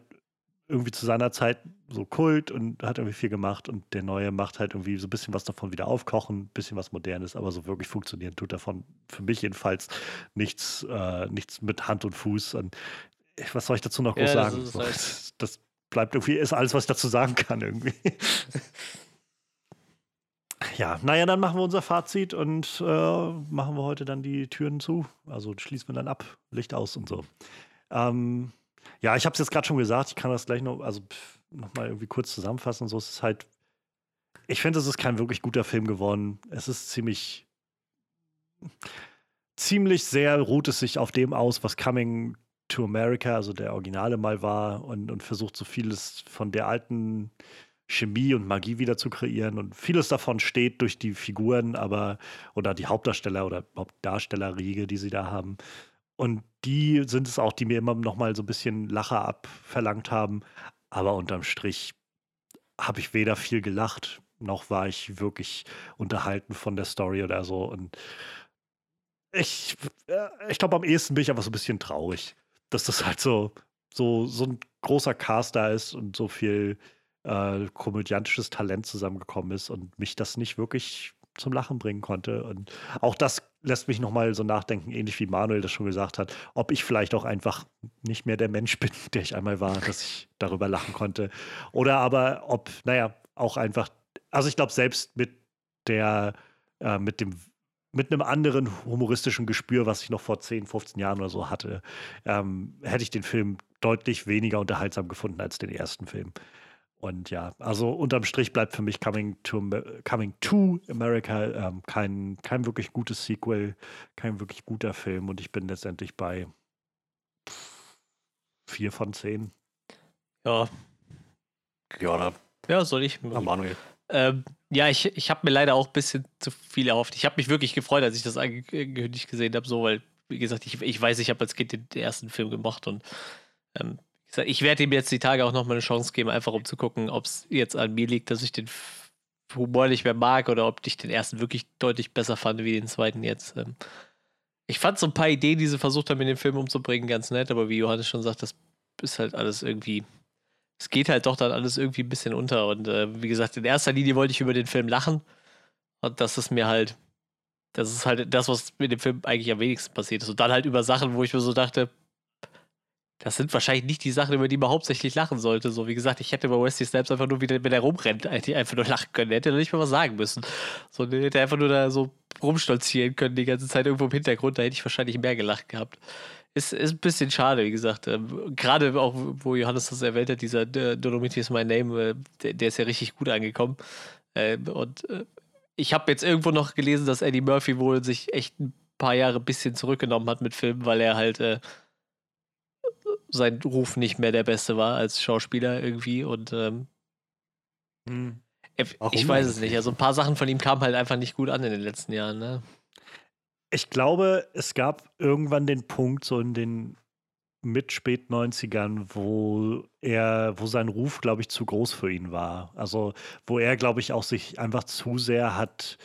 irgendwie zu seiner Zeit so Kult und hat irgendwie viel gemacht und der neue macht halt irgendwie so ein bisschen was davon wieder aufkochen, ein bisschen was Modernes, aber so wirklich funktionieren tut davon für mich jedenfalls nichts, äh, nichts mit Hand und Fuß. Und ich- was soll ich dazu noch groß Ja, das sagen? So, halt- das, [LAUGHS] das bleibt irgendwie, ist alles, was ich dazu sagen kann irgendwie. [LAUGHS] Ja, naja, dann machen wir unser Fazit und äh, machen wir heute dann die Türen zu. Also schließen wir dann ab, Licht aus und so. Ähm, ja, ich habe es jetzt gerade schon gesagt, ich kann das gleich noch, also pff, noch mal irgendwie kurz zusammenfassen. So, es ist halt, ich finde, es ist kein wirklich guter Film geworden. Es ist ziemlich, ziemlich sehr ruht es sich auf dem aus, was Coming to America, also der Originale mal war und, und versucht so vieles von der alten Chemie und Magie wieder zu kreieren. Und vieles davon steht durch die Figuren, aber oder die Hauptdarsteller oder Hauptdarstellerriege, die sie da haben. Und die sind es auch, die mir immer noch mal so ein bisschen Lacher abverlangt haben. Aber unterm Strich habe ich weder viel gelacht, noch war ich wirklich unterhalten von der Story oder so. Und ich, äh, ich glaube, am ehesten bin ich einfach so ein bisschen traurig, dass das halt so, so, so ein großer Cast da ist und so viel äh, komödiantisches Talent zusammengekommen ist und mich das nicht wirklich zum Lachen bringen konnte. Und auch das lässt mich nochmal so nachdenken, ähnlich wie Manuel das schon gesagt hat, ob ich vielleicht auch einfach nicht mehr der Mensch [LAUGHS] bin, der ich einmal war, dass ich darüber lachen konnte. Oder aber ob, naja, auch einfach, also ich glaube, selbst mit der, äh, mit dem mit einem anderen humoristischen Gespür, was ich noch vor 10, 15 Jahren oder so hatte, ähm, hätte ich den Film deutlich weniger unterhaltsam gefunden als den ersten Film. Und ja, also unterm Strich bleibt für mich Coming to, Coming to America ähm, kein, kein wirklich gutes Sequel, kein wirklich guter Film. Und ich bin letztendlich bei vier von zehn. Ja, Ja, da, ja soll ich. ja, Manuel. Ähm, ja, ich, ich habe mir leider auch ein bisschen zu viel erhofft. Ich habe mich wirklich gefreut, als ich das angekündigt gesehen habe, so, weil, wie gesagt, ich, ich weiß, ich habe als Kind den ersten Film gemacht und ähm, ich werde ihm jetzt die Tage auch nochmal eine Chance geben, einfach um zu gucken, ob es jetzt an mir liegt, dass ich den Humor nicht mehr mag oder ob ich den ersten wirklich deutlich besser fand wie den zweiten jetzt. Ähm, ich fand so ein paar Ideen, die sie versucht haben, in den Film umzubringen, ganz nett, aber wie Johannes schon sagt, das ist halt alles irgendwie es geht halt doch dann alles irgendwie ein bisschen unter. Und äh, wie gesagt, in erster Linie wollte ich über den Film lachen. Und das ist mir halt, das ist halt das, was mit dem Film eigentlich am wenigsten passiert ist. Und dann halt über Sachen, wo ich mir so dachte, das sind wahrscheinlich nicht die Sachen, über die man hauptsächlich lachen sollte. So, wie gesagt, ich hätte bei Wesley Snipes einfach nur, wie der, wenn er rumrennt, einfach nur lachen können. Er hätte nicht mal was sagen müssen. So, der hätte einfach nur da so rumstolzieren können die ganze Zeit irgendwo im Hintergrund. Da hätte ich wahrscheinlich mehr gelacht gehabt. Ist, ist ein bisschen schade, wie gesagt. Ähm, Gerade auch, wo Johannes das erwähnt hat, dieser äh, Dolomiti is my name, äh, der, der, ist ja richtig gut angekommen. Äh, und äh, ich habe jetzt irgendwo noch gelesen, dass Eddie Murphy wohl sich echt ein paar Jahre ein bisschen zurückgenommen hat mit Filmen, weil er halt äh, sein Ruf nicht mehr der beste war als Schauspieler irgendwie und ähm, hm. ich weiß es nicht. Also ein paar Sachen von ihm kamen halt einfach nicht gut an in den letzten Jahren. Ne? Ich glaube, es gab irgendwann den Punkt, so in den mit spät 90ern, wo er, wo sein Ruf, glaube ich, zu groß für ihn war. Also, wo er, glaube ich, auch sich einfach zu sehr hat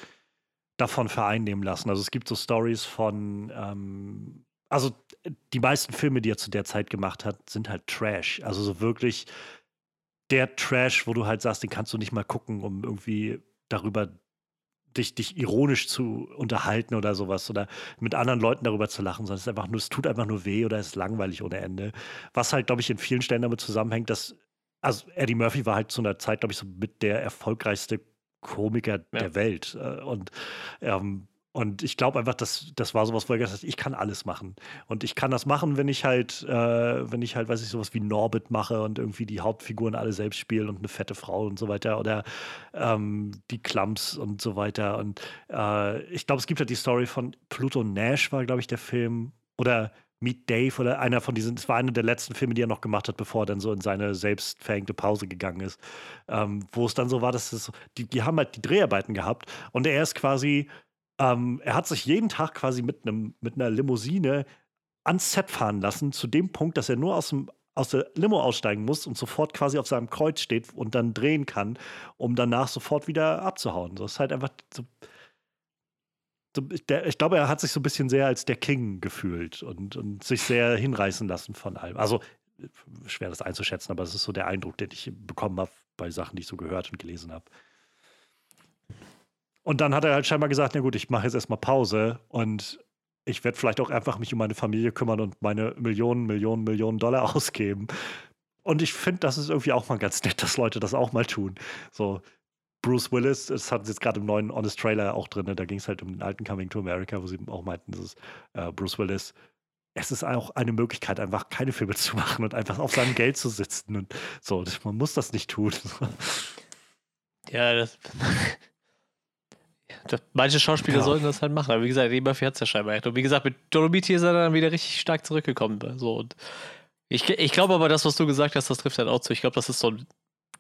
davon vereinnehmen lassen. Also es gibt so Stories von ähm, also die meisten Filme, die er zu der Zeit gemacht hat, sind halt Trash. Also so wirklich der Trash, wo du halt sagst, den kannst du nicht mal gucken, um irgendwie darüber dich, dich ironisch zu unterhalten oder sowas oder mit anderen Leuten darüber zu lachen, sondern es ist einfach nur, es tut einfach nur weh oder es ist langweilig ohne Ende. Was halt, glaube ich, in vielen Stellen damit zusammenhängt, dass, also Eddie Murphy war halt zu einer Zeit, glaube ich, so mit der erfolgreichste Komiker ja. der Welt. Äh, und ähm, und ich glaube einfach, dass das war sowas, wo er gesagt hat, ich kann alles machen. Und ich kann das machen, wenn ich halt, äh, wenn ich halt, weiß ich, sowas wie Norbit mache und irgendwie die Hauptfiguren alle selbst spielen und eine fette Frau und so weiter oder ähm, die Clumps und so weiter. Und äh, ich glaube, es gibt halt die Story von Pluto Nash, war, glaube ich, der Film. Oder Meet Dave oder einer von diesen, es war einer der letzten Filme, die er noch gemacht hat, bevor er dann so in seine selbst verhängte Pause gegangen ist. Ähm, wo es dann so war, dass es, die, die haben halt die Dreharbeiten gehabt und er ist quasi ähm, er hat sich jeden Tag quasi mit, einem, mit einer Limousine ans Set fahren lassen, zu dem Punkt, dass er nur aus, dem, aus der Limo aussteigen muss und sofort quasi auf seinem Kreuz steht und dann drehen kann, um danach sofort wieder abzuhauen. Das ist halt einfach so. so der, ich glaube, er hat sich so ein bisschen sehr als der King gefühlt und, und sich sehr hinreißen lassen von allem. Also schwer das einzuschätzen, aber das ist so der Eindruck, den ich bekommen habe bei Sachen, die ich so gehört und gelesen habe. Und dann hat er halt scheinbar gesagt, na gut, ich mache jetzt erstmal Pause und ich werde vielleicht auch einfach mich um meine Familie kümmern und meine Millionen, Millionen, Millionen Dollar [LAUGHS] ausgeben. Und ich finde, das ist irgendwie auch mal ganz nett, dass Leute das auch mal tun. So, Bruce Willis, das hat jetzt gerade im neuen Honest Trailer auch drin, da ging es halt um den alten Coming to America, wo sie auch meinten, das ist äh, Bruce Willis. Es ist auch eine Möglichkeit, einfach keine Filme zu machen und einfach auf seinem Geld zu sitzen und so. Man muss das nicht tun. Ja, das, Manche Schauspieler ja. sollten das halt machen. Aber wie gesagt, Eddie Murphy hat es ja scheinbar echt. Und wie gesagt, mit Dolomiti ist er dann wieder richtig stark zurückgekommen. So. Und ich, ich glaube aber, das, was du gesagt hast, das trifft halt auch zu. Ich glaube, das ist so ein,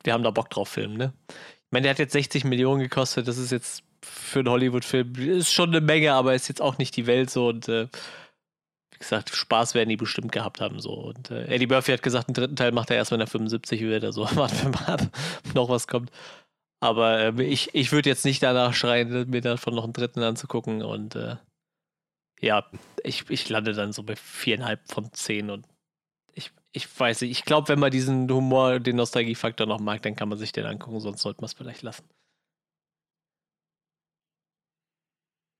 wir haben da Bock drauf, Film, ne? Ich meine, der hat jetzt 60 Millionen gekostet. Das ist jetzt für einen Hollywood-Film, ist schon eine Menge, aber ist jetzt auch nicht die Welt so. Und äh, wie gesagt, Spaß werden die bestimmt gehabt haben. So. Und äh, Eddie Murphy hat gesagt, einen dritten Teil macht er erst, wenn er 75 wird. Also [LAUGHS] warten wir mal ab, noch was kommt. Aber äh, ich, ich würde jetzt nicht danach schreien, mir davon noch einen dritten anzugucken. Und äh, ja, ich, ich lande dann so bei viereinhalb von zehn. Und ich, ich weiß nicht, ich glaube, wenn man diesen Humor, den Nostalgiefaktor noch mag, dann kann man sich den angucken, sonst sollte man es vielleicht lassen.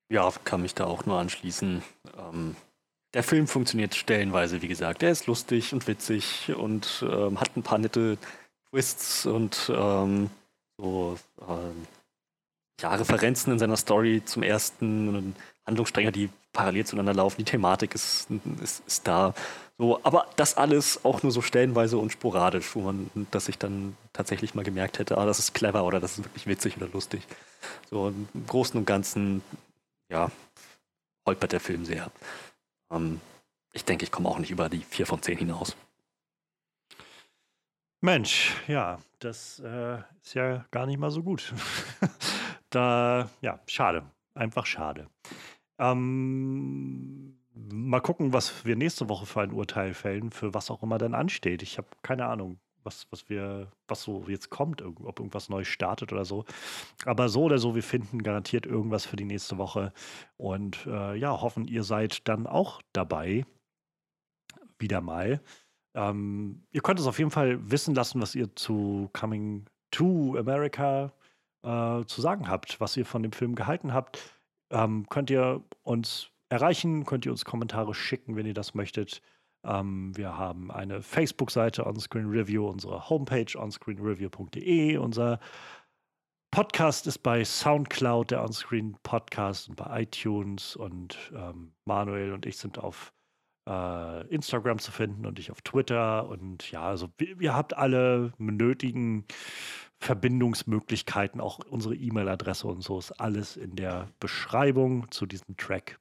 Ja, kann mich da auch nur anschließen. Ähm, der Film funktioniert stellenweise, wie gesagt. Er ist lustig und witzig und ähm, hat ein paar nette Twists und ähm, so ähm, ja, Referenzen in seiner Story zum ersten, Handlungsstränge, die parallel zueinander laufen, die Thematik ist, ist, ist da. So, aber das alles auch nur so stellenweise und sporadisch, wo man, dass ich dann tatsächlich mal gemerkt hätte, ah, das ist clever oder das ist wirklich witzig oder lustig. So im Großen und Ganzen, ja, holpert der Film sehr. Ähm, ich denke, ich komme auch nicht über die 4 von 10 hinaus. Mensch, ja, das äh, ist ja gar nicht mal so gut. [LAUGHS] da, ja, schade. Einfach schade. Ähm, mal gucken, was wir nächste Woche für ein Urteil fällen, für was auch immer dann ansteht. Ich habe keine Ahnung, was, was wir, was so jetzt kommt, ob irgendwas neu startet oder so. Aber so oder so, wir finden garantiert irgendwas für die nächste Woche. Und äh, ja, hoffen, ihr seid dann auch dabei. Wieder mal. Ähm, ihr könnt es auf jeden Fall wissen lassen, was ihr zu Coming to America äh, zu sagen habt, was ihr von dem Film gehalten habt. Ähm, könnt ihr uns erreichen, könnt ihr uns Kommentare schicken, wenn ihr das möchtet. Ähm, wir haben eine Facebook-Seite Onscreen Review, unsere Homepage onscreenreview.de, unser Podcast ist bei Soundcloud, der Onscreen Podcast und bei iTunes und ähm, Manuel und ich sind auf äh, Instagram zu finden und ich auf Twitter und ja, also ihr habt alle nötigen Verbindungsmöglichkeiten, auch unsere E-Mail-Adresse und so ist alles in der Beschreibung zu diesem Track.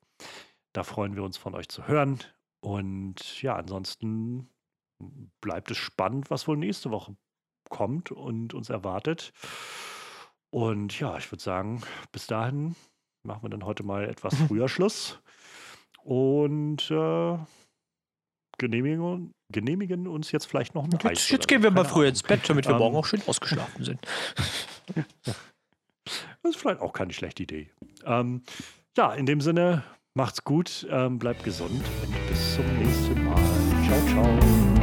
Da freuen wir uns von euch zu hören und ja, ansonsten bleibt es spannend, was wohl nächste Woche kommt und uns erwartet. Und ja, ich würde sagen, bis dahin machen wir dann heute mal etwas [LAUGHS] früher Schluss und äh, genehmigen, genehmigen uns jetzt vielleicht noch ein Jetzt, Eis jetzt gehen wir mal früher ins Bett, damit wir Ähm, morgen auch schön ausgeschlafen sind. [LAUGHS] Das ist vielleicht auch keine schlechte Idee. Ähm, ja, in dem Sinne, macht's gut, ähm, bleibt gesund und bis zum nächsten Mal. Ciao, ciao.